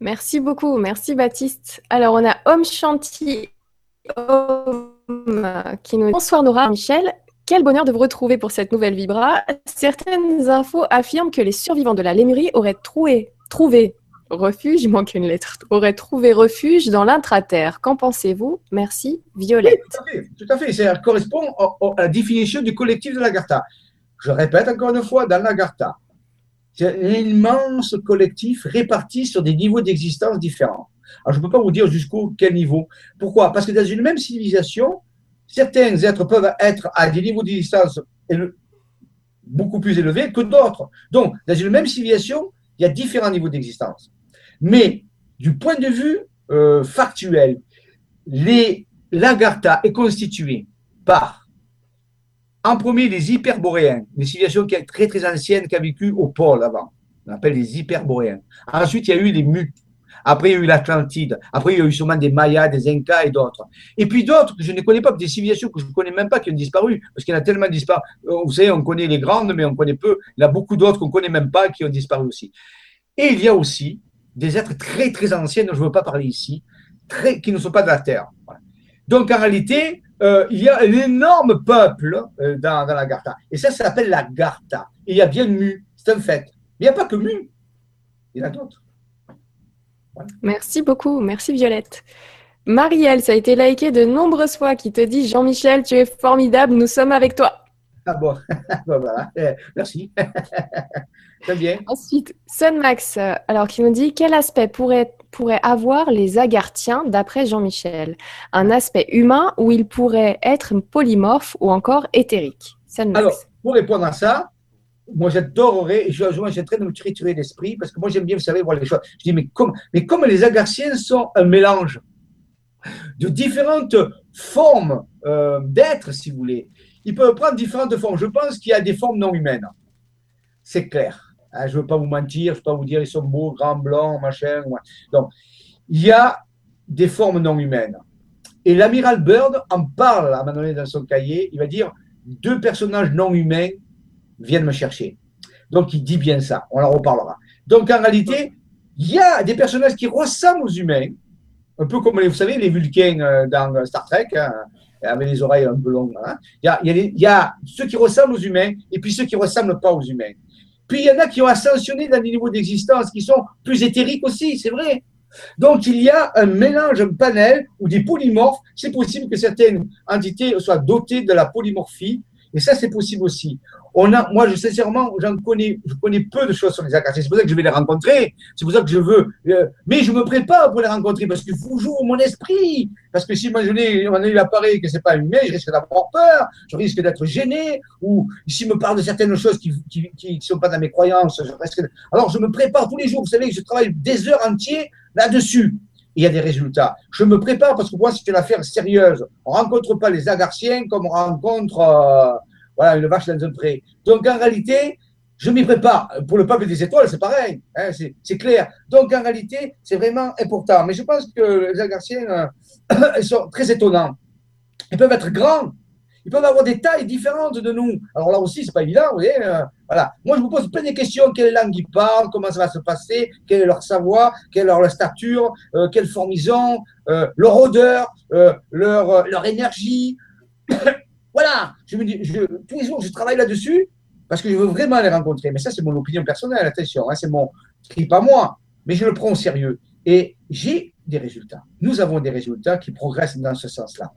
Merci beaucoup. Merci Baptiste. Alors, on a Homme Chantier qui nous Bonsoir Nora, Michel. Quel bonheur de vous retrouver pour cette nouvelle Vibra. Certaines infos affirment que les survivants de la Lémurie auraient trouvé, refuge, il manque une lettre, aurait trouvé refuge dans l'intraterre. Qu'en pensez-vous? Merci, Violette. tout à fait, Ça correspond à la définition du collectif de l'Agartha. Je répète encore une fois, dans l'Agartha, c'est un immense collectif réparti sur des niveaux d'existence différents. Alors, je ne peux pas vous dire jusqu'au quel niveau. Pourquoi? Parce que dans une même civilisation, certains êtres peuvent être à des niveaux d'existence beaucoup plus élevés que d'autres. Donc, dans une même civilisation, il y a différents niveaux d'existence. Mais du point de vue euh, factuel, l'Agartha est constituée par, en premier, les hyperboréens, une civilisation qui est très très ancienne qui a vécu au pôle avant. On appelle les hyperboréens. Ensuite, il y a eu les. Après, il y a eu l'Atlantide. Après, il y a eu sûrement des Mayas, des Incas et d'autres. Et puis d'autres que je ne connais pas, des civilisations que je ne connais même pas qui ont disparu, parce qu'il y en a tellement disparu. Euh, vous savez, on connaît les grandes, mais on connaît peu. Il y a beaucoup d'autres qu'on ne connaît même pas qui ont disparu aussi. Et il y a aussi des êtres très très anciens dont je ne veux pas parler ici, qui ne sont pas de la Terre. Donc en réalité, euh, il y a un énorme peuple euh, dans, la Gartha. Et ça, ça s'appelle la Gartha. Et il y a bien Mu, c'est un fait. Mais il n'y a pas que Mu, il y en a d'autres. Merci beaucoup, merci Violette. Marielle, ça a été liké de nombreuses fois qui te dit Jean-Michel, tu es formidable, nous sommes avec toi. Ah bon, <laughs> voilà, eh, merci. <laughs> Très bien. Ensuite, Sunmax, euh, alors qui nous dit quel aspect pourrait, pourrait avoir les agarthiens d'après Jean-Michel? Un aspect humain ou il pourrait être polymorphe ou encore éthérique? Sunmax. Alors, pour répondre à ça, moi j'adorerais, je, en train de me triturer l'esprit parce que moi j'aime bien, vous savez, voir les choses. Je dis, mais comme, mais comme les agarthiens sont un mélange de différentes formes euh, d'être, si vous voulez, ils peuvent prendre différentes formes. Je pense qu'il y a des formes non humaines. C'est clair. Ah, je ne veux pas vous mentir, je ne veux pas vous dire ils sont beaux, grands, blancs, machin. Donc, il y a des formes non humaines. Et l'amiral Bird en parle à un moment donné dans son cahier. Il va dire deux personnages non humains viennent me chercher. Donc, il dit bien ça. On en reparlera. Donc, en réalité, il y a des personnages qui ressemblent aux humains, un peu comme, vous savez, les Vulcains euh, dans Star Trek, hein, avec les oreilles un peu longues. Hein. Il, y a, il y a ceux qui ressemblent aux humains et puis ceux qui ne ressemblent pas aux humains. Puis il y en a qui ont ascensionné dans des niveaux d'existence qui sont plus éthériques aussi, c'est vrai. Donc il y a un mélange, un panel ou des polymorphes. C'est possible que certaines entités soient dotées de la polymorphie Et ça, c'est possible aussi. On a, moi, je, sincèrement, j'en connais, je connais peu de choses sur les agarthiens. C'est pour ça que je vais les rencontrer. C'est pour ça que je veux. Euh, mais je me prépare pour les rencontrer parce qu'il faut jouer mon esprit. Parce que si moi, je l'ai, il apparaît que c'est pas humain, je risque d'avoir peur, je risque d'être gêné, ou s'il me parle de certaines choses qui, qui, qui, sont pas dans mes croyances, je risque. Alors, je me prépare tous les jours. Vous savez, je travaille des heures entières là-dessus il y a des résultats. Je me prépare parce que moi, c'est une affaire sérieuse. On rencontre pas les agarciens comme on rencontre euh, voilà, une vache dans un pré. Donc, en réalité, je m'y prépare. Pour le peuple des étoiles, c'est pareil. Hein, c'est clair. Donc, en réalité, c'est vraiment important. Mais je pense que les agarciens, euh, <coughs> sont très étonnants. Ils peuvent être grands, ils peuvent avoir des tailles différentes de nous. Alors là aussi, c'est pas évident, vous voyez. Euh, voilà. Moi, je vous pose plein de questions. Quelle langue ils parlent Comment ça va se passer? Quel est leur savoir? Quelle est leur stature? Euh, Quelle forme ils ont? Euh, Leur odeur? Leur, leur énergie? <coughs> Voilà. Je me dis, tous les jours, je travaille là-dessus parce que je veux vraiment les rencontrer. Mais ça, c'est mon opinion personnelle, attention. Hein, c'est mon trip pas moi. Mais je le prends au sérieux. Et j'ai des résultats. Nous avons des résultats qui progressent dans ce sens-là.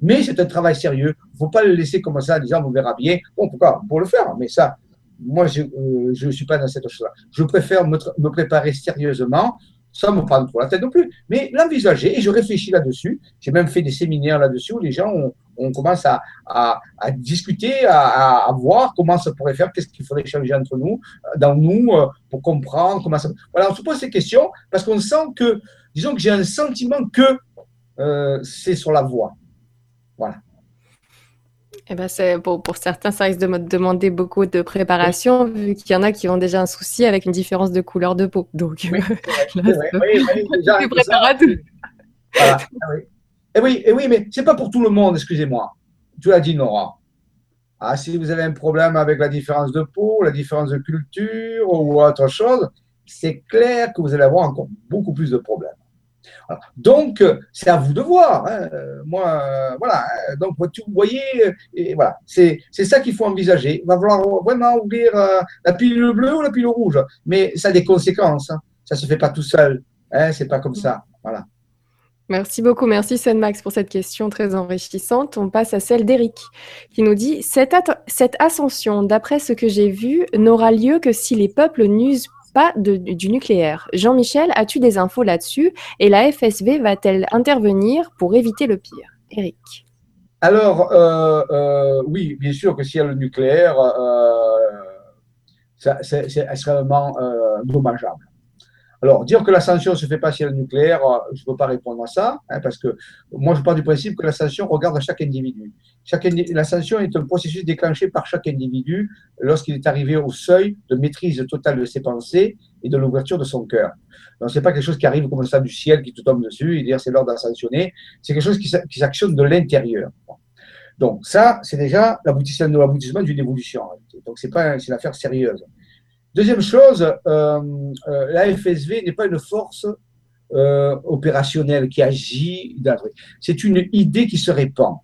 Mais c'est un travail sérieux. Il ne faut pas le laisser comme ça en disant on verra bien. Bon, pourquoi Pour le faire. Mais ça, moi, je ne euh, suis pas dans cette chose-là. Je préfère me, préparer sérieusement sans me prendre trop la tête non plus, mais l'envisager et je réfléchis là-dessus. J'ai même fait des séminaires là-dessus où les gens, on, commence à, à, à discuter, à, à, voir comment ça pourrait faire, qu'est-ce qu'il faudrait changer entre nous, dans nous, euh, pour comprendre comment ça. Voilà, on se pose ces questions parce qu'on sent que disons que j'ai un sentiment que euh, c'est sur la voie. Eh ben pour, pour, certains, ça risque de me demander beaucoup de préparation, vu qu'il y en a qui ont déjà un souci avec une différence de couleur de peau. Donc, oui, oui, <laughs> prépare à tout. Voilà. Et oui, et oui, mais c'est pas pour tout le monde, excusez-moi. Tu l'as dit, Nora. Ah, si vous avez un problème avec la différence de peau, la différence de culture ou autre chose, c'est clair que vous allez avoir encore beaucoup plus de problèmes. Donc, c'est à vous de voir. Hein. Moi, euh, voilà. Hein. Donc, vous voyez, et voilà, c'est ça qu'il faut envisager. Il va falloir vraiment ouvrir euh, la pilule bleue ou la pilule rouge. Mais ça a des conséquences. Hein. Ça ne se fait pas tout seul. Hein. C'est pas comme ça. Voilà. Merci beaucoup, merci Max pour cette question très enrichissante. On passe à celle d'Eric qui nous dit cette, cette ascension, d'après ce que j'ai vu, n'aura lieu que si les peuples n'usent pas du nucléaire. Jean-Michel, as-tu des infos là-dessus? Et la FSV va-t-elle intervenir pour éviter le pire? Eric. Alors, euh, euh, oui, bien sûr que s'il y a le nucléaire, euh, c'est extrêmement dommageable. Alors, dire que la sanction ne se fait pas si elle est nucléaire, euh, je ne peux pas répondre à ça, hein, parce que moi, je pars du principe que la sanction regarde à chaque individu. Chaque, la sanction est un processus déclenché par chaque individu lorsqu'il est arrivé au seuil de maîtrise totale de ses pensées et de l'ouverture de son cœur. Donc, ce n'est pas quelque chose qui arrive comme ça du ciel, qui te tombe dessus et dire c'est l'heure d'en sanctionner. C'est quelque chose qui, s'actionne de l'intérieur. Donc, ça, c'est déjà l'aboutissement d'une évolution. Donc, c'est pas, une affaire sérieuse. Deuxième chose, euh, euh, la FSV n'est pas une force euh, opérationnelle qui agit. C'est une idée qui se répand.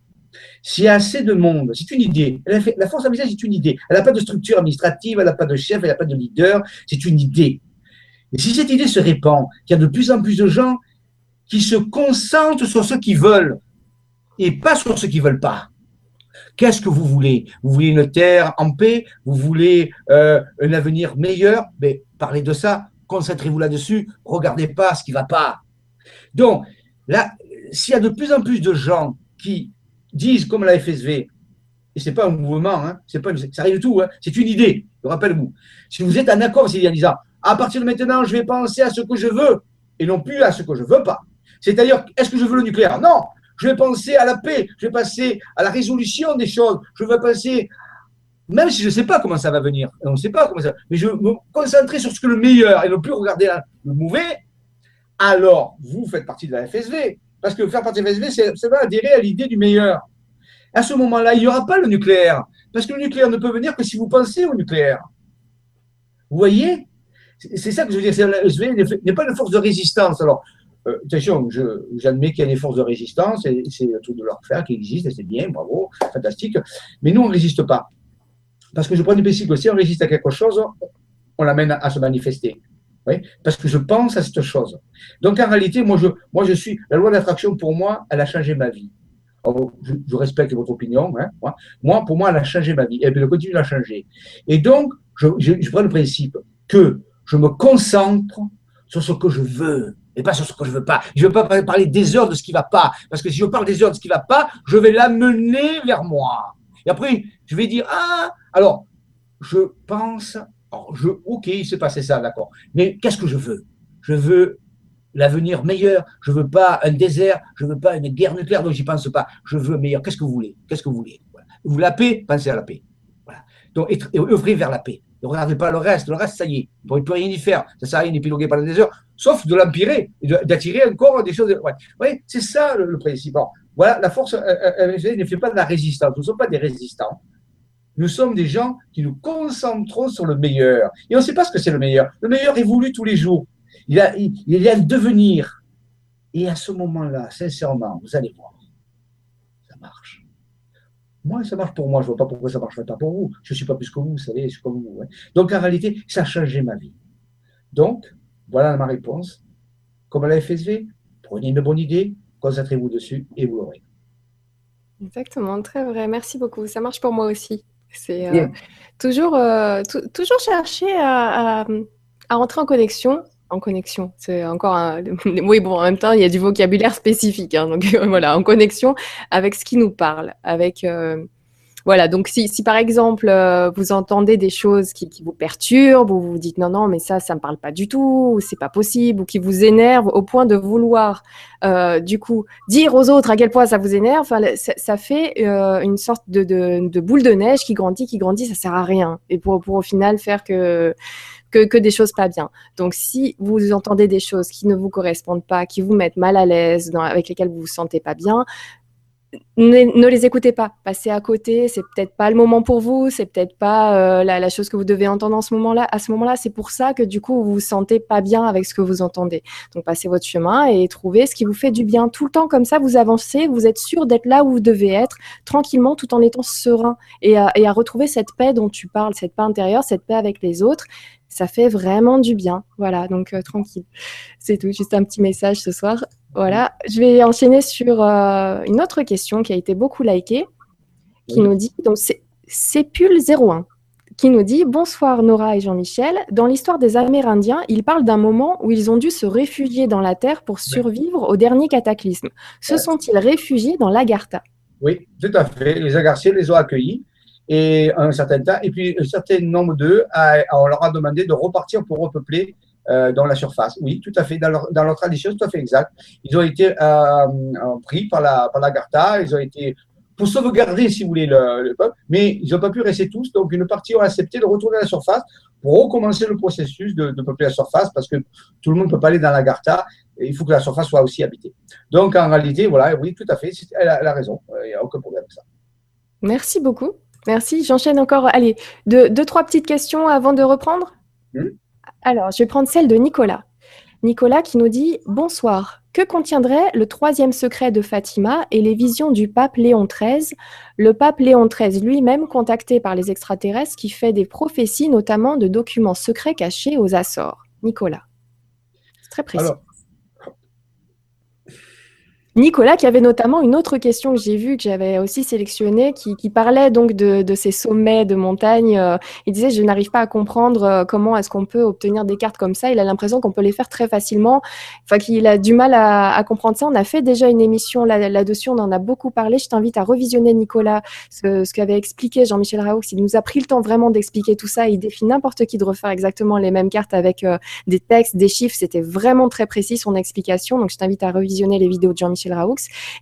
S'il y a assez de monde, c'est une idée. La force visage, c'est une idée. Elle n'a pas de structure administrative, elle n'a pas de chef, elle n'a pas de leader. C'est une idée. Et si cette idée se répand, qu'il y a de plus en plus de gens qui se concentrent sur ce qu'ils veulent et pas sur ce qu'ils veulent pas. Qu'est-ce que vous voulez? Vous voulez une terre en paix? Vous voulez euh, un avenir meilleur? Mais parlez de ça, concentrez-vous là-dessus, regardez pas ce qui va pas. Donc, là, s'il y a de plus en plus de gens qui disent comme la FSV, et c'est pas un mouvement, hein, c'est pas, ça arrive du tout, hein, c'est une idée, rappelle-vous. Si vous êtes en accord avec en disant, à partir de maintenant, je vais penser à ce que je veux, et non plus à ce que je veux pas. C'est-à-dire, est-ce que je veux le nucléaire? Non, je vais penser à la paix, je vais penser à la résolution des choses, je vais penser, même si je ne sais pas comment ça va venir, on ne sait pas comment ça mais je vais me concentrer sur ce que le meilleur et ne plus regarder le mauvais, alors vous faites partie de la FSV. Parce que faire partie de la FSV, c'est adhérer à l'idée du meilleur. À ce moment-là, il n'y aura pas le nucléaire. Parce que le nucléaire ne peut venir que si vous pensez au nucléaire. Vous voyez? C'est ça que je veux dire. La FSV n'est pas une force de résistance. Alors, euh, attention, j'admets qu'il y a des forces de résistance, et c'est tout de leur faire qui existent, et c'est bien, bravo, fantastique. Mais nous, on ne résiste pas. Parce que je prends du principe que si on résiste à quelque chose, on l'amène à se manifester. Oui, parce que je pense à cette chose. Donc en réalité, moi je, moi je suis, la loi d'attraction pour moi, elle a changé ma vie. je, respecte votre opinion. Hein, moi. pour moi, elle a changé ma vie. Et elle continue à changer. Et donc, je prends le principe que je me concentre sur ce que je veux et pas sur ce que je veux pas. Je veux pas parler des heures de ce qui va pas, parce que si je parle des heures de ce qui va pas, je vais l'amener vers moi. Et après, je vais dire ah, alors je pense, je, ok, il s'est passé ça, d'accord. Mais qu'est-ce que je veux? Je veux l'avenir meilleur. Je veux pas un désert. Je veux pas une guerre nucléaire. Donc j'y pense pas. Je veux meilleur. Qu'est-ce que vous voulez? Qu'est-ce que vous voulez? Vous voulez la paix Pensez à la paix. Voilà. Donc œuvrez vers la paix. Ne regardez pas le reste. Le reste, ça y est. Vous ne pouvez plus rien y faire. Ça sert à rien d'épiloguer pendant des heures, sauf de l'empirer et d'attirer encore des choses. Ouais. Oui, c'est ça le, principe. voilà, la force ne fait pas de la résistance. Nous ne sommes pas des résistants. Nous sommes des gens qui nous concentrons sur le meilleur. Et on ne sait pas ce que c'est le meilleur. Le meilleur évolue tous les jours. Il, a, il, y a le devenir. Et à ce moment-là, sincèrement, vous allez voir. Moi, ça marche pour moi. Je ne vois pas pourquoi ça ne marcherait pas pour vous. Je ne suis pas plus que vous, vous savez, je suis comme vous. Donc, en réalité, ça a changé ma vie. Donc, voilà ma réponse. Comme à la FSV, prenez une bonne idée, concentrez-vous dessus et vous l'aurez. Exactement, très vrai. Merci beaucoup. Ça marche pour moi aussi. C'est euh, toujours, euh, toujours chercher à, à, à, entrer en connexion. En connexion, c'est encore un. <laughs> Oui, bon, en même temps, il y a du vocabulaire spécifique. Hein, donc <laughs> voilà, en connexion avec ce qui nous parle, avec euh, voilà, donc si, par exemple euh, vous entendez des choses qui, vous perturbent ou vous vous dites non, non, mais ça, ça me parle pas du tout, ou c'est pas possible, ou qui vous énerve au point de vouloir euh, du coup dire aux autres à quel point ça vous énerve, ça, ça, fait une sorte de, de, boule de neige qui grandit, qui grandit, ça sert à rien. Et pour, pour au final faire que que, des choses pas bien. Donc, si vous entendez des choses qui ne vous correspondent pas, qui vous mettent mal à l'aise, avec lesquelles vous vous sentez pas bien, ne, les écoutez pas, passez à côté, c'est peut-être pas le moment pour vous, c'est peut-être pas euh, la, chose que vous devez entendre en ce moment-là. À ce moment-là, c'est pour ça que du coup, vous vous sentez pas bien avec ce que vous entendez. Donc, passez votre chemin et trouvez ce qui vous fait du bien. Tout le temps comme ça, vous avancez, vous êtes sûr d'être là où vous devez être, tranquillement, tout en étant serein et à retrouver cette paix dont tu parles, cette paix intérieure, cette paix avec les autres ça fait vraiment du bien. Voilà, donc euh, tranquille. C'est tout, juste un petit message ce soir. Voilà, je vais enchaîner sur euh, une autre question qui a été beaucoup likée, qui nous dit, donc c'est Sépul01, qui nous dit Bonsoir Nora et Jean-Michel. Dans l'histoire des Amérindiens, ils parlent d'un moment où ils ont dû se réfugier dans la terre pour survivre au dernier cataclysme. Se sont-ils réfugiés dans l'Agartha Oui, tout à fait. Les Agartiens les ont accueillis et un certain temps. Et puis, un certain nombre d'eux, on leur a demandé de repartir pour repeupler euh, dans la surface. Oui, tout à fait. Dans leur, dans leur tradition, tout à fait exact. Ils ont été euh, euh, pris par la, par la Gartha, ils ont été pour sauvegarder, si vous voulez, le, peuple, mais ils n'ont pas pu rester tous. Donc, une partie ont accepté de retourner à la surface pour recommencer le processus de, de peupler la surface parce que tout le monde ne peut pas aller dans la Gartha. il faut que la surface soit aussi habitée. Donc, en réalité, voilà, oui, tout à fait. Elle a, elle a raison. Il n'y a aucun problème avec ça. Merci beaucoup. Merci. J'enchaîne encore. Allez, deux, deux, trois petites questions avant de reprendre. Hmm. Alors, je vais prendre celle de Nicolas. Nicolas qui nous dit Bonsoir. Que contiendrait le troisième secret de Fatima et les visions du pape Léon XIII Le pape Léon XIII lui-même contacté par les extraterrestres qui fait des prophéties, notamment de documents secrets cachés aux Açores. Nicolas. C'est très précis. Nicolas, qui avait notamment une autre question que j'ai vue, que j'avais aussi sélectionnée, qui, parlait donc de, ces sommets de montagne. Euh, il disait, je n'arrive pas à comprendre euh, comment est-ce qu'on peut obtenir des cartes comme ça. Il a l'impression qu'on peut les faire très facilement. Enfin, qu'il a du mal à, comprendre ça. On a fait déjà une émission là-dessus, on en a beaucoup parlé. Je t'invite à revisionner, Nicolas, ce, qu'avait expliqué Jean-Michel Raoux. Il nous a pris le temps vraiment d'expliquer tout ça. Il défie n'importe qui de refaire exactement les mêmes cartes avec euh, des textes, des chiffres. C'était vraiment très précis son explication. Donc, je t'invite à revisionner les vidéos de Jean-Michel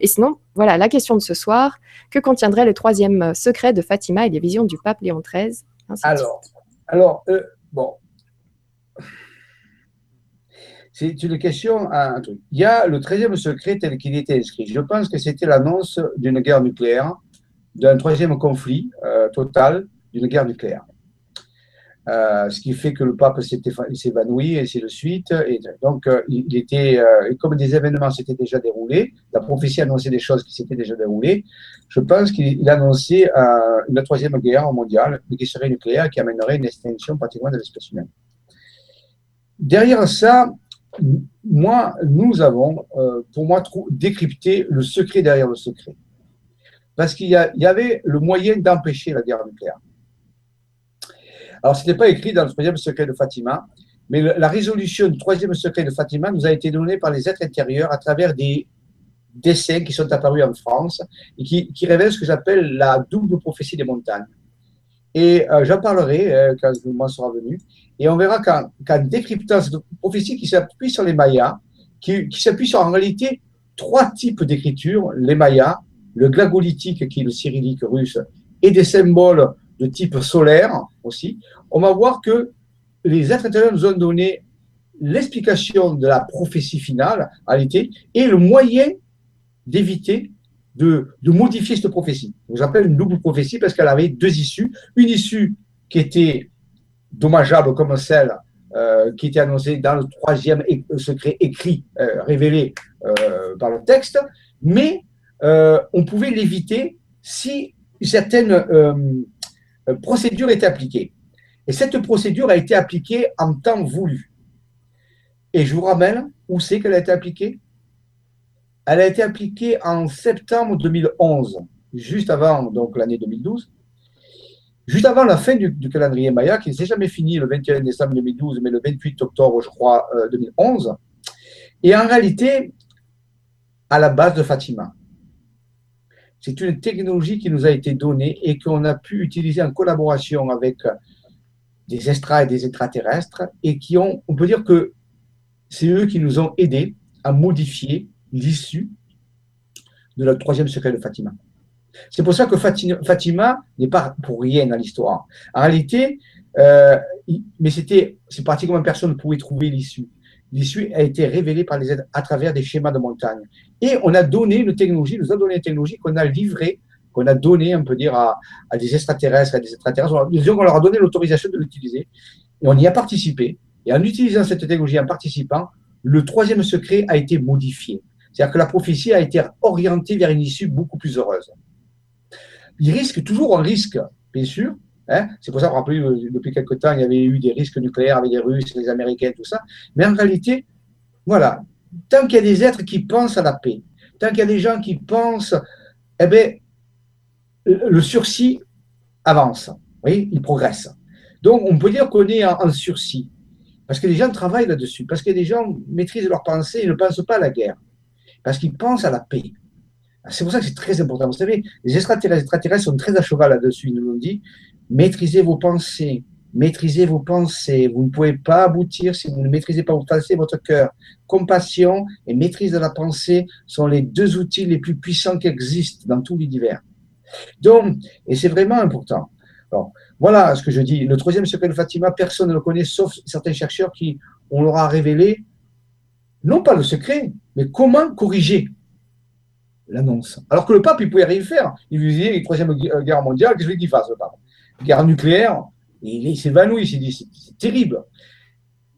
et sinon, voilà, la question de ce soir, que contiendrait le troisième euh, secret de Fatima et des visions du pape Léon XIII Alors, alors euh, bon, c'est une question à un truc. Il y a le 13e secret tel qu'il était inscrit. Je pense que c'était l'annonce d'une guerre nucléaire, d'un troisième conflit euh, total, d'une guerre nucléaire. Euh, ce qui fait que le pape s'évanouit, et ainsi de suite. Donc, euh, il était, euh, comme des événements s'étaient déjà déroulés, la prophétie annonçait des choses qui s'étaient déjà déroulées, je pense qu'il annonçait une troisième guerre mondiale, mais qui serait nucléaire, qui amènerait une extinction pratiquement de l'espèce humaine. Derrière ça, moi, nous avons, pour moi, décrypté le secret derrière le secret. parce qu'il y, avait le moyen d'empêcher la guerre nucléaire. Alors, ce n'était pas écrit dans le troisième secret de Fatima, mais la résolution du troisième secret de Fatima nous a été donnée par les êtres intérieurs à travers des dessins qui sont apparus en France et qui, révèlent ce que j'appelle la double prophétie des montagnes. Et euh, j'en parlerai euh, quand le moment sera venu. Et on verra qu'en décryptant cette prophétie qui s'appuie sur les Mayas, qui, qui s'appuie sur en réalité trois types d'écriture, les Mayas, le glagolitique qui est le cyrillique russe, et des symboles de type solaire aussi, on va voir que les êtres intérieurs nous ont donné l'explication de la prophétie finale, en réalité, et le moyen d'éviter de, modifier cette prophétie. On appelle une double prophétie parce qu'elle avait deux issues. Une issue qui était dommageable comme celle euh, qui était annoncée dans le troisième secret écrit, euh, révélé euh, par le texte, mais on pouvait l'éviter si certaines procédures étaient appliquées. Et cette procédure a été appliquée en temps voulu. Et je vous rappelle où c'est qu'elle a été appliquée Elle a été appliquée en septembre 2011, juste avant donc l'année 2012, juste avant la fin du, calendrier Maya, qui ne s'est jamais fini le 21 décembre 2012, mais le 28 octobre, je crois, 2011. Euh, Et en réalité, à la base de Fatima. C'est une technologie qui nous a été donnée et qu'on a pu utiliser en collaboration avec des extra et des extraterrestres et qui ont, on peut dire que c'est eux qui nous ont aidés à modifier l'issue de la troisième secret de Fatima. C'est pour ça que Fatima n'est pas pour rien dans l'histoire. En réalité, euh, mais c'était, c'est pratiquement personne ne pouvait trouver l'issue. L'issue a été révélée par les aides à travers des schémas de montagne. Et on a donné une technologie, nous a donné une technologie qu'on a livrée qu'on a donné, on peut dire, à, des extraterrestres, à des extraterrestres. Disons qu'on leur a donné l'autorisation de l'utiliser. Et on y a participé. Et en utilisant cette technologie, en participant, le troisième secret a été modifié. C'est-à-dire que la prophétie a été orientée vers une issue beaucoup plus heureuse. Il risque toujours un risque, bien sûr. Hein? C'est pour ça, vous rappelez, euh, depuis quelque temps, il y avait eu des risques nucléaires avec les Russes, les Américains, tout ça. Mais en réalité, voilà, tant qu'il y a des êtres qui pensent à la paix, tant qu'il y a des gens qui pensent, eh bien, le sursis avance, oui, il progresse. Donc, on peut dire qu'on est en, sursis, parce que les gens travaillent là-dessus, parce que les gens maîtrisent leurs pensées et ne pensent pas à la guerre, parce qu'ils pensent à la paix. C'est pour ça que c'est très important. Vous savez, les extraterrestres, sont très à cheval là-dessus, ils nous l'ont dit. Maîtrisez vos pensées, maîtrisez vos pensées. Vous ne pouvez pas aboutir si vous ne maîtrisez pas vos pensées, votre cœur. Compassion et maîtrise de la pensée sont les deux outils les plus puissants qui existent dans tout l'univers. Donc, et c'est vraiment important. voilà ce que je dis. Le troisième secret de Fatima, personne ne le connaît, sauf certains chercheurs qui, on leur a révélé, non pas le secret, mais comment corriger l'annonce. Alors que le pape, il pouvait rien faire. Il disait, la troisième guerre mondiale, qu'est-ce qu'il fasse, le pape Guerre nucléaire, il s'évanouit, c'est terrible.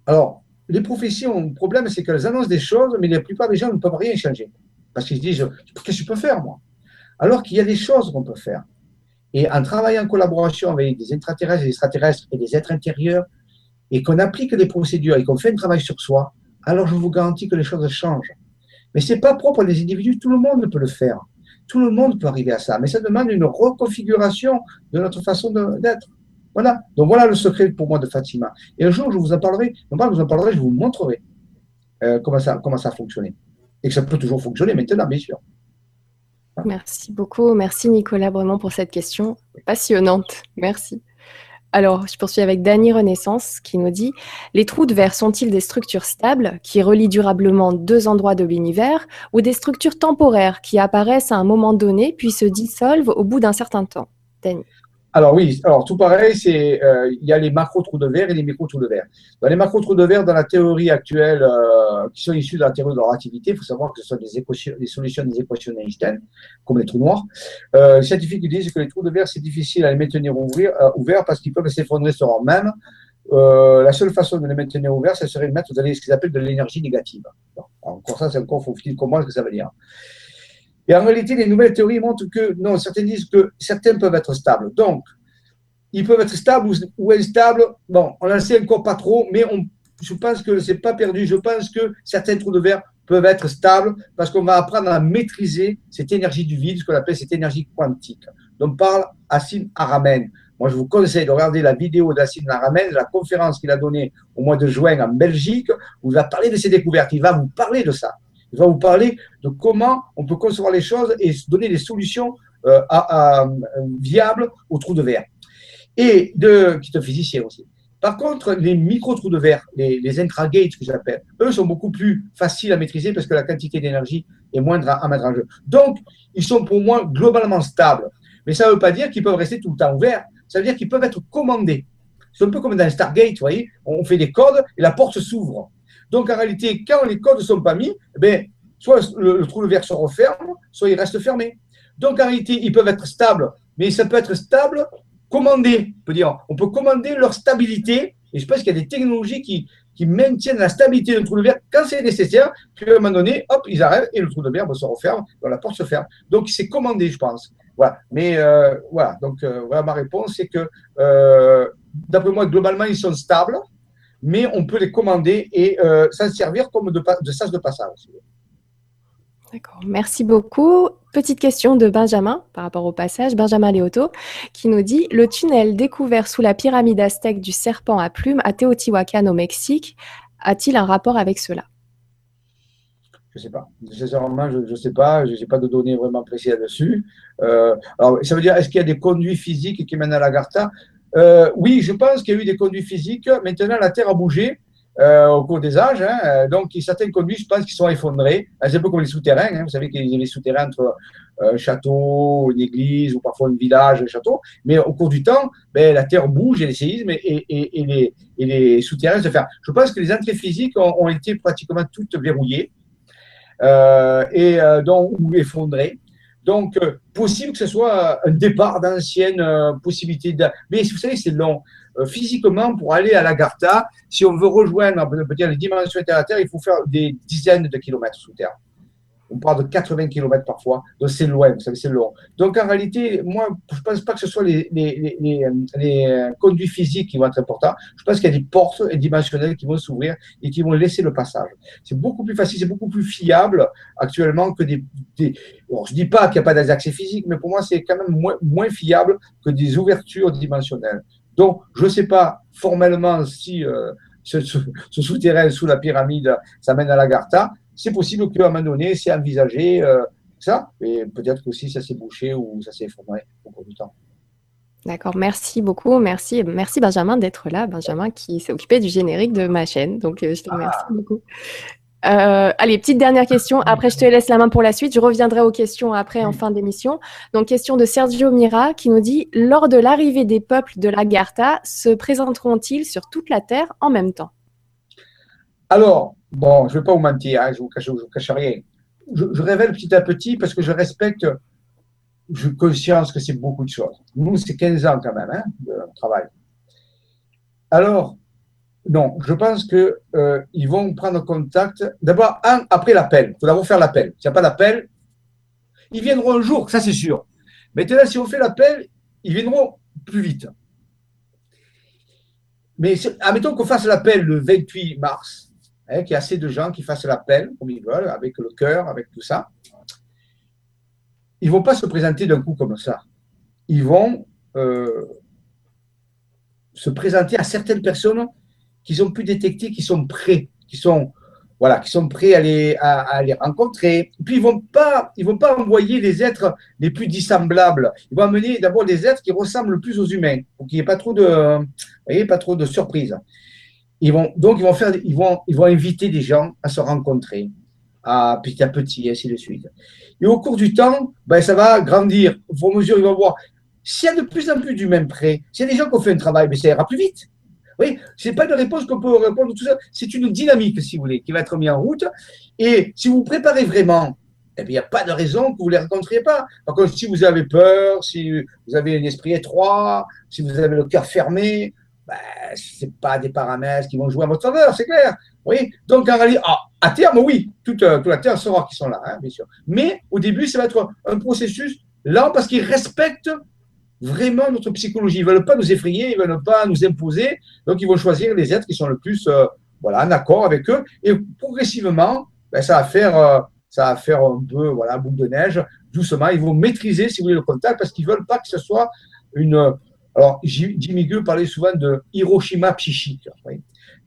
Alors, les professions, le problème, c'est qu'elles annoncent des choses, mais la plupart des gens ne peuvent rien changer. Parce qu'ils se disent, qu'est-ce que je peux faire, moi? Alors qu'il y a des choses qu'on peut faire. Et en travaillant en collaboration avec des intraterrestres, des extraterrestres et des êtres intérieurs, et qu'on applique des procédures et qu'on fait un travail sur soi, alors je vous garantis que les choses changent. Mais ce n'est pas propre à des individus, tout le monde peut le faire. Tout le monde peut arriver à ça, mais ça demande une reconfiguration de notre façon d'être. Voilà. Donc voilà le secret pour moi de Fatima. Et un jour, je vous en parlerai, non pas je vous en parlerai, je vous montrerai euh, comment, ça, comment ça a fonctionné. Et que ça peut toujours fonctionner maintenant, bien sûr. Merci beaucoup. Merci Nicolas vraiment pour cette question passionnante. Merci. Alors, je poursuis avec Dany Renaissance qui nous dit Les trous de verre sont-ils des structures stables qui relient durablement deux endroits de l'univers ou des structures temporaires qui apparaissent à un moment donné puis se dissolvent au bout d'un certain temps? Dany. Alors oui, alors tout pareil, c'est euh, il y a les macro trous de verre et les micro trous de verre. Dans les macro trous de verre, dans la théorie actuelle, euh, qui sont issus de la théorie de la relativité, il faut savoir que ce sont des, équations, des solutions des équations d'Einstein, comme les trous noirs. Euh, les scientifiques disent que les trous de verre, c'est difficile à les maintenir ouvrir, ouverts parce qu'ils peuvent s'effondrer sur eux-mêmes. la seule façon de les maintenir ouverts, ce serait de mettre ce qu'ils appellent de l'énergie négative. encore ça, c'est encore, faut comprendre ce que ça veut dire. Et en réalité, les nouvelles théories montrent que, non, certains disent que certains peuvent être stables. Donc, ils peuvent être stables ou, instables. Bon, on n'en sait encore pas trop, mais on, je pense que ce n'est pas perdu. Je pense que certains trous de verre peuvent être stables parce qu'on va apprendre à maîtriser cette énergie du vide, ce qu'on appelle cette énergie quantique. Donc parle Assim Aramen. Moi, je vous conseille de regarder la vidéo d'Assine Aramen, la conférence qu'il a donnée au mois de juin en Belgique, où il va parler de ses découvertes. Il va vous parler de ça. Il va vous parler de comment on peut concevoir les choses et donner des solutions euh, viables aux trous de verre. Et de, qui est un physicien aussi. Par contre, les micro-trous de verre, les, intragates que j'appelle, eux sont beaucoup plus faciles à maîtriser parce que la quantité d'énergie est moindre à, mettre en jeu. Donc, ils sont pour moi globalement stables. Mais ça ne veut pas dire qu'ils peuvent rester tout le temps ouverts. Ça veut dire qu'ils peuvent être commandés. C'est un peu comme dans un Stargate, vous voyez, on fait des codes et la porte s'ouvre. Donc en réalité, quand les codes ne sont pas mis, eh soit le, trou de verre se referme, soit il reste fermé. Donc en réalité, ils peuvent être stables, mais ça peut être stable commandé. On peut dire, on peut commander leur stabilité. Et je pense qu'il y a des technologies qui, maintiennent la stabilité d'un trou de verre quand c'est nécessaire. Puis à un moment donné, hop, ils arrêtent et le trou de verre se referme, la porte se ferme. Donc c'est commandé, je pense. Voilà. Mais euh, voilà. Donc euh, ma réponse, c'est que euh, d'après moi, globalement, ils sont stables, mais on peut les commander et s'en servir comme de, de sas de passage. D'accord, merci beaucoup. Petite question de Benjamin par rapport au passage, Benjamin Léoto, qui nous dit Le tunnel découvert sous la pyramide aztèque du serpent à plumes à Teotihuacan au Mexique a-t-il un rapport avec cela? Je ne sais pas. Sincèrement, je ne sais pas. Je n'ai pas de données vraiment précises là-dessus. Euh, alors, ça veut dire est-ce qu'il y a des conduits physiques qui mènent à la Garta? Euh, Oui, je pense qu'il y a eu des conduits physiques. Maintenant, la Terre a bougé. Euh, au cours des âges. Hein. Euh, donc, certains conduits, je pense, qu'ils sont effondrés. Euh, c'est un peu comme les souterrains. Hein. Vous savez qu'il y a des souterrains entre un château, une église ou parfois un village, un château. Mais au cours du temps, ben, la terre bouge, a des séismes et, et, et, les, et les, souterrains se ferment. Je pense que les entrées physiques ont, été pratiquement toutes verrouillées et donc ou effondrées. Donc, possible que ce soit un départ d'anciennes possibilités. De... Mais vous savez, c'est long. Euh, physiquement, pour aller à l'Agartha, si on veut rejoindre peut dire, les dimensions terre, il faut faire des dizaines de kilomètres sous terre. On parle de 80 km parfois, donc c'est loin, vous savez, c'est long. Donc en réalité, moi, je ne pense pas que ce soit les, les, les, les, conduits physiques qui vont être importants. Je pense qu'il y a des portes dimensionnelles qui vont s'ouvrir et qui vont laisser le passage. C'est beaucoup plus facile, c'est beaucoup plus fiable actuellement que des. des... Bon, je ne dis pas qu'il n'y a pas d'accès physique, mais pour moi, c'est quand même moins, fiable que des ouvertures dimensionnelles. Donc, je ne sais pas formellement si euh, ce, souterrain sous la pyramide, ça mène à la Garta. C'est possible qu'à un moment donné, c'est envisagé euh, ça, et peut-être aussi ça s'est bouché ou ça s'est effondré au cours du temps. D'accord, merci beaucoup. Merci, merci Benjamin d'être là. Benjamin qui s'est occupé du générique de ma chaîne. Donc, euh, je te remercie ah. beaucoup. Euh, allez, petite dernière question. Après, je te laisse la main pour la suite. Je reviendrai aux questions après en fin d'émission. Donc, question de Sergio Mira qui nous dit Lors de l'arrivée des peuples de l'Agartha, se présenteront-ils sur toute la Terre en même temps? Alors, bon, je ne vais pas vous mentir, hein, je ne vous, cache, cache rien. Je, révèle petit à petit parce que je respecte, je conscience que c'est beaucoup de choses. Nous, c'est 15 ans quand même hein, de travail. Alors, non, je pense qu'ils euh, vont prendre contact. D'abord, après l'appel. Il faut d'abord faire l'appel. S'il n'y a pas d'appel, ils viendront un jour, ça c'est sûr. Maintenant, si on fait l'appel, ils viendront plus vite. Mais admettons qu'on fasse l'appel le 28 mars, hein, qu'il y ait assez de gens qui fassent l'appel comme ils veulent, avec le cœur, avec tout ça. Ils ne vont pas se présenter d'un coup comme ça. Ils vont euh, se présenter à certaines personnes qu'ils ont pu détecter, qui sont prêts, qui sont voilà, qui sont prêts à les, à, rencontrer. puis ils vont pas, ils vont pas envoyer les êtres les plus dissemblables. Ils vont amener d'abord des êtres qui ressemblent le plus aux humains, pour qu'il n'y ait pas trop de, voyez, pas trop de surprises. Ils vont donc ils vont faire, ils vont, ils vont inviter des gens à se rencontrer, à petit à petit, et ainsi de suite. Et au cours du temps, ben, ça va grandir. Au fur et à mesure, ils vont voir. S'il y a de plus en plus d'humains prêts, s'il y a des gens qui ont fait un travail, mais ben, ça ira plus vite. Oui, ce n'est pas une réponse qu'on peut répondre tout ça. C'est une dynamique, si vous voulez, qui va être mise en route. Et si vous préparez vraiment, eh il n'y a pas de raison que vous ne les rencontriez pas. Par contre, si vous avez peur, si vous avez un esprit étroit, si vous avez le cœur fermé, ben, ce pas des paramètres qui vont jouer à votre faveur, c'est clair. Oui, donc en réalité, ah, à terme, oui, toute, euh, la Terre saura qu'ils sont là, hein, bien sûr. Mais au début, ça va être un processus lent parce qu'ils respectent vraiment notre psychologie. Ils ne veulent pas nous effrayer, ils ne veulent pas nous imposer. Donc, ils vont choisir les êtres qui sont le plus euh, voilà, en accord avec eux. Et progressivement, ben, ça va faire ça va faire un peu voilà boule de neige doucement. Ils vont maîtriser, si vous voulez, le contact parce qu'ils veulent pas que ce soit une. Alors, Jimmy Gueux parlait souvent de Hiroshima psychique.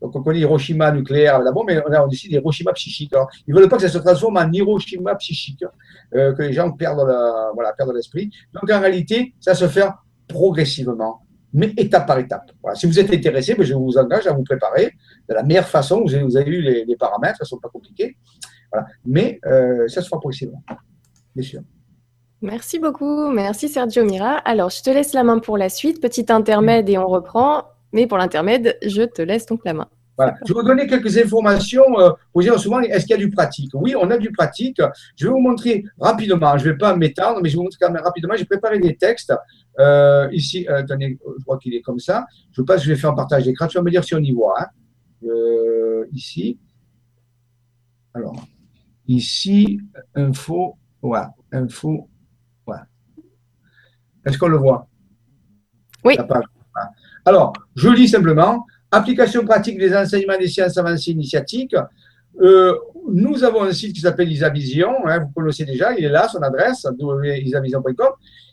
Donc, on connaît Hiroshima nucléaire d'abord, mais on a aussi Hiroshima psychique. Alors, ils veulent pas que ça se transforme en Hiroshima psychique, euh, que les gens perdent voilà, perdent l'esprit. Donc, en réalité, ça se fait progressivement, mais étape par étape. Si vous êtes intéressé, ben, je vous engage à vous préparer de la meilleure façon. Vous avez, vous avez vu les, paramètres, ils ne sont pas compliqués. Mais euh, ça se fera progressivement, bien sûr. Merci beaucoup. Merci Sergio Mira. Alors, je te laisse la main pour la suite. Petit intermède et on reprend. Mais pour l'intermède, je te laisse donc la main. Voilà. Je vais vous donner quelques informations. Euh, vous dire souvent, est-ce qu'il y a du pratique? Oui, on a du pratique. Je vais vous montrer rapidement. Je ne vais pas m'étendre, mais je vais vous montrer quand même rapidement. J'ai préparé des textes. Euh, ici, euh, attendez, je crois qu'il est comme ça. Je passe, je vais faire un partage d'écran. Tu vas me dire si on y voit. Hein. Euh, ici. Alors, ici, info. Voilà, info. Est-ce qu'on le voit? Oui. Alors, je lis simplement. Application pratique des enseignements des sciences avancées initiatiques. Euh, nous avons un site qui s'appelle Isavision, hein, vous connaissez déjà, il est là, son adresse, isavision.com.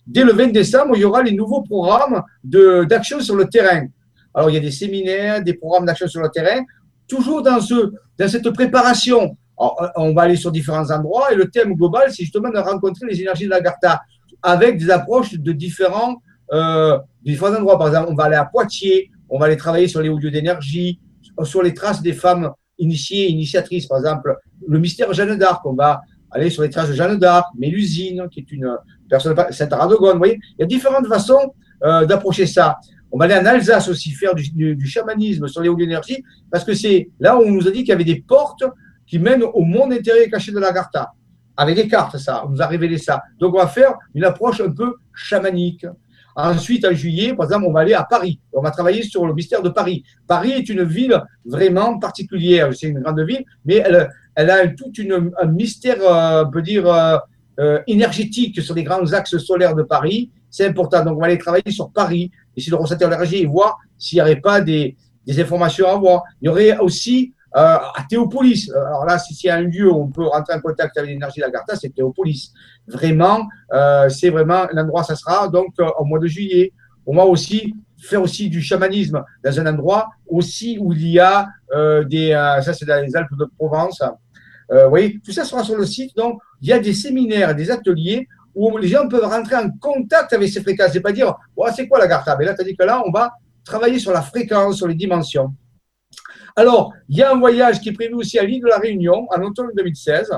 Dès le 20 décembre, il y aura les nouveaux programmes d'action sur le terrain. Alors, il y a des séminaires, des programmes d'action sur le terrain, toujours dans, ce, dans cette préparation. on va aller sur différents endroits et le thème global, c'est justement de rencontrer les énergies de l'Agartha avec des approches de différents euh, endroits. Par exemple, on va aller à Poitiers, on va aller travailler sur les hauts lieux d'énergie, sur les traces des femmes initiées, initiatrices. Par exemple, le mystère Jeanne d'Arc, on va aller sur les traces de Jeanne d'Arc, Mélusine, qui est une personne, sainte Radogone. Vous voyez, il y a différentes façons euh, d'approcher ça. On va aller en Alsace aussi faire du, chamanisme sur les hauts lieux d'énergie, parce que c'est là où on nous a dit qu'il y avait des portes qui mènent au monde intérieur caché de la Gartha. Avec des cartes, ça, on nous a révélé ça. Donc, on va faire une approche un peu chamanique. Ensuite, en juillet, par exemple, on va aller à Paris. On va travailler sur le mystère de Paris. Paris est une ville vraiment particulière. C'est une grande ville, mais elle, a tout une, un mystère, euh, on peut dire, euh, euh, énergétique sur les grands axes solaires de Paris. C'est important. Donc, on va aller travailler sur Paris, essayer de ressentir l'énergie et voir s'il n'y aurait pas des, des informations à voir. Il y aurait aussi euh, à Théopolis. Alors là, si c'est un lieu où on peut rentrer en contact avec l'énergie de l'Agartha, c'est Théopolis. Vraiment, euh, c'est vraiment l'endroit, ça sera donc euh, au mois de juillet. On va aussi faire aussi du chamanisme dans un endroit aussi où il y a des, ça c'est dans les Alpes de Provence. vous voyez, tout ça sera sur le site. Donc, il y a des séminaires, des ateliers où les gens peuvent rentrer en contact avec ces fréquences. C'est pas dire, c'est quoi l'Agartha Mais là, tu dit que là, on va travailler sur la fréquence, sur les dimensions. Alors, il y a un voyage qui est prévu aussi à l'île de la Réunion en automne 2016.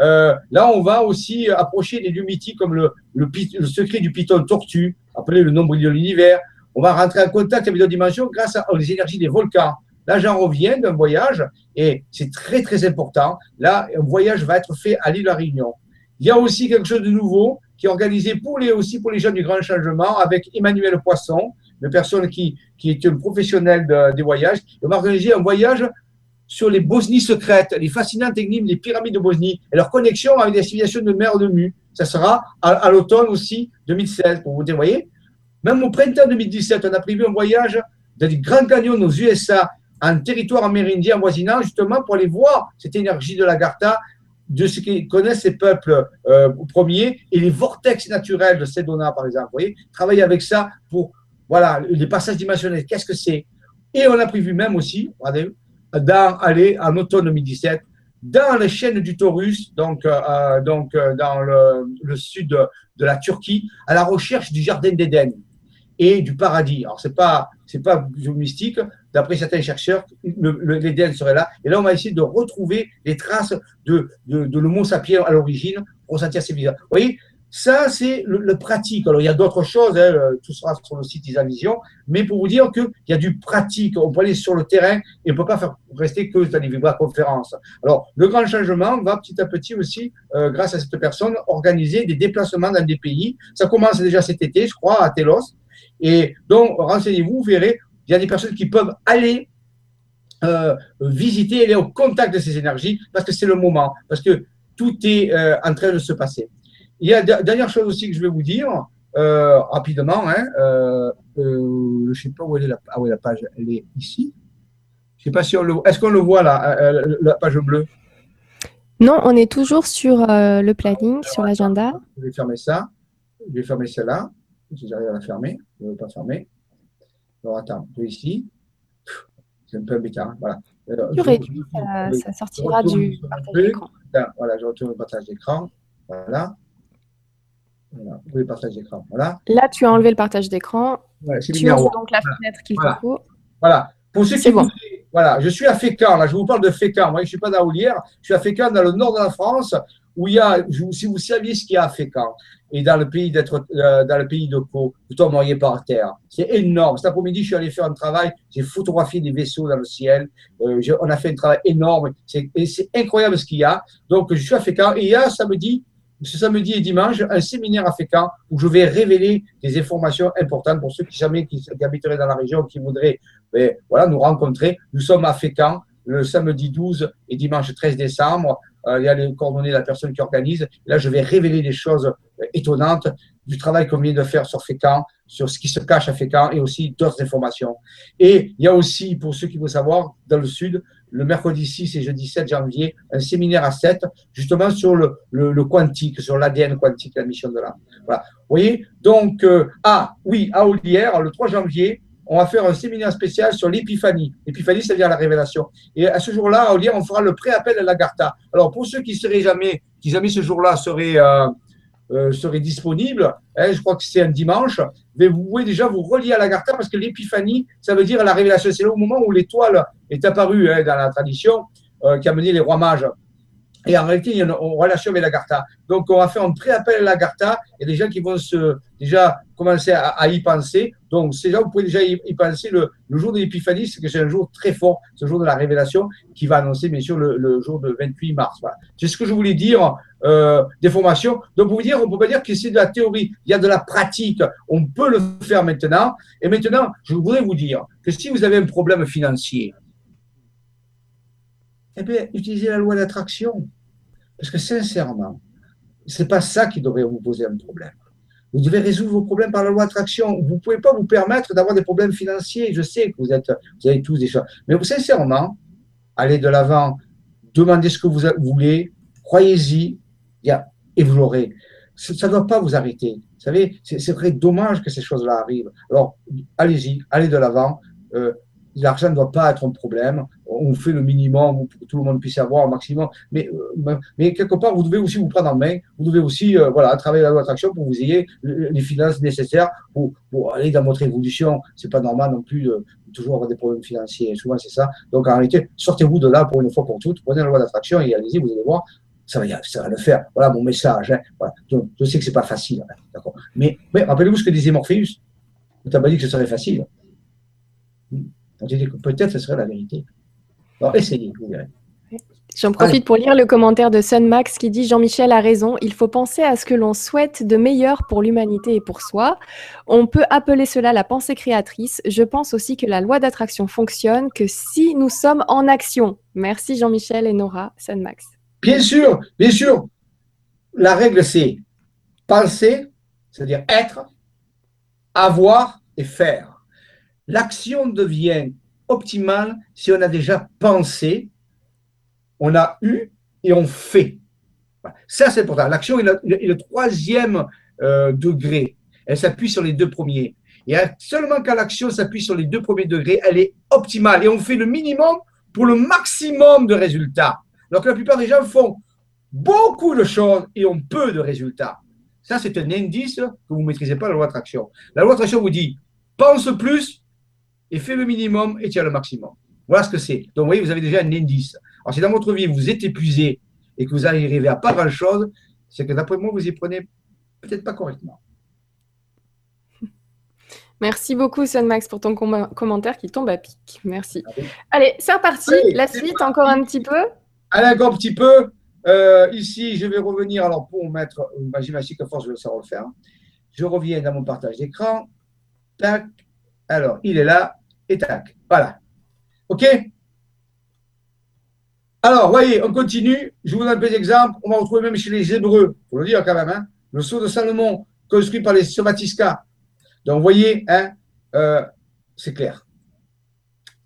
Euh, là, on va aussi approcher des lieux mythiques comme le, secret du python tortue, appelé le nombre de l'univers. On va rentrer en contact avec d'autres dimensions grâce aux énergies des volcans. Là, j'en reviens d'un voyage et c'est très, très important. Là, un voyage va être fait à l'île de la Réunion. Il y a aussi quelque chose de nouveau qui est organisé pour les, aussi pour les jeunes du grand changement avec Emmanuel Poisson, une personne qui, qui est un professionnel des voyages. On va organiser un voyage sur les Bosnies secrètes, les fascinantes énigmes des pyramides de Bosnie et leur connexion avec les civilisations de mer de Mu. Ça sera à, l'automne aussi 2016, pour vous dire, voyez. Même au printemps 2017, on a prévu un voyage dans les Grands Canyons aux USA, en territoire amérindien voisinant, justement pour aller voir cette énergie de l'Agartha, de ce qu'ils connaissent ces peuples euh, premiers et les vortex naturels de Sedona, par exemple. Vous voyez, travailler avec ça pour voilà, les passages dimensionnels, qu'est-ce que c'est? Et on a prévu même aussi, dans, aller en automne 2017, dans les chaînes du Taurus, donc, euh, euh, euh, dans le, sud de, la Turquie, à la recherche du jardin d'Éden et du paradis. Alors, ce n'est pas, pas mystique, d'après certains chercheurs, l'Éden serait là. Et là, on va essayer de retrouver les traces de, de, de sapiens à l'origine pour sentir ces visages. Vous voyez, ça, c'est le, pratique. Alors, il y a d'autres choses, hein, tout sera sur le site Isavision, mais pour vous dire qu'il y a du pratique. On peut aller sur le terrain et on ne peut pas faire rester que dans les conférences. Alors, le grand changement va petit à petit aussi, euh, grâce à cette personne, organiser des déplacements dans des pays. Ça commence déjà cet été, je crois, à Telos. Et donc, renseignez-vous, vous verrez, il y a des personnes qui peuvent aller euh, visiter, aller au contact de ces énergies, parce que c'est le moment, parce que tout est euh, en train de se passer. Il y a dernière chose aussi que je vais vous dire euh, rapidement. Hein, euh, euh, je ne sais pas où elle est la, ah oui, la page. Elle est ici. Je sais pas si on le Est-ce qu'on le voit là, la page bleue? Non, on est toujours sur le planning, sur l'agenda. Je vais fermer ça. Je vais fermer celle-là. Si j'arrive à la fermer, je ne veux pas fermer. Alors attends, je vais ici. C'est un peu embêtant. hein, Voilà. Alors, je- réduis, je- ça, je- ça sortira du partage d'écran. Là, Voilà, je retourne le partage d'écran. Voilà. Voilà. D'écran. Là, tu as enlevé le partage d'écran. Voilà, Tu ouvres donc la fenêtre qu'il Voilà. faut. Voilà. Pour ceux qui bon. voilà, je suis à Fécamp, là, je vous parle de Fécamp. Moi, je ne suis pas d'Aoulière, je suis à Fécamp, dans le nord de la France, où il y a, je- si vous saviez ce qu'il y a à Fécamp, et dans le pays d'être, euh, dans le pays de Caux, vous tomberiez par terre. C'est énorme. Cet après-midi, je suis allé faire un travail, j'ai photographié des vaisseaux dans le ciel. Euh, on a fait un travail énorme. C'est, incroyable ce qu'il y a. Donc, je suis à Fécamp, et il y a samedi, ce samedi et dimanche, un séminaire à Fécamp où je vais révéler des informations importantes pour ceux qui jamais habiteraient dans la région, qui voudraient ben, voilà, nous rencontrer. Nous sommes à Fécamp le samedi 12 et dimanche 13 décembre. Euh, il y a les coordonnées de la personne qui organise. Là, je vais révéler des choses euh, étonnantes du travail qu'on vient de faire sur Fécamp, sur ce qui se cache à Fécamp et aussi d'autres informations. Et il y a aussi, pour ceux qui veulent savoir, dans le sud, le mercredi 6 et jeudi 7 janvier, un séminaire à 7, justement sur le, quantique, sur l'ADN quantique, la mission de l'âme. Voilà. Vous voyez Donc, euh, ah oui, à Olière, le 3 janvier, on va faire un séminaire spécial sur l'épiphanie. L'épiphanie, c'est-à-dire la révélation. Et à ce jour-là, à Olière, on fera le pré-appel à l'Agartha. Alors, pour ceux qui seraient jamais, qui jamais ce jour-là seraient, euh, euh, seraient disponibles, hein, je crois que c'est un dimanche, mais vous pouvez déjà vous relier à l'Agartha parce que l'épiphanie, ça veut dire la révélation. C'est au moment où l'étoile est apparue hein, dans la tradition euh, qui a mené les rois mages. Et en réalité, il y a une relation avec l'Agartha. Donc, on va faire un pré-appel à l'Agartha. Il y a des gens qui vont déjà commencer à, y penser. Donc, ces gens, vous pouvez déjà y, penser. Le, jour de l'épiphanie, c'est que c'est un jour très fort, ce jour de la révélation, qui va annoncer, bien sûr, le, jour de 28 mars. C'est ce que je voulais dire euh, des formations. Donc, pour vous dire, on peut pas dire que c'est de la théorie. Il y a de la pratique. On peut le faire maintenant. Et maintenant, je voudrais vous dire que si vous avez un problème financier, eh bien, utilisez la loi d'attraction. Parce que sincèrement, c'est pas ça qui devrait vous poser un problème. Vous devez résoudre vos problèmes par la loi d'attraction. Vous ne pouvez pas vous permettre d'avoir des problèmes financiers. Je sais que vous, êtes, vous avez tous des choses. Mais sincèrement, allez de l'avant, demandez ce que vous voulez, croyez-y, et vous l'aurez. Ça ne doit pas vous arrêter. Vous savez, c'est vrai dommage que ces choses-là arrivent. Alors, allez-y, allez de l'avant. Euh, L'argent ne doit pas être un problème. On fait le minimum pour que tout le monde puisse avoir un maximum. Mais, euh, mais quelque part, vous devez aussi vous prendre en main. Vous devez aussi euh, voilà, travailler la loi d'attraction pour que vous ayez les finances nécessaires pour, pour aller dans votre évolution. C'est pas normal non plus de, toujours avoir des problèmes financiers. Souvent, c'est ça. Donc, en réalité, sortez-vous de là pour une fois pour toutes. Prenez la loi d'attraction et allez-y, vous allez voir. Ça va, ça va le faire. Voilà mon message. Hein. Voilà. Je, sais que c'est pas facile. Hein. Mais, mais rappelez-vous ce que disait Morpheus. On t'a pas dit que ce serait facile. On dit que peut-être ce serait la vérité. Alors, essayez, vous verrez. J'en profite Allez. pour lire le commentaire de Sunmax qui dit Jean-Michel a raison, il faut penser à ce que l'on souhaite de meilleur pour l'humanité et pour soi. On peut appeler cela la pensée créatrice. Je pense aussi que la loi d'attraction fonctionne que si nous sommes en action. Merci Jean-Michel et Nora, Sunmax. Bien sûr, bien sûr. La règle, c'est penser, c'est-à-dire être, avoir et faire. L'action devient optimale si on a déjà pensé, on a eu et on fait. Ça, c'est important. L'action est, le troisième euh, degré. Elle s'appuie sur les deux premiers. Et seulement quand l'action s'appuie sur les deux premiers degrés, elle est optimale. Et on fait le minimum pour le maximum de résultats. Alors que la plupart des gens font beaucoup de choses et ont peu de résultats. Ça, c'est un indice que vous ne maîtrisez pas la loi d'attraction. La loi d'attraction vous dit pense plus et fais le minimum et tiens le maximum. Voilà ce que c'est. Donc, vous voyez, vous avez déjà un indice. Alors, si dans votre vie, vous êtes épuisé et que vous arrivez à pas grand-chose, c'est que d'après moi, vous y prenez peut-être pas correctement. <laughs> Merci beaucoup, Sunmax, pour ton com commentaire qui tombe à pic. Merci. Allez, Allez c'est reparti. Allez, La suite, parti. encore un petit peu. Allez, encore un petit peu. Euh, ici, je vais revenir. Alors, pour mettre ma gymnastique à force, je vais savoir le faire. Je reviens dans mon partage d'écran. Tac. Alors, il est là. Et tac. Voilà. OK? Alors, voyez, on continue. Je vous donne un peu d'exemples. On va retrouver même chez les Hébreux, il faut le dire quand même, hein, le sceau de Salomon, construit par les Somatisca. Donc, vous voyez, hein, euh, c'est clair.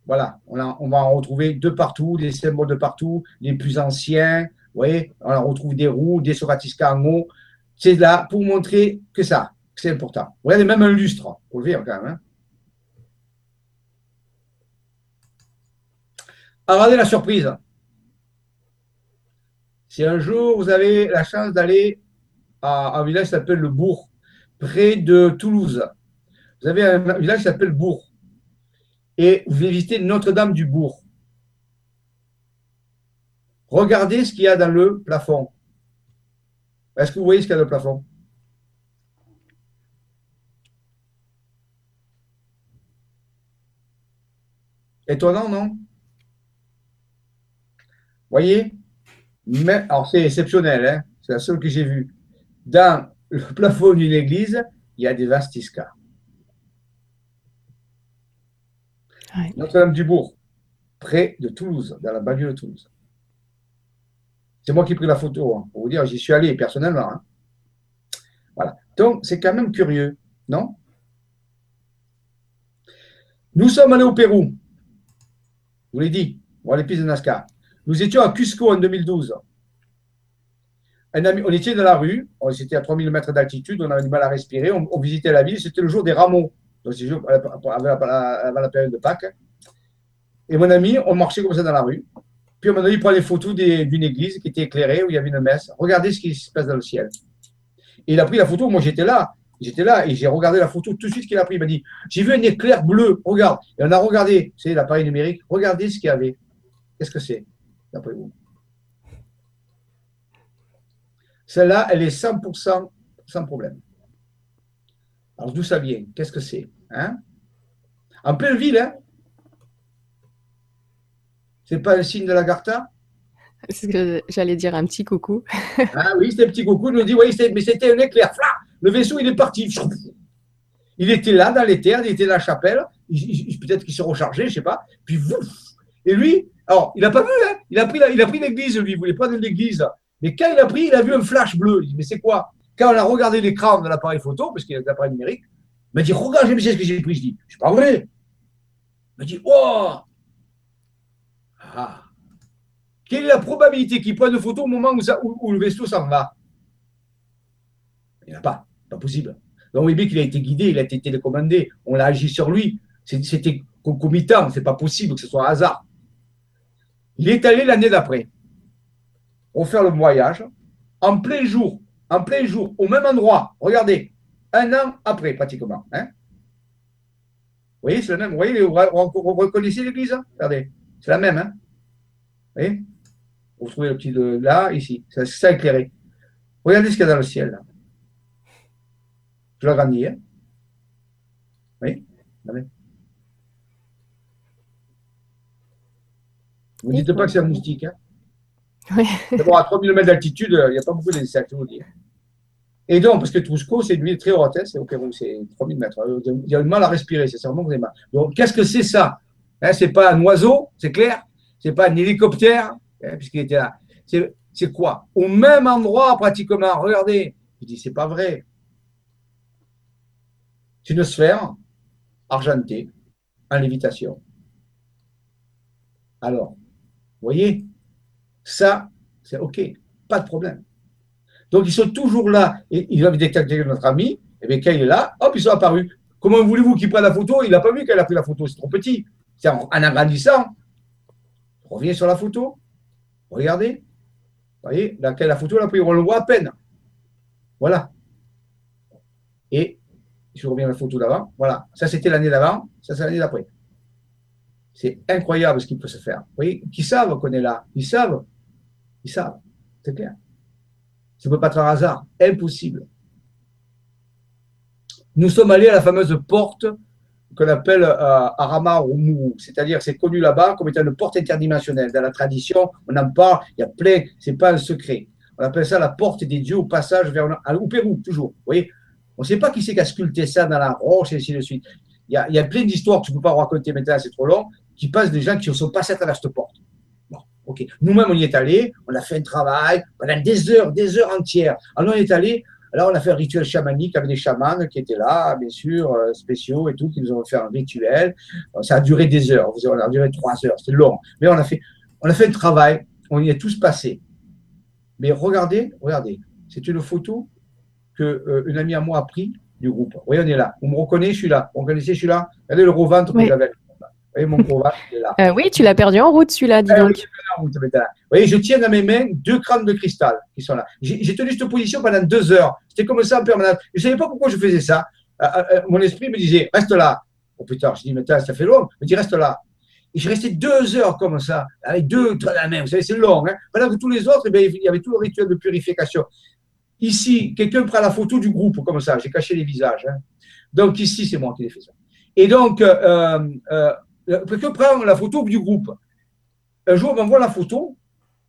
Voilà, on, a, on, va en retrouver de partout, des symboles de partout, les plus anciens. Vous voyez, on retrouve des roues, des soratisca en haut. C'est là pour montrer que ça, c'est important. Regardez, même un lustre, pour le voir quand même. Hein. Regardez la surprise. Si un jour vous avez la chance d'aller à un village qui s'appelle le Bourg, près de Toulouse, vous avez un village qui s'appelle Bourg, et vous visitez Notre-Dame du Bourg. Regardez ce qu'il y a dans le plafond. Est-ce que vous voyez ce qu'il y a dans le plafond? Étonnant, non? Voyez? Mais, Alors, c'est exceptionnel, hein c'est la seule que j'ai vue. Dans le <laughs> plafond d'une église, il y a des vastiscas. Notre-Dame-du-Bourg, près de Toulouse, dans la banlieue de Toulouse. C'est moi qui ai pris la photo, hein, pour vous dire, j'y suis allé personnellement. Hein. Voilà. Donc, c'est quand même curieux, non? Nous sommes allés au Pérou. Je vous l'ai dit, on les pistes de Nazca. Nous étions à Cusco en 2012. Un ami, on était dans la rue, on était à 3000 mètres d'altitude, on avait du mal à respirer, on, visitait la ville, c'était le jour des rameaux, donc avant la période de Pâques. Et mon ami, on marchait comme ça dans la rue. Puis à un moment donné, il prend des photos d'une église qui était éclairée, où il y avait une messe. Regardez ce qui se passe dans le ciel. Et il a pris la photo, moi j'étais là, j'étais là et j'ai regardé la photo tout de suite qu'il a pris. Il m'a dit J'ai vu un éclair bleu, regarde. Et on a regardé, c'est l'appareil numérique, regardez ce qu'il y avait. Qu'est-ce que c'est, d'après vous Celle-là, elle est 100% sans problème. Alors d'où ça vient? Qu'est-ce que c'est? Hein? En pleine ville, hein? C'est pas le signe de la Garta? Que j'allais dire un petit coucou. <laughs> ah oui, c'était un petit coucou. Il nous dit, oui, mais c'était un éclair. le vaisseau, il est parti. Il était là, dans les terres, il était dans la chapelle. Peut-être qu'il s'est rechargé, je ne sais pas. Puis, et lui, alors, il n'a pas vu, hein il a pris, il a pris l'église, lui, il ne voulait pas de l'église. Mais quand il a pris, il a vu un flash bleu. Il dit, mais c'est quoi? Quand on a regardé l'écran de l'appareil photo, parce qu'il y a l'appareil numérique, il m'a dit, regarde, je sais ce que j'ai pris. Je dis, c'est pas vrai. Il m'a dit, oh ah. Quelle est la probabilité qu'il prenne une photo au moment où, le vaisseau s'en va? Il n'y en a pas, pas possible. Donc, voyez qu'il a été guidé, il a été télécommandé, on l'a agi sur lui. C'était concomitant, c'est pas possible que ce soit un hasard. Il est allé l'année d'après faire le voyage en plein jour, en plein jour, au même endroit. Regardez, un an après pratiquement. Hein vous voyez, c'est le même. Vous voyez, vous reconnaissez l'église? Regardez, c'est la même. Hein vous voyez? Vous trouvez le petit de là, ici. C'est ça éclairé. Regardez ce qu'il y a dans le ciel. Là. Je l'agrandis. Hein oui ne dites pas que c'est un moustique. Hein oui. D'abord, à 3000 mètres d'altitude, il n'y a pas beaucoup d'insectes, je vous dis. Et donc, parce que Trusco, c'est une ville très haute, hein, c'est au Pérou, c'est 3000 mètres. Il y a du mal à respirer, c'est vraiment vous avez mal. Donc, qu'est-ce que c'est ça hein, Ce n'est pas un oiseau, c'est clair? C'est pas un hélicoptère, hein, puisqu'il était là. C'est quoi? Au même endroit, pratiquement. Regardez. Je dis, c'est pas vrai. C'est une sphère argentée en lévitation. Alors, vous voyez, ça, c'est OK, pas de problème. Donc, ils sont toujours là. Et ils avaient détecté notre ami. Et bien, quand il est là, hop, ils sont apparus. Comment voulez-vous qu'il prenne la photo? Il n'a pas vu qu'elle a pris la photo, c'est trop petit. C'est en agrandissant. Revenez sur la photo. Regardez. Vous voyez, la photo, là, on le voit à peine. Voilà. Et je reviens à la photo d'avant. Voilà. Ça, c'était l'année d'avant. Ça, c'est l'année d'après. C'est incroyable ce qui peut se faire. Vous voyez, qui savent qu'on est là? Ils savent. Ils savent. C'est clair. Ça ne peut pas être un hasard. Impossible. Nous sommes allés à la fameuse porte qu'on appelle euh, Arama Rumu, c'est-à-dire c'est connu là-bas comme étant une porte interdimensionnelle. Dans la tradition, on en parle, il y a plein, c'est pas un secret. On appelle ça la porte des dieux au passage vers au Pérou, toujours. Vous voyez, on ne sait pas qui c'est qui a sculpté ça dans la roche et ainsi de suite. Il y a, il y a plein d'histoires que je ne peux pas raconter maintenant, c'est trop long, qui passent des gens qui ne sont passés à travers cette porte. Bon, ok. Nous-mêmes, on y est allés, on a fait un travail pendant des heures, des heures entières. Alors, on est allé, alors, on a fait un rituel chamanique avec des chamans qui étaient là, bien sûr, euh, spéciaux et tout, qui nous ont fait un rituel. Ça a duré des heures, on a duré trois heures, c'était long. Mais on a fait, on a fait un travail, on y est tous passés. Mais regardez, regardez, c'est une photo que euh, une amie à moi a pris du groupe. Oui, on est là. Vous me reconnaissez, je suis là. Vous reconnaissez, je suis là. Regardez le gros ventre que j'avais. Voyez, mon là. Euh, oui, tu l'as perdu en route, celui-là, dis Ah, donc. Vous voyez, je tiens dans mes mains deux crânes de cristal qui sont là. J'ai tenu cette position pendant deux heures. C'était comme ça en permanence. Je ne savais pas pourquoi je faisais ça. Euh, euh, mon esprit me disait, reste là. Oh putain, je dis, mais ça fait long. Il me dit, reste là. Et je restais deux heures comme ça, avec deux dans la main. Vous savez, c'est long. Hein Pendant que tous les autres, eh bien, il y avait tout le rituel de purification. Ici, quelqu'un prend la photo du groupe comme ça. J'ai caché les visages. hein. Donc ici, c'est moi qui ai fait ça. Et donc, euh, euh, quelqu'un prend la photo du groupe. Un jour, on m'envoie la photo.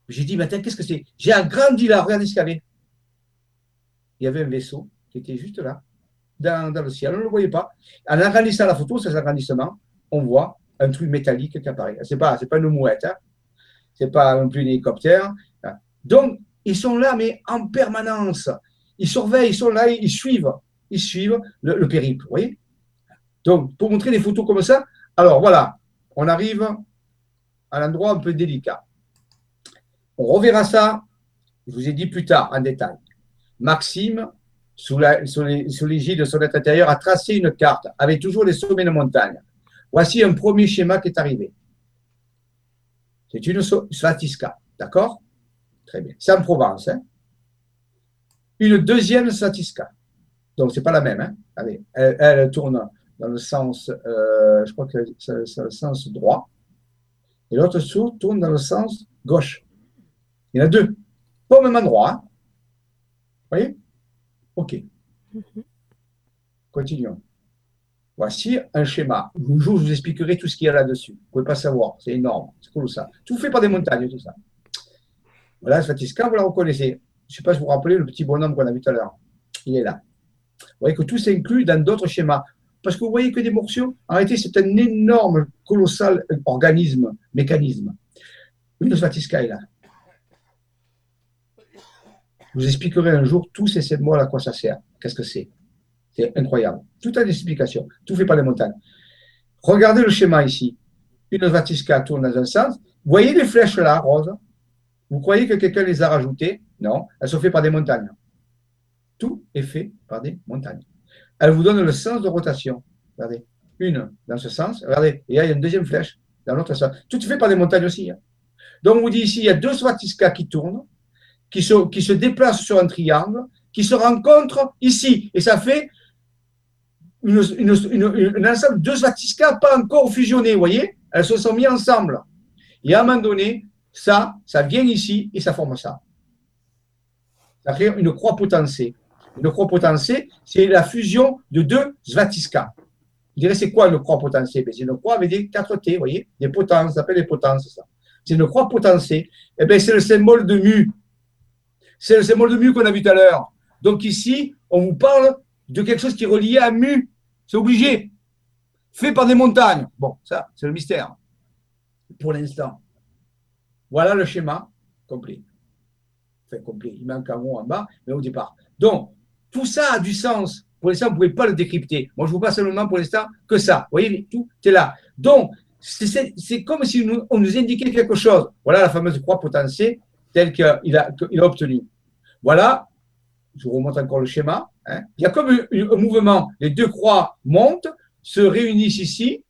J'ai dit, mais qu'est-ce que c'est? J'ai agrandi là, regardez ce qu'il y avait. Il y avait un vaisseau qui était juste là, dans, dans le ciel. On ne le voyait pas. En agrandissant la photo, ces agrandissements, on voit un truc métallique qui apparaît. Ce n'est pas, pas une mouette, hein. ce n'est pas non plus un hélicoptère. hein. Donc, ils sont là, mais en permanence. Ils surveillent, ils sont là, ils suivent. Ils suivent le, le périple, vous Donc, pour montrer des photos comme ça, alors voilà, on arrive à l'endroit un peu délicat. On reverra ça, je vous ai dit plus tard, en détail. Maxime, sous l'égide de son être intérieur, a tracé une carte avec toujours les sommets de montagne. Voici un premier schéma qui est arrivé. C'est une Svatiska, d'accord? Très bien. C'est en Provence. hein? Une deuxième Svatiska. Donc, ce n'est pas la même. hein? Allez, elle tourne dans le sens, euh, je crois que c'est le sens droit. Et l'autre sou- tourne dans le sens gauche. Il y en a deux. Pas au même endroit. hein. Vous voyez? OK. Continuons. Voici un schéma. Un jour, je vous expliquerai tout ce qu'il y a là-dessus. Vous ne pouvez pas savoir. C'est énorme. C'est colossal. Tout fait par des montagnes, tout ça. Voilà, Svatiska, vous la reconnaissez. Je ne sais pas si vous vous rappelez le petit bonhomme qu'on a vu tout à l'heure. Il est là. Vous voyez que tout s'inclut dans d'autres schémas. Parce que vous voyez que des morceaux, en réalité, c'est un énorme, colossal organisme, mécanisme. Une Svatiska est là. Je vous expliquerai un jour tous ces symboles à quoi ça sert. Qu'est-ce que c'est? C'est incroyable. Tout a des explications. Tout fait par les montagnes. Regardez le schéma ici. Une Svatiska tourne dans un sens. Vous voyez les flèches là, roses? Vous croyez que quelqu'un les a rajoutées? Non. Elles sont faites par des montagnes. Tout est fait par des montagnes. Elle vous donne le sens de rotation. Regardez. Une dans ce sens. Regardez. Et là, il y a une deuxième flèche dans l'autre sens. Tout est fait par des montagnes aussi. hein. Donc, on vous dit ici, il y a deux Svatiska qui tournent, qui se, qui se déplacent sur un triangle, qui se rencontrent ici. Et ça fait une, une, une- un ensemble de Svatiska pas encore fusionnés, vous voyez Elles se sont mises ensemble. Et à un moment donné, ça, ça vient ici et ça forme ça. Ça fait une croix potentielle. Une croix potentielle, c'est la fusion de deux Svatiska. Je dirais, c'est quoi une croix potentielle Ben, C'est une croix avec des 4 T, vous voyez? Des potences, ça s'appelle des potences, ça. C'est une croix potentielle. Eh bien, c'est le symbole de mu. C'est le symbole de mu qu'on a vu tout à l'heure. Donc ici, on vous parle de quelque chose qui est relié à mu. C'est obligé. Fait par des montagnes. Bon, ça, c'est le mystère. Pour l'instant. Voilà le schéma complet. Enfin, complet. Il manque un mot en bas, mais au départ. Donc, tout ça a du sens. Pour l'instant, vous ne pouvez pas le décrypter. Moi, je vous passe seulement pour l'instant que ça. Vous voyez, tout est là. Donc, c'est- comme si on nous indiquait quelque chose. Voilà la fameuse croix potentielle telle qu'il a, a obtenue. Voilà, je vous remonte encore le schéma. hein. Il y a comme un, mouvement. Les deux croix montent, se réunissent ici,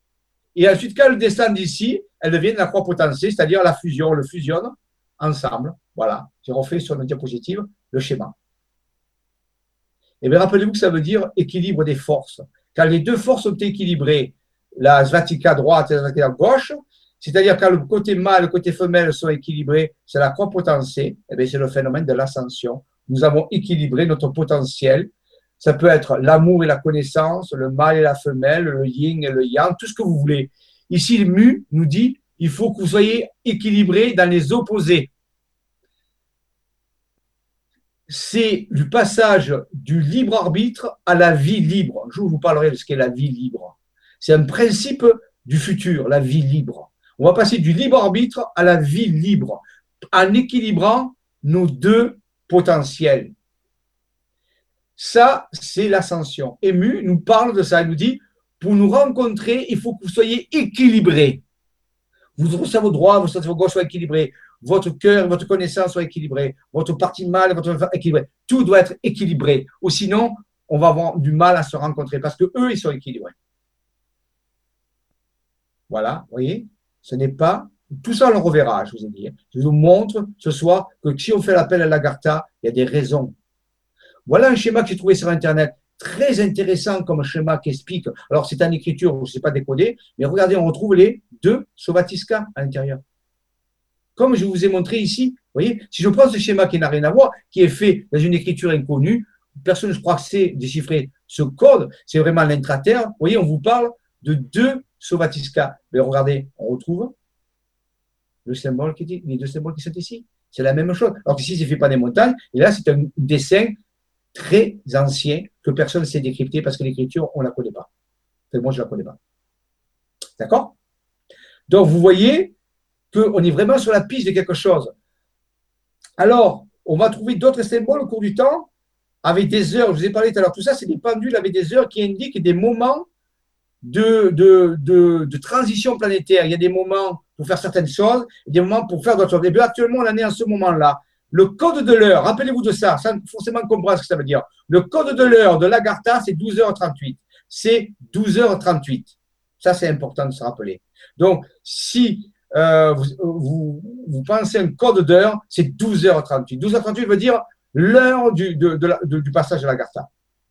et ensuite, quand elles descendent ici, elles deviennent la croix potentielle, c'est-à-dire la fusion, le fusionnent ensemble. Voilà, j'ai refait sur notre diapositive le schéma. Et bien, rappelez-vous que ça veut dire équilibre des forces. Quand les deux forces sont équilibrées, la Svatika droite et la Svatika gauche, c'est-à-dire quand le côté mâle et le côté femelle sont équilibrés, c'est la croix potentielle, et bien c'est le phénomène de l'ascension. Nous avons équilibré notre potentiel. Ça peut être l'amour et la connaissance, le mâle et la femelle, le yin et le yang, tout ce que vous voulez. Ici, le mu nous dit il faut que vous soyez équilibrés dans les opposés. C'est du passage du libre arbitre à la vie libre. Je vous parlerai de ce qu'est la vie libre. C'est un principe du futur, la vie libre. On va passer du libre arbitre à la vie libre en équilibrant nos deux potentiels. Ça, c'est l'ascension. Ému nous parle de ça. Il nous dit, pour nous rencontrer, il faut que vous soyez équilibrés. Votre cerveau droit, votre cerveau gauche soient équilibrés. Votre cœur, votre connaissance soient équilibrés, votre partie mâle, votre équilibré. Tout doit être équilibré. Ou sinon, on va avoir du mal à se rencontrer parce que eux, ils sont équilibrés. Voilà, vous voyez, ce n'est pas tout ça, on le reverra, je vous ai dit. Je vous montre ce soir que si on fait l'appel à l'Agartha, il y a des raisons. Voilà un schéma que j'ai trouvé sur Internet, très intéressant comme schéma qui explique. Alors, c'est en écriture, je ne sais pas décoder, mais regardez, on retrouve les deux Sovatiska à l'intérieur. Comme je vous ai montré ici, vous voyez, si je prends ce schéma qui n'a rien à voir, qui est fait dans une écriture inconnue, personne ne croit que c'est déchiffré. Ce code, c'est vraiment l'intraterre. Vous voyez, on vous parle de deux Sovatiska. Mais regardez, on retrouve le symbole qui dit, les deux symboles qui sont ici. C'est la même chose. Alors qu'ici, ne fait pas des montagnes. Et là, c'est un dessin très ancien que personne ne sait décrypter parce que l'écriture, on ne la connaît pas. moi, je ne la connais pas. D'accord? Donc, vous voyez qu'on est vraiment sur la piste de quelque chose. Alors, on va trouver d'autres symboles au cours du temps avec des heures. Je vous ai parlé tout à l'heure. Tout ça, c'est des pendules avec des heures qui indiquent des moments de, transition planétaire. Il y a des moments pour faire certaines choses et des moments pour faire d'autres choses. Et actuellement, on en est en ce moment-là. Le code de l'heure, rappelez-vous de ça, sans forcément comprendre ce que ça veut dire. Le code de l'heure de l'Agartha, c'est 12h38. C'est 12h38. Ça, c'est important de se rappeler. Donc, si euh, vous, vous, pensez un code d'heure, c'est 12h38. 12h38 veut dire l'heure du, de, de, du passage de l'Agartha.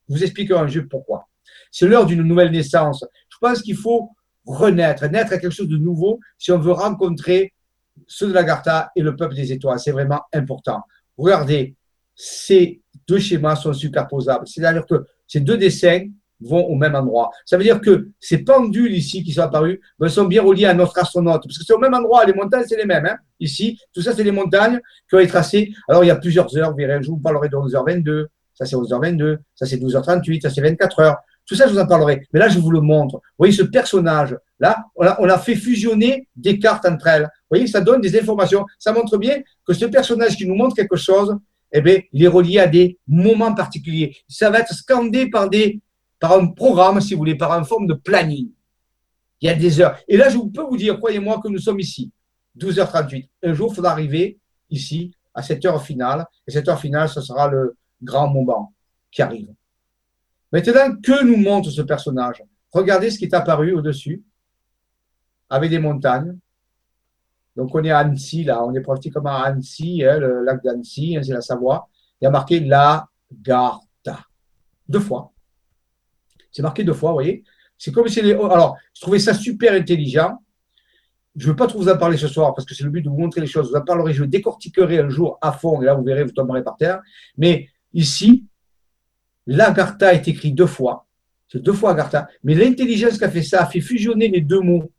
Je vous expliquerai un jeu pourquoi. C'est l'heure d'une nouvelle naissance. Je pense qu'il faut renaître, naître à quelque chose de nouveau si on veut rencontrer ceux de l'Agartha et le peuple des étoiles. C'est vraiment important. Regardez, ces deux schémas sont superposables. C'est-à-dire que ces deux dessins vont au même endroit. Ça veut dire que ces pendules ici qui sont apparues ben, sont bien reliées à notre astronaute, parce que c'est au même endroit, les montagnes, c'est les mêmes. Hein. Ici, tout ça, c'est les montagnes qui ont été tracées. Alors, il y a plusieurs heures, vous verrez, je vous parlerai de 11h22, ça c'est 11h22, ça c'est 12h38, ça c'est 24 heures. Tout ça, je vous en parlerai. Mais là, je vous le montre. Vous voyez, ce personnage-là, on a, on a fait fusionner des cartes entre elles. Vous voyez, ça donne des informations. Ça montre bien que ce personnage qui nous montre quelque chose, eh bien, il est relié à des moments particuliers. Ça va être scandé par, des, par un programme, si vous voulez, par une forme de planning. Il y a des heures. Et là, je peux vous dire, croyez-moi, que nous sommes ici, 12h38. Un jour, il faudra arriver ici à cette heure finale. Et cette heure finale, ce sera le grand moment qui arrive. Maintenant, que nous montre ce personnage? Regardez ce qui est apparu au-dessus, avec des montagnes. Donc, on est à Annecy, là, on est pratiquement à Annecy, hein, le lac d'Annecy, hein, c'est la Savoie. Il y a marqué la Garta. Deux fois. C'est marqué deux fois, vous voyez C'est comme si. Les... Alors, je trouvais ça super intelligent. Je ne veux pas trop vous en parler ce soir parce que c'est le but de vous montrer les choses. Je vous en parlerai, je décortiquerai un jour à fond et là, vous verrez, vous tomberez par terre. Mais ici, L'Agartha est écrit deux fois. C'est deux fois Agartha. Mais l'intelligence qui a fait ça a fait fusionner les deux mots.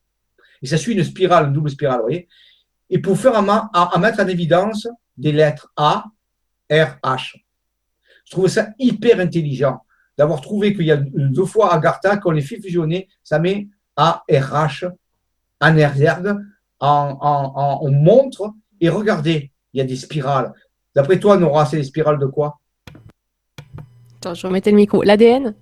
Et ça suit une spirale, une double spirale, vous voyez. Et pour faire à, mettre en évidence des lettres A, R, H. Je trouve ça hyper intelligent d'avoir trouvé qu'il y a deux fois Agartha, qu'on les fait fusionner, ça met A, R, H en en, en, montre. Et regardez, il y a des spirales. D'après toi, Nora, c'est des spirales de quoi? Attends, je remettais le micro. L'ADN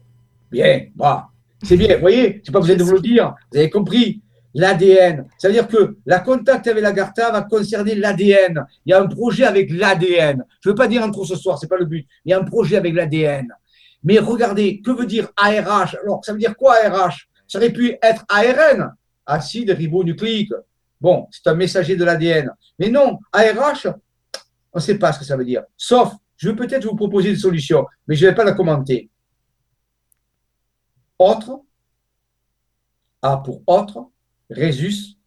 Bien, bah, c'est bien. Vous voyez, je pas besoin de vous le dire. Vous avez compris. L'ADN. Ça veut dire que la contact avec la Garta va concerner l'ADN. Il y a un projet avec l'ADN. Je ne veux pas dire en trop ce soir, ce n'est pas le but. Il y a un projet avec l'ADN. Mais regardez, que veut dire ARH Alors, ça veut dire quoi ARH Ça aurait pu être ARN, acide ribonucléique. Bon, c'est un messager de l'ADN. Mais non, ARH, on ne sait pas ce que ça veut dire. Sauf je vais peut-être vous proposer une solution, mais je ne vais pas la commenter. Autre, A pour autre, résus,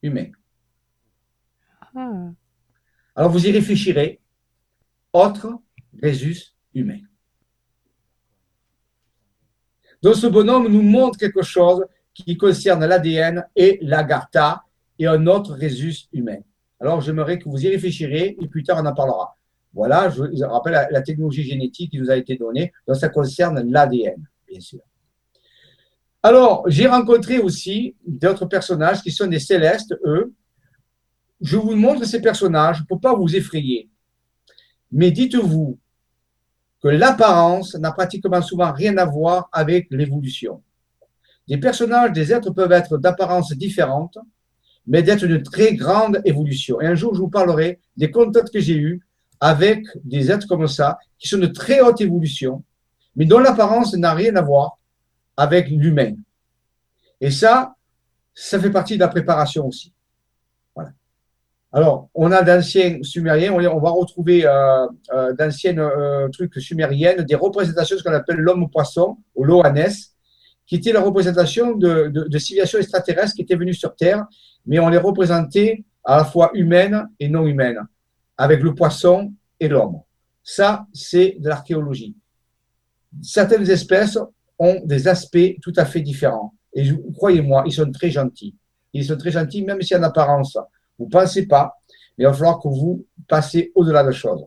humain. Ah. Alors vous y réfléchirez. Autre, résus, humain. Donc ce bonhomme nous montre quelque chose qui concerne l'ADN et l'agartha et un autre résus humain. Alors j'aimerais que vous y réfléchirez et plus tard on en parlera. Voilà, je, vous rappelle la, technologie génétique qui nous a été donnée. Donc, ça concerne l'ADN, bien sûr. Alors, j'ai rencontré aussi d'autres personnages qui sont des célestes, eux. Je vous montre ces personnages pour ne pas vous effrayer. Mais dites-vous que l'apparence n'a pratiquement souvent rien à voir avec l'évolution. Des personnages, des êtres peuvent être d'apparence différente, mais d'être une très grande évolution. Et un jour, je vous parlerai des contacts que j'ai eus avec des êtres comme ça, qui sont de très haute évolution, mais dont l'apparence n'a rien à voir avec l'humain. Et ça, ça fait partie de la préparation aussi. Alors, on a d'anciens sumériens, on va retrouver euh, euh, d'anciennes euh, trucs sumériennes, des représentations, ce qu'on appelle l'homme-poisson, ou l'Oanes, qui était la représentation de, de, civilisations extraterrestres qui étaient venues sur Terre, mais on les représentait à la fois humaines et non humaines, avec le poisson et l'homme. Ça, c'est de l'archéologie. Certaines espèces ont des aspects tout à fait différents. Et croyez-moi, ils sont très gentils. Ils sont très gentils, même si en apparence, vous ne pensez pas, mais il va falloir que vous passez au-delà de choses,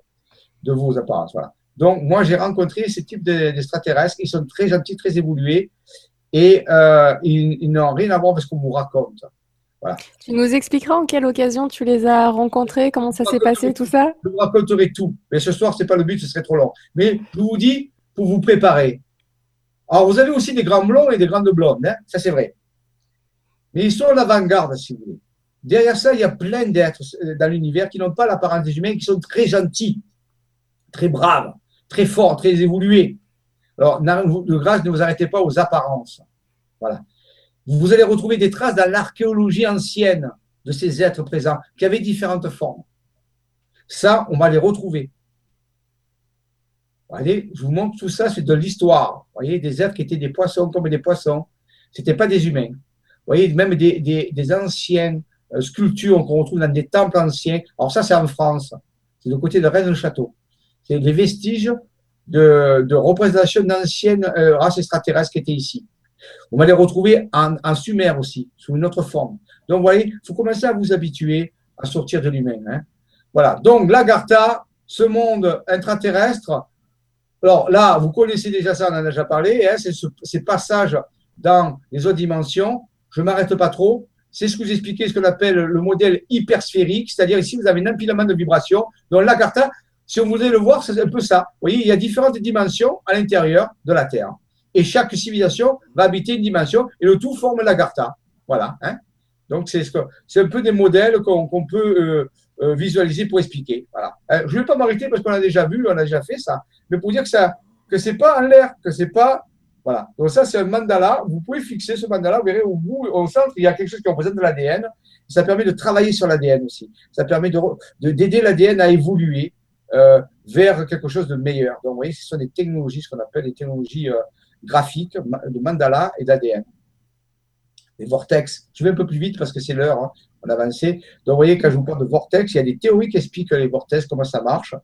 de vos apparences. Voilà. Donc, moi, j'ai rencontré ce type d'extraterrestres. Ils sont très gentils, très évolués et euh, ils, n'ont rien à voir avec ce qu'on vous raconte. Voilà. Tu nous expliqueras en quelle occasion tu les as rencontrés, comment ça s'est passé, tout ça? Je vous raconterai tout. Mais ce soir, ce n'est pas le but, ce serait trop long. Mais je vous dis, pour vous préparer. Alors, vous avez aussi des grands blonds et des grandes blondes, hein ça c'est vrai. Mais ils sont à l'avant-garde, si vous voulez. Derrière ça, il y a plein d'êtres euh, dans l'univers qui n'ont pas l'apparence des humains, qui sont très gentils, très braves, très forts, très évolués. Alors, de grâce, ne vous arrêtez pas aux apparences. Voilà. Vous allez retrouver des traces dans l'archéologie ancienne de ces êtres présents qui avaient différentes formes. Ça, on va les retrouver. Je vous montre tout ça, c'est de l'histoire. Vous voyez, des êtres qui étaient des poissons comme des poissons. Ce n'étaient pas des humains. Vous voyez, même des, euh, sculptures qu'on retrouve dans des temples anciens. Alors ça, c'est en France. C'est le côté de Rennes-le-Château. C'est les vestiges de, de représentation d'anciennes euh, races extraterrestres qui étaient ici. On va les retrouver en, en Sumer aussi, sous une autre forme. Donc, vous voyez, il faut commencer à vous habituer à sortir de l'humain. Hein. Voilà. Donc, l'Agartha, ce monde intraterrestre, alors là, vous connaissez déjà ça, on en a déjà parlé, hein, c'est ce, ces passages dans les autres dimensions. Je ne m'arrête pas trop. C'est ce que vous expliquez, ce qu'on appelle le modèle hypersphérique, c'est-à-dire ici, vous avez un empilement de vibrations. Donc, l'Agartha, si on voulait le voir, c'est un peu ça. Vous voyez, il y a différentes dimensions à l'intérieur de la Terre. Et chaque civilisation va habiter une dimension et le tout forme l'Agartha. Voilà. Hein. Donc, c'est un peu des modèles qu'on peut euh, euh, visualiser pour expliquer. Euh, je ne vais pas m'arrêter parce qu'on a déjà vu, on a déjà fait ça, mais pour dire que ça, que c'est pas en l'air, que c'est pas, voilà. Donc ça, c'est un mandala. Vous pouvez fixer ce mandala. Vous verrez au bout, au centre, il y a quelque chose qui représente l'ADN. Ça permet de travailler sur l'ADN aussi. Ça permet de d'aider l'ADN à évoluer euh, vers quelque chose de meilleur. Donc, vous voyez, ce sont des technologies, ce qu'on appelle des technologies euh, graphiques, de mandala et d'ADN. Les vortex. Je vais un peu plus vite parce que c'est l'heure, hein, on a avancé. Donc, vous voyez, quand je vous parle de vortex, il y a des théories qui expliquent les vortex, comment ça marche.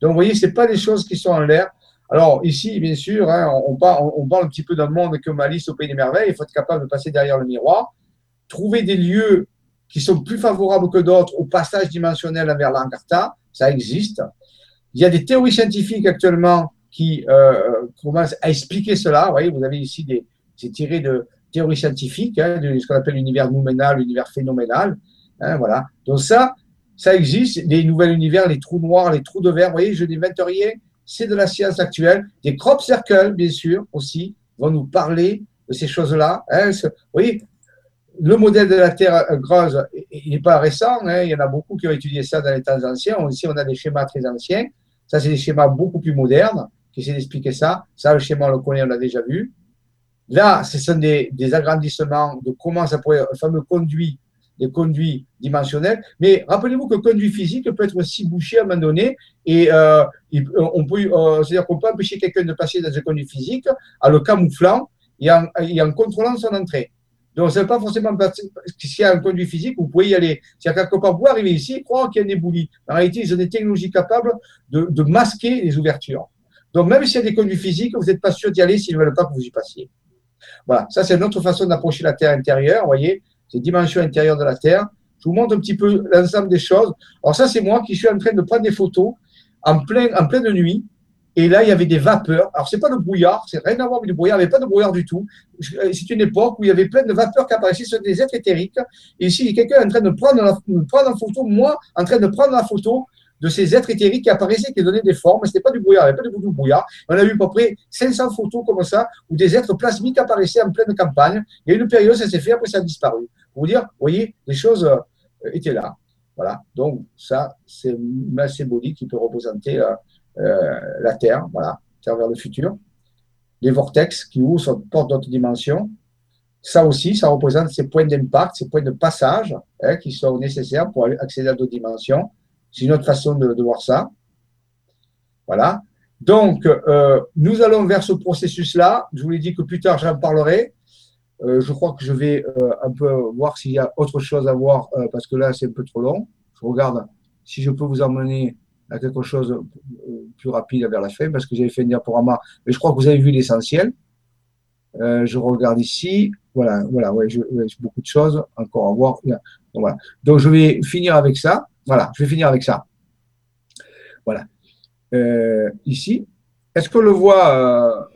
Donc, vous voyez, ce pas des choses qui sont en l'air. Alors, ici, bien sûr, hein, on, parle, un petit peu d'un monde comme Alice au Pays des Merveilles. Il faut être capable de passer derrière le miroir, trouver des lieux qui sont plus favorables que d'autres au passage dimensionnel vers l'Antarctique. Ça existe. Il y a des théories scientifiques actuellement qui euh, commencent à expliquer cela. Vous voyez, vous avez ici des, c'est tiré de théories scientifiques, hein, de ce qu'on appelle l'univers nouménal, l'univers phénoménal. Hein, voilà. Donc ça, ça existe. Les nouveaux univers, les trous noirs, les trous de verre. Vous voyez, je n'invente rien. C'est de la science actuelle. Des crop circles, bien sûr, aussi, vont nous parler de ces choses-là. Hein. Vous voyez, le modèle de la Terre grosse, il n'est pas récent. Hein. Il y en a beaucoup qui ont étudié ça dans les temps anciens. Ici, on a des schémas très anciens. Ça, c'est des schémas beaucoup plus modernes qui essaient d'expliquer ça. Ça, le schéma, on le connaît, on l'a déjà vu. Là, ce sont des, agrandissements de comment ça pourrait, un fameux conduit, des conduits dimensionnels. Mais rappelez-vous que conduit physique peut être aussi bouché à un moment donné et euh, on peut, euh, c'est-à-dire qu'on peut empêcher quelqu'un de passer dans un conduit physique en le camouflant et en, et en contrôlant son entrée. Donc, ce n'est pas forcément s'il y a un conduit physique, vous pouvez y aller. C'est-à-dire quelque part, vous arriver ici et croire qu'il y a des boulis. En réalité, ils ont des technologies capables de, masquer les ouvertures. Donc, même s'il y a des conduits physiques, vous n'êtes pas sûr d'y aller s'ils ne veulent pas que vous y passiez. Voilà, ça c'est une autre façon d'approcher la Terre intérieure, vous voyez, ces dimensions intérieures de la Terre. Je vous montre un petit peu l'ensemble des choses. Alors ça, c'est moi qui suis en train de prendre des photos en, en pleine nuit et là, il y avait des vapeurs. Alors, c'est pas le brouillard, c'est rien à voir avec le brouillard, il n'y avait pas de brouillard du tout. Euh, c'est une époque où il y avait plein de vapeurs qui apparaissaient sur des êtres éthériques. Et ici, quelqu'un en train de prendre, la, prendre en photo, moi, en train de prendre la photo de ces êtres éthériques qui apparaissaient, qui donnaient des formes. Ce n'était pas du brouillard, il n'y avait pas de brouillard. On a eu à peu près 500 photos comme ça, où des êtres plasmiques apparaissaient en pleine campagne. Il y a une période, ça s'est fait, après ça a disparu. Pour vous dire, vous voyez, les choses euh, étaient là. Voilà. Donc, ça, c'est une symbolique qui peut représenter euh, euh, la Terre, voilà, Terre vers le futur. Les vortex qui ouvrent sur porte d'autres dimensions. Ça aussi, ça représente ces points d'impact, ces points de passage hein, qui sont nécessaires pour accéder à d'autres dimensions. C'est une autre façon de, voir ça. Voilà. Donc, nous allons vers ce processus-là. Je vous l'ai dit que plus tard, j'en parlerai. Euh, je crois que je vais euh, un peu voir s'il y a autre chose à voir, euh, parce que là, c'est un peu trop long. Je regarde si je peux vous emmener à quelque chose plus rapide vers la fin, parce que j'avais fait un diaporama, mais je crois que vous avez vu l'essentiel. Je regarde ici. Voilà, voilà, ouais, beaucoup de choses encore à voir. Donc, voilà. Donc, je vais finir avec ça. Voilà, je vais finir avec ça. Voilà. Ici. Est-ce qu'on le voit.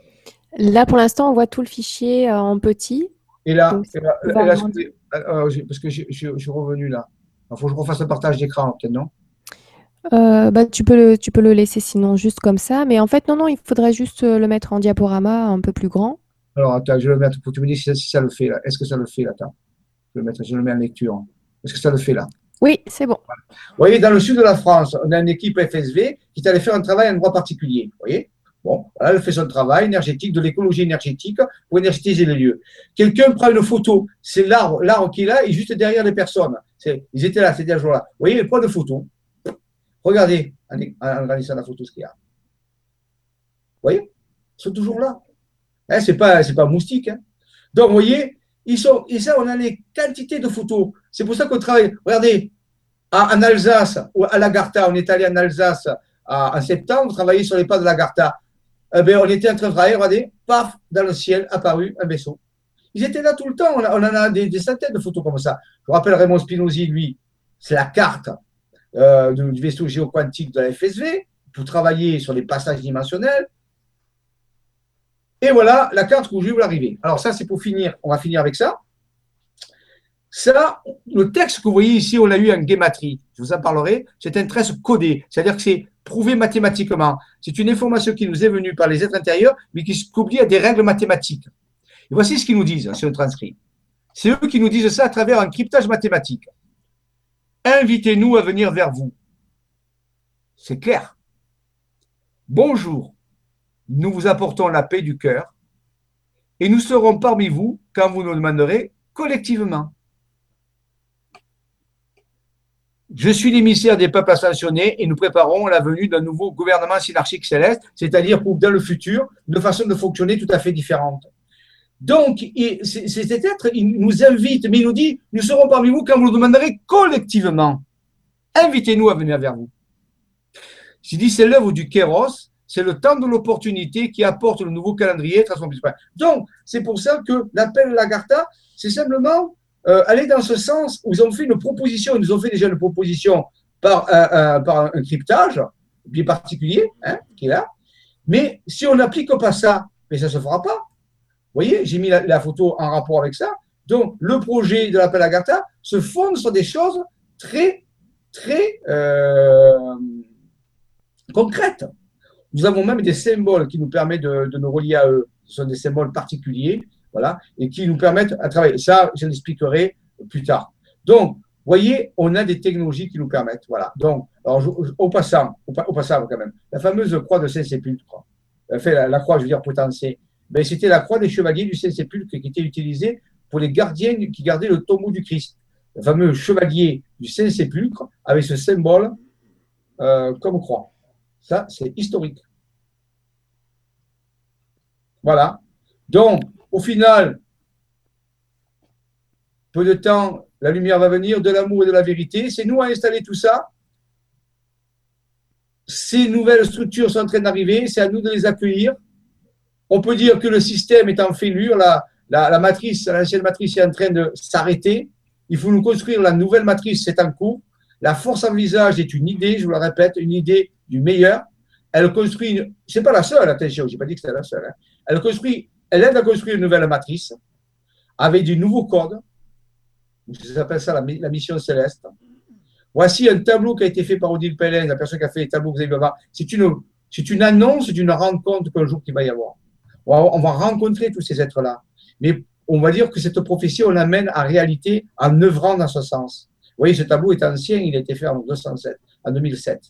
Là, pour l'instant, on voit tout le fichier en petit. Et là, Donc, et là, et là je, parce que je, je, je, suis revenu là. Il faut que je refasse le partage d'écran, peut-être, non? Euh, bah, tu, peux le, tu peux le laisser sinon juste comme ça. Mais en fait, non, non, il faudrait juste le mettre en diaporama un peu plus grand. Alors, attends, je vais le mettre pour que tu me dises si, si ça le fait là. Est-ce que ça le fait là Attends? Je, vais le mettre, je le mets en lecture. Est-ce que ça le fait là? Oui, c'est bon. Voilà. Vous voyez, dans le sud de la France, on a une équipe FSV qui est allée faire un travail à un endroit particulier. Vous voyez? Bon, voilà, elle fait son travail énergétique, de l'écologie énergétique pour énergétiser les lieux. Quelqu'un prend une photo, c'est l'arbre, l'arbre qui est là, et juste derrière les personnes. Ils étaient là, c'était un jour-là. Vous voyez, il prend une photo. Regardez, en regardant la photo, ce qu'il y a. Vous voyez? Ils sont toujours là. Hein, c'est pas, c'est pas moustique. Hein. Donc, vous voyez, ils sont, et ça, on a les quantités de photos. C'est pour ça qu'on travaille. Regardez, à, en Alsace, à Lagarta, on est allé en Alsace en septembre, travailler sur les pas de Lagarta. Eh bien, on était en train de travailler, regardez, paf, dans le ciel, apparu un vaisseau. Ils étaient là tout le temps. On, en a des, centaines de photos comme ça. Je rappelle Raymond Spinozzi, lui, c'est la carte euh, du vaisseau géoquantique de la FSV pour travailler sur les passages dimensionnels. Et voilà la carte où je vais l'arrivée. Alors ça, c'est pour finir. On va finir avec ça. Ça, le texte que vous voyez ici, on l'a eu en guématrie. Je vous en parlerai. C'est un texte codé. C'est-à-dire que c'est prouvé mathématiquement. C'est une information qui nous est venue par les êtres intérieurs, mais qui s'oublie à des règles mathématiques. Et voici ce qu'ils nous disent sur le transcrit. C'est eux qui nous disent ça à travers un cryptage mathématique. Invitez-nous à venir vers vous. C'est clair. Bonjour. Nous vous apportons la paix du cœur et nous serons parmi vous quand vous nous demanderez collectivement. Je suis l'émissaire des peuples ascensionnés et nous préparons la venue d'un nouveau gouvernement synarchique céleste, c'est-à-dire pour dans le futur, de façon de fonctionner tout à fait différente. Donc, cet être, il nous invite, mais il nous dit, nous serons parmi vous quand vous nous demanderez collectivement. Invitez-nous à venir vers vous. J'ai dit, c'est l'œuvre du Kéros, c'est le temps de l'opportunité qui apporte le nouveau calendrier Donc, c'est pour ça que l'appel Lagarta, c'est simplement euh, aller dans ce sens où ils ont fait une proposition, ils nous ont fait déjà une proposition par, euh, euh, un cryptage bien particulier, hein, qui est là. Mais si on n'applique pas ça, mais ça ne se fera pas. Vous voyez, j'ai mis la, la, photo en rapport avec ça. Donc, le projet de l'appel Agatha se fonde sur des choses très, très concrètes. Nous avons même des symboles qui nous permettent de, de, nous relier à eux. Ce sont des symboles particuliers, voilà, et qui nous permettent à travailler. Ça, je l'expliquerai plus tard. Donc, voyez, on a des technologies qui nous permettent. Voilà. Donc, au passant, au, quand même, la fameuse croix de Saint-Sépulcre, fait la, la, croix, je veux dire, potentielle, ben, c'était la croix des chevaliers du Saint-Sépulcre qui était utilisée pour les gardiens qui gardaient le tombeau du Christ. Le fameux chevalier du Saint-Sépulcre avec ce symbole euh, comme croix. Ça, c'est historique. Voilà. Donc, au final, peu de temps, la lumière va venir, de l'amour et de la vérité. C'est nous à installer tout ça. Ces nouvelles structures sont en train d'arriver, c'est à nous de les accueillir. On peut dire que le système est en fêlure, la, matrice, l'ancienne matrice est en train de s'arrêter. Il faut nous construire la nouvelle matrice, c'est en cours. La force en visage est une idée, je vous le répète, une idée du meilleur. Elle construit, une... c'est pas la seule, attention, j'ai pas dit que c'était la seule. Hein. Elle construit, elle aide à construire une nouvelle matrice avec du nouveau code. J'appelle ça la, mission céleste. Voici un tableau qui a été fait par Odile Pellin, la personne qui a fait les tableaux que vous vu avant. C'est une, c'est une annonce d'une rencontre qu'un jour qu'il va y avoir. On va rencontrer tous ces êtres-là. Mais on va dire que cette prophétie, on l'amène en réalité en œuvrant dans ce sens. Vous voyez, ce tableau est ancien, il a été fait en 207, en 2007.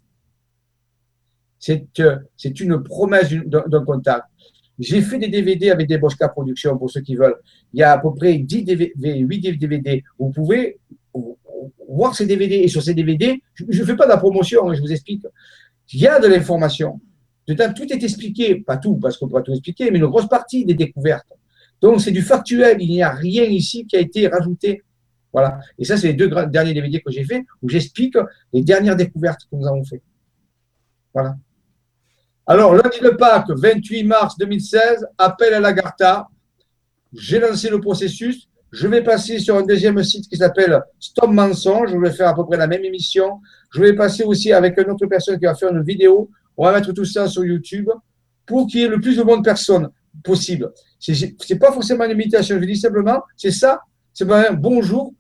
Euh, c'est une promesse d'un contact. J'ai fait des DVD avec des Bosca Productions pour ceux qui veulent. Il y a à peu près 10 DVD, 8 DVD. Vous pouvez voir ces DVD. Et sur ces DVD, je ne fais pas de la promotion, hein, je vous explique. Il y a de l'information. Tout est expliqué, pas tout, parce qu'on ne peut pas tout expliquer, mais une grosse partie des découvertes. Donc, c'est du factuel. Il n'y a rien ici qui a été rajouté. Voilà. Et ça, c'est les deux derniers DVD que j'ai fait où j'explique les dernières découvertes que nous avons faites. Voilà. Alors, lundi de Pâques, 28 mars 2016, appel à l'Agartha. J'ai lancé le processus. Je vais passer sur un deuxième site qui s'appelle Stop Mensonge. Je vais faire à peu près la même émission. Je vais passer aussi avec une autre personne qui va faire une vidéo. On va mettre tout ça sur YouTube pour qu'il y ait le plus de bonnes personnes possible. Ce n'est pas forcément une imitation. Je dis simplement, c'est ça, c'est un bonjour.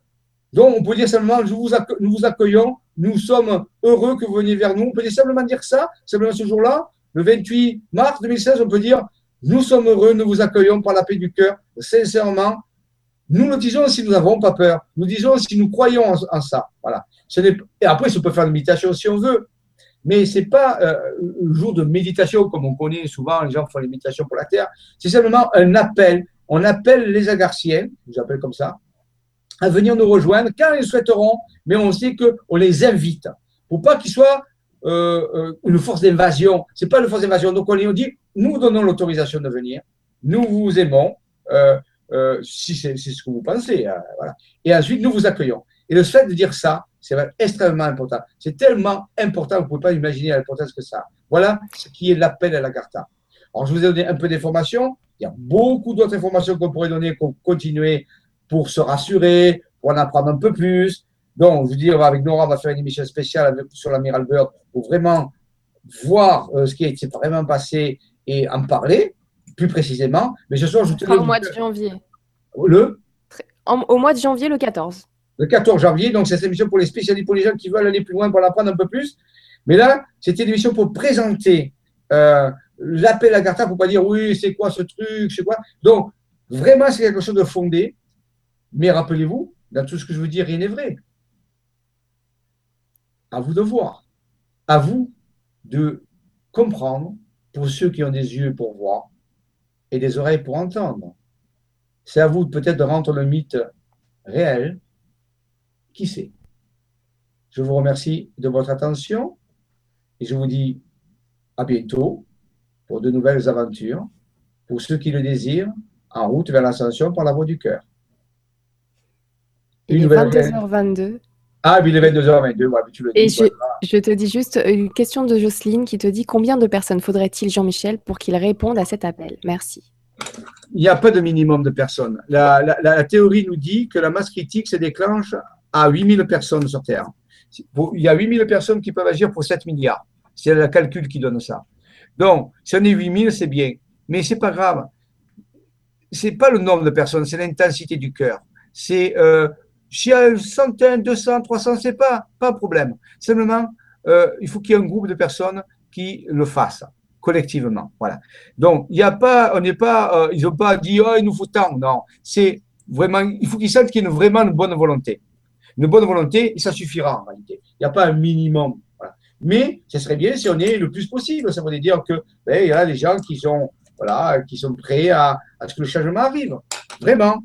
Donc, on peut dire simplement, vous nous vous accueillons, nous sommes heureux que vous veniez vers nous. On peut simplement dire ça, simplement ce jour-là le 28 mars 2016, on peut dire Nous sommes heureux, nous vous accueillons par la paix du cœur, sincèrement. Nous le disons si nous n'avons pas peur. Nous disons si nous croyons en, ça. Voilà. Et après, on peut faire une méditation si on veut. Mais ce n'est pas euh, un jour de méditation comme on connaît souvent, les gens font les méditations pour la terre. C'est simplement un appel. On appelle les agarciens, je appelle comme ça, à venir nous rejoindre quand ils souhaiteront, mais on sait qu'on les invite. Pour pas qu'ils soient une force d'invasion. Ce n'est pas une force d'invasion. Donc on lui dit, nous vous donnons l'autorisation de venir, nous vous aimons, euh, si c'est ce que vous pensez. voilà. Et ensuite, nous vous accueillons. Et le fait de dire ça, c'est extrêmement important. C'est tellement important, vous ne pouvez pas imaginer l'importance que ça Voilà ce qui est l'appel à la Carta. Alors, je vous ai donné un peu d'informations. Il y a beaucoup d'autres informations qu'on pourrait donner, qu'on continuer pour se rassurer, pour en apprendre un peu plus. Donc, je veux dire, avec Nora, on va faire une émission spéciale sur l'amiral Bird pour vraiment voir euh, ce qui est vraiment passé et en parler plus précisément. Mais ce soir, je te Au mois de janvier. Le? Au mois de janvier, le 14. Le 14 janvier, donc c'est une émission pour les spécialistes, pour les gens qui veulent aller plus loin, pour l'apprendre un peu plus. Mais là, c'était une émission pour présenter euh, l'appel à Garta, pour pas dire oui, c'est quoi ce truc, c'est quoi? Donc, vraiment, c'est quelque chose de fondé. Mais rappelez-vous, dans tout ce que je veux dire, rien n'est vrai. À vous de voir. À vous de comprendre, pour ceux qui ont des yeux pour voir et des oreilles pour entendre. C'est à vous peut-être de rendre le mythe réel. Qui sait? Je vous remercie de votre attention et je vous dis à bientôt pour de nouvelles aventures, pour ceux qui le désirent, en route vers l'ascension par la voie du cœur. Il est 22h22. Ah, il est 22h22, tu le Et je, te dis juste une question de Jocelyne qui te dit combien de personnes faudrait-il, Jean-Michel, pour qu'il réponde à cet appel? Merci. Il n'y a pas de minimum de personnes. La, théorie nous dit que la masse critique se déclenche à 8000 personnes sur Terre. Il y a 8000 personnes qui peuvent agir pour 7 milliards. C'est le calcul qui donne ça. Donc, si on est 8000, c'est bien. Mais c'est pas grave. C'est pas le nombre de personnes, c'est l'intensité du cœur. C'est euh, s'il y a une centaine, 200, 300, c'est pas, pas un problème. Simplement, euh, il faut qu'il y ait un groupe de personnes qui le fassent collectivement. Voilà. Donc, il n'y a pas, on n'est pas, euh, ils n'ont pas dit, oh, il nous faut tant. Non. C'est vraiment, il faut qu'ils sentent qu'il y a une, vraiment une bonne volonté. Une bonne volonté, ça suffira en réalité. Il n'y a pas un minimum. Mais ce serait bien si on est le plus possible. Ça veut dire que, ben, il y a des gens qui sont, voilà, qui sont prêts à, à ce que le changement arrive. Vraiment.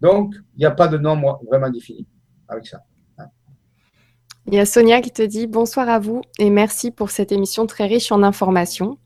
Donc, il n'y a pas de nombre vraiment défini avec ça. Il y a Sonia qui te dit bonsoir à vous et merci pour cette émission très riche en informations.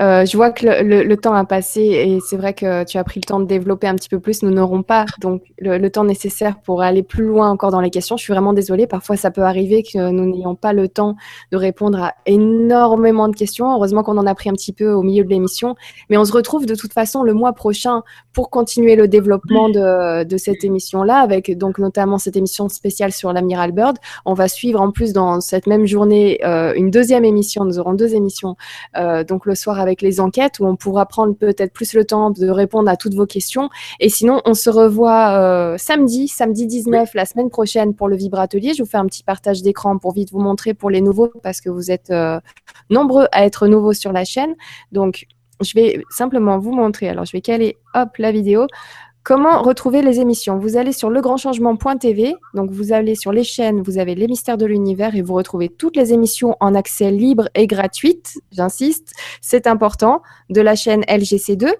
Euh, je vois que le, temps a passé et c'est vrai que tu as pris le temps de développer un petit peu plus. Nous n'aurons pas donc le, temps nécessaire pour aller plus loin encore dans les questions. Je suis vraiment désolée. Parfois, ça peut arriver que nous n'ayons pas le temps de répondre à énormément de questions. Heureusement qu'on en a pris un petit peu au milieu de l'émission. Mais on se retrouve de toute façon le mois prochain pour continuer le développement de, cette émission-là, avec donc notamment cette émission spéciale sur l'amiral Bird. On va suivre en plus dans cette même journée euh, une deuxième émission. Nous aurons deux émissions, euh, donc le soir avec avec les enquêtes où on pourra prendre peut-être plus le temps de répondre à toutes vos questions. Et sinon, on se revoit euh, samedi, samedi 19, la semaine prochaine pour le Vibratelier. Je vous fais un petit partage d'écran pour vite vous montrer pour les nouveaux parce que vous êtes euh, nombreux à être nouveaux sur la chaîne. Donc, je vais simplement vous montrer. Alors, je vais caler hop la vidéo Comment retrouver les émissions? Vous allez sur legrandchangement.tv, donc vous allez sur les chaînes, vous avez les mystères de l'univers et vous retrouvez toutes les émissions en accès libre et gratuite, j'insiste, c'est important, de la chaîne LGC2.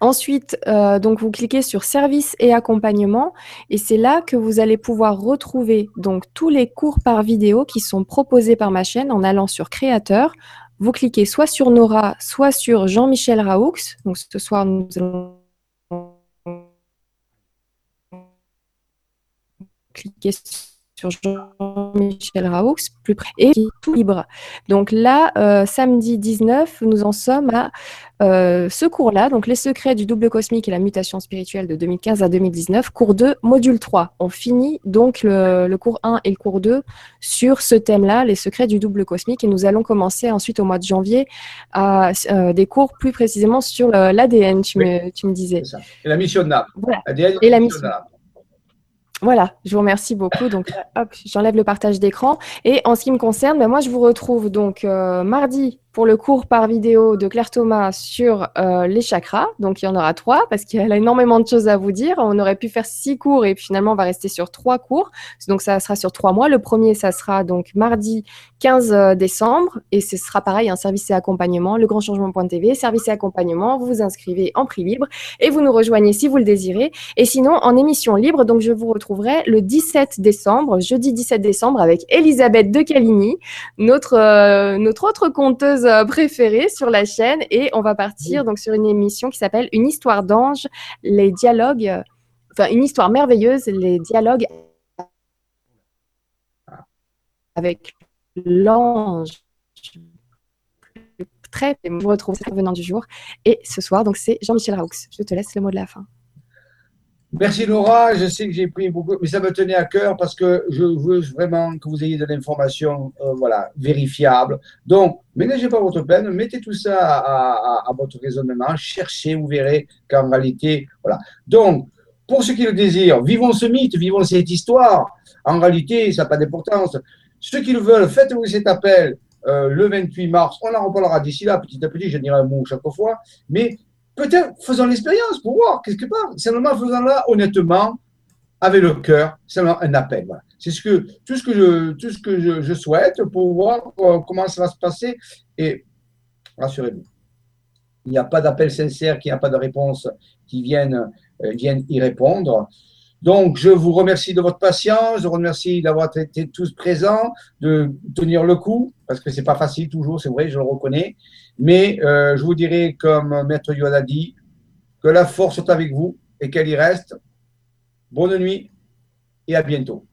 Ensuite, euh, donc vous cliquez sur services et accompagnement et c'est là que vous allez pouvoir retrouver donc tous les cours par vidéo qui sont proposés par ma chaîne en allant sur créateur. Vous cliquez soit sur Nora, soit sur Jean-Michel Raoux. Donc ce soir, nous allons cliquer sur Jean-Michel Raoux, plus près, et tout libre. Donc là, euh, samedi 19, nous en sommes à euh, ce cours-là, donc les secrets du double cosmique et la mutation spirituelle de 2015 à 2019, cours 2, module 3. On finit donc le, cours 1 et le cours 2 sur ce thème-là, les secrets du double cosmique, et nous allons commencer ensuite au mois de janvier à euh, des cours plus précisément sur l'ADN, tu, me, tu me disais. Et la mission de Voilà. et la mission. Voilà, je vous remercie beaucoup. Donc, hop, j'enlève le partage d'écran. Et en ce qui me concerne, ben, moi, je vous retrouve donc euh, mardi pour le cours par vidéo de Claire Thomas sur euh, les chakras. Donc, il y en aura trois parce qu'il y a énormément de choses à vous dire. On aurait pu faire six cours et finalement, on va rester sur trois cours. Donc, ça sera sur trois mois. Le premier, ça sera donc mardi 15 euh, décembre et ce sera pareil, un service et accompagnement, le grand changement.tv, service et accompagnement. Vous vous inscrivez en prix libre et vous nous rejoignez si vous le désirez. Et sinon, en émission libre, donc je vous retrouverai le 17 décembre, jeudi 17 décembre avec Elisabeth de Caligny, notre, euh, notre autre conteuse euh, préférées sur la chaîne et on va partir donc sur une émission qui s'appelle Une histoire d'ange, les dialogues, enfin une histoire merveilleuse, les dialogues avec l'ange. Très, vous retrouvez venant du jour. Et ce soir, donc c'est Jean-Michel Raoux. Je te laisse le mot de la fin. Merci Laura, je sais que j'ai pris beaucoup, mais ça me tenait à cœur parce que je veux vraiment que vous ayez de l'information euh, voilà, vérifiable. Donc, ménagez pas votre peine, mettez tout ça à, votre raisonnement, cherchez, vous verrez qu'en réalité, voilà. Donc, pour ceux qui le désirent, vivons ce mythe, vivons cette histoire. En réalité, ça n'a pas d'importance. Ceux qui le veulent, faites-vous cet appel euh, le 28 mars. On en reparlera d'ici là, petit à petit, je dirai un mot chaque fois. Mais peut-être faisons l'expérience pour voir quelque part. Simplement faisons-la honnêtement, avec le cœur, c'est un appel. C'est ce que, tout ce que, je, souhaite pour voir euh, comment ça va se passer. Et rassurez-vous, il n'y a pas d'appel sincère, qu'il n'y a pas de réponse qui viennent, euh, y répondre. Donc, je vous remercie de votre patience, je vous remercie d'avoir été tous présents, de tenir le coup, parce que c'est pas facile toujours, c'est vrai, je le reconnais. Mais euh, je vous dirai, comme Maître Yoda dit, que la force est avec vous et qu'elle y reste. Bonne nuit et à bientôt.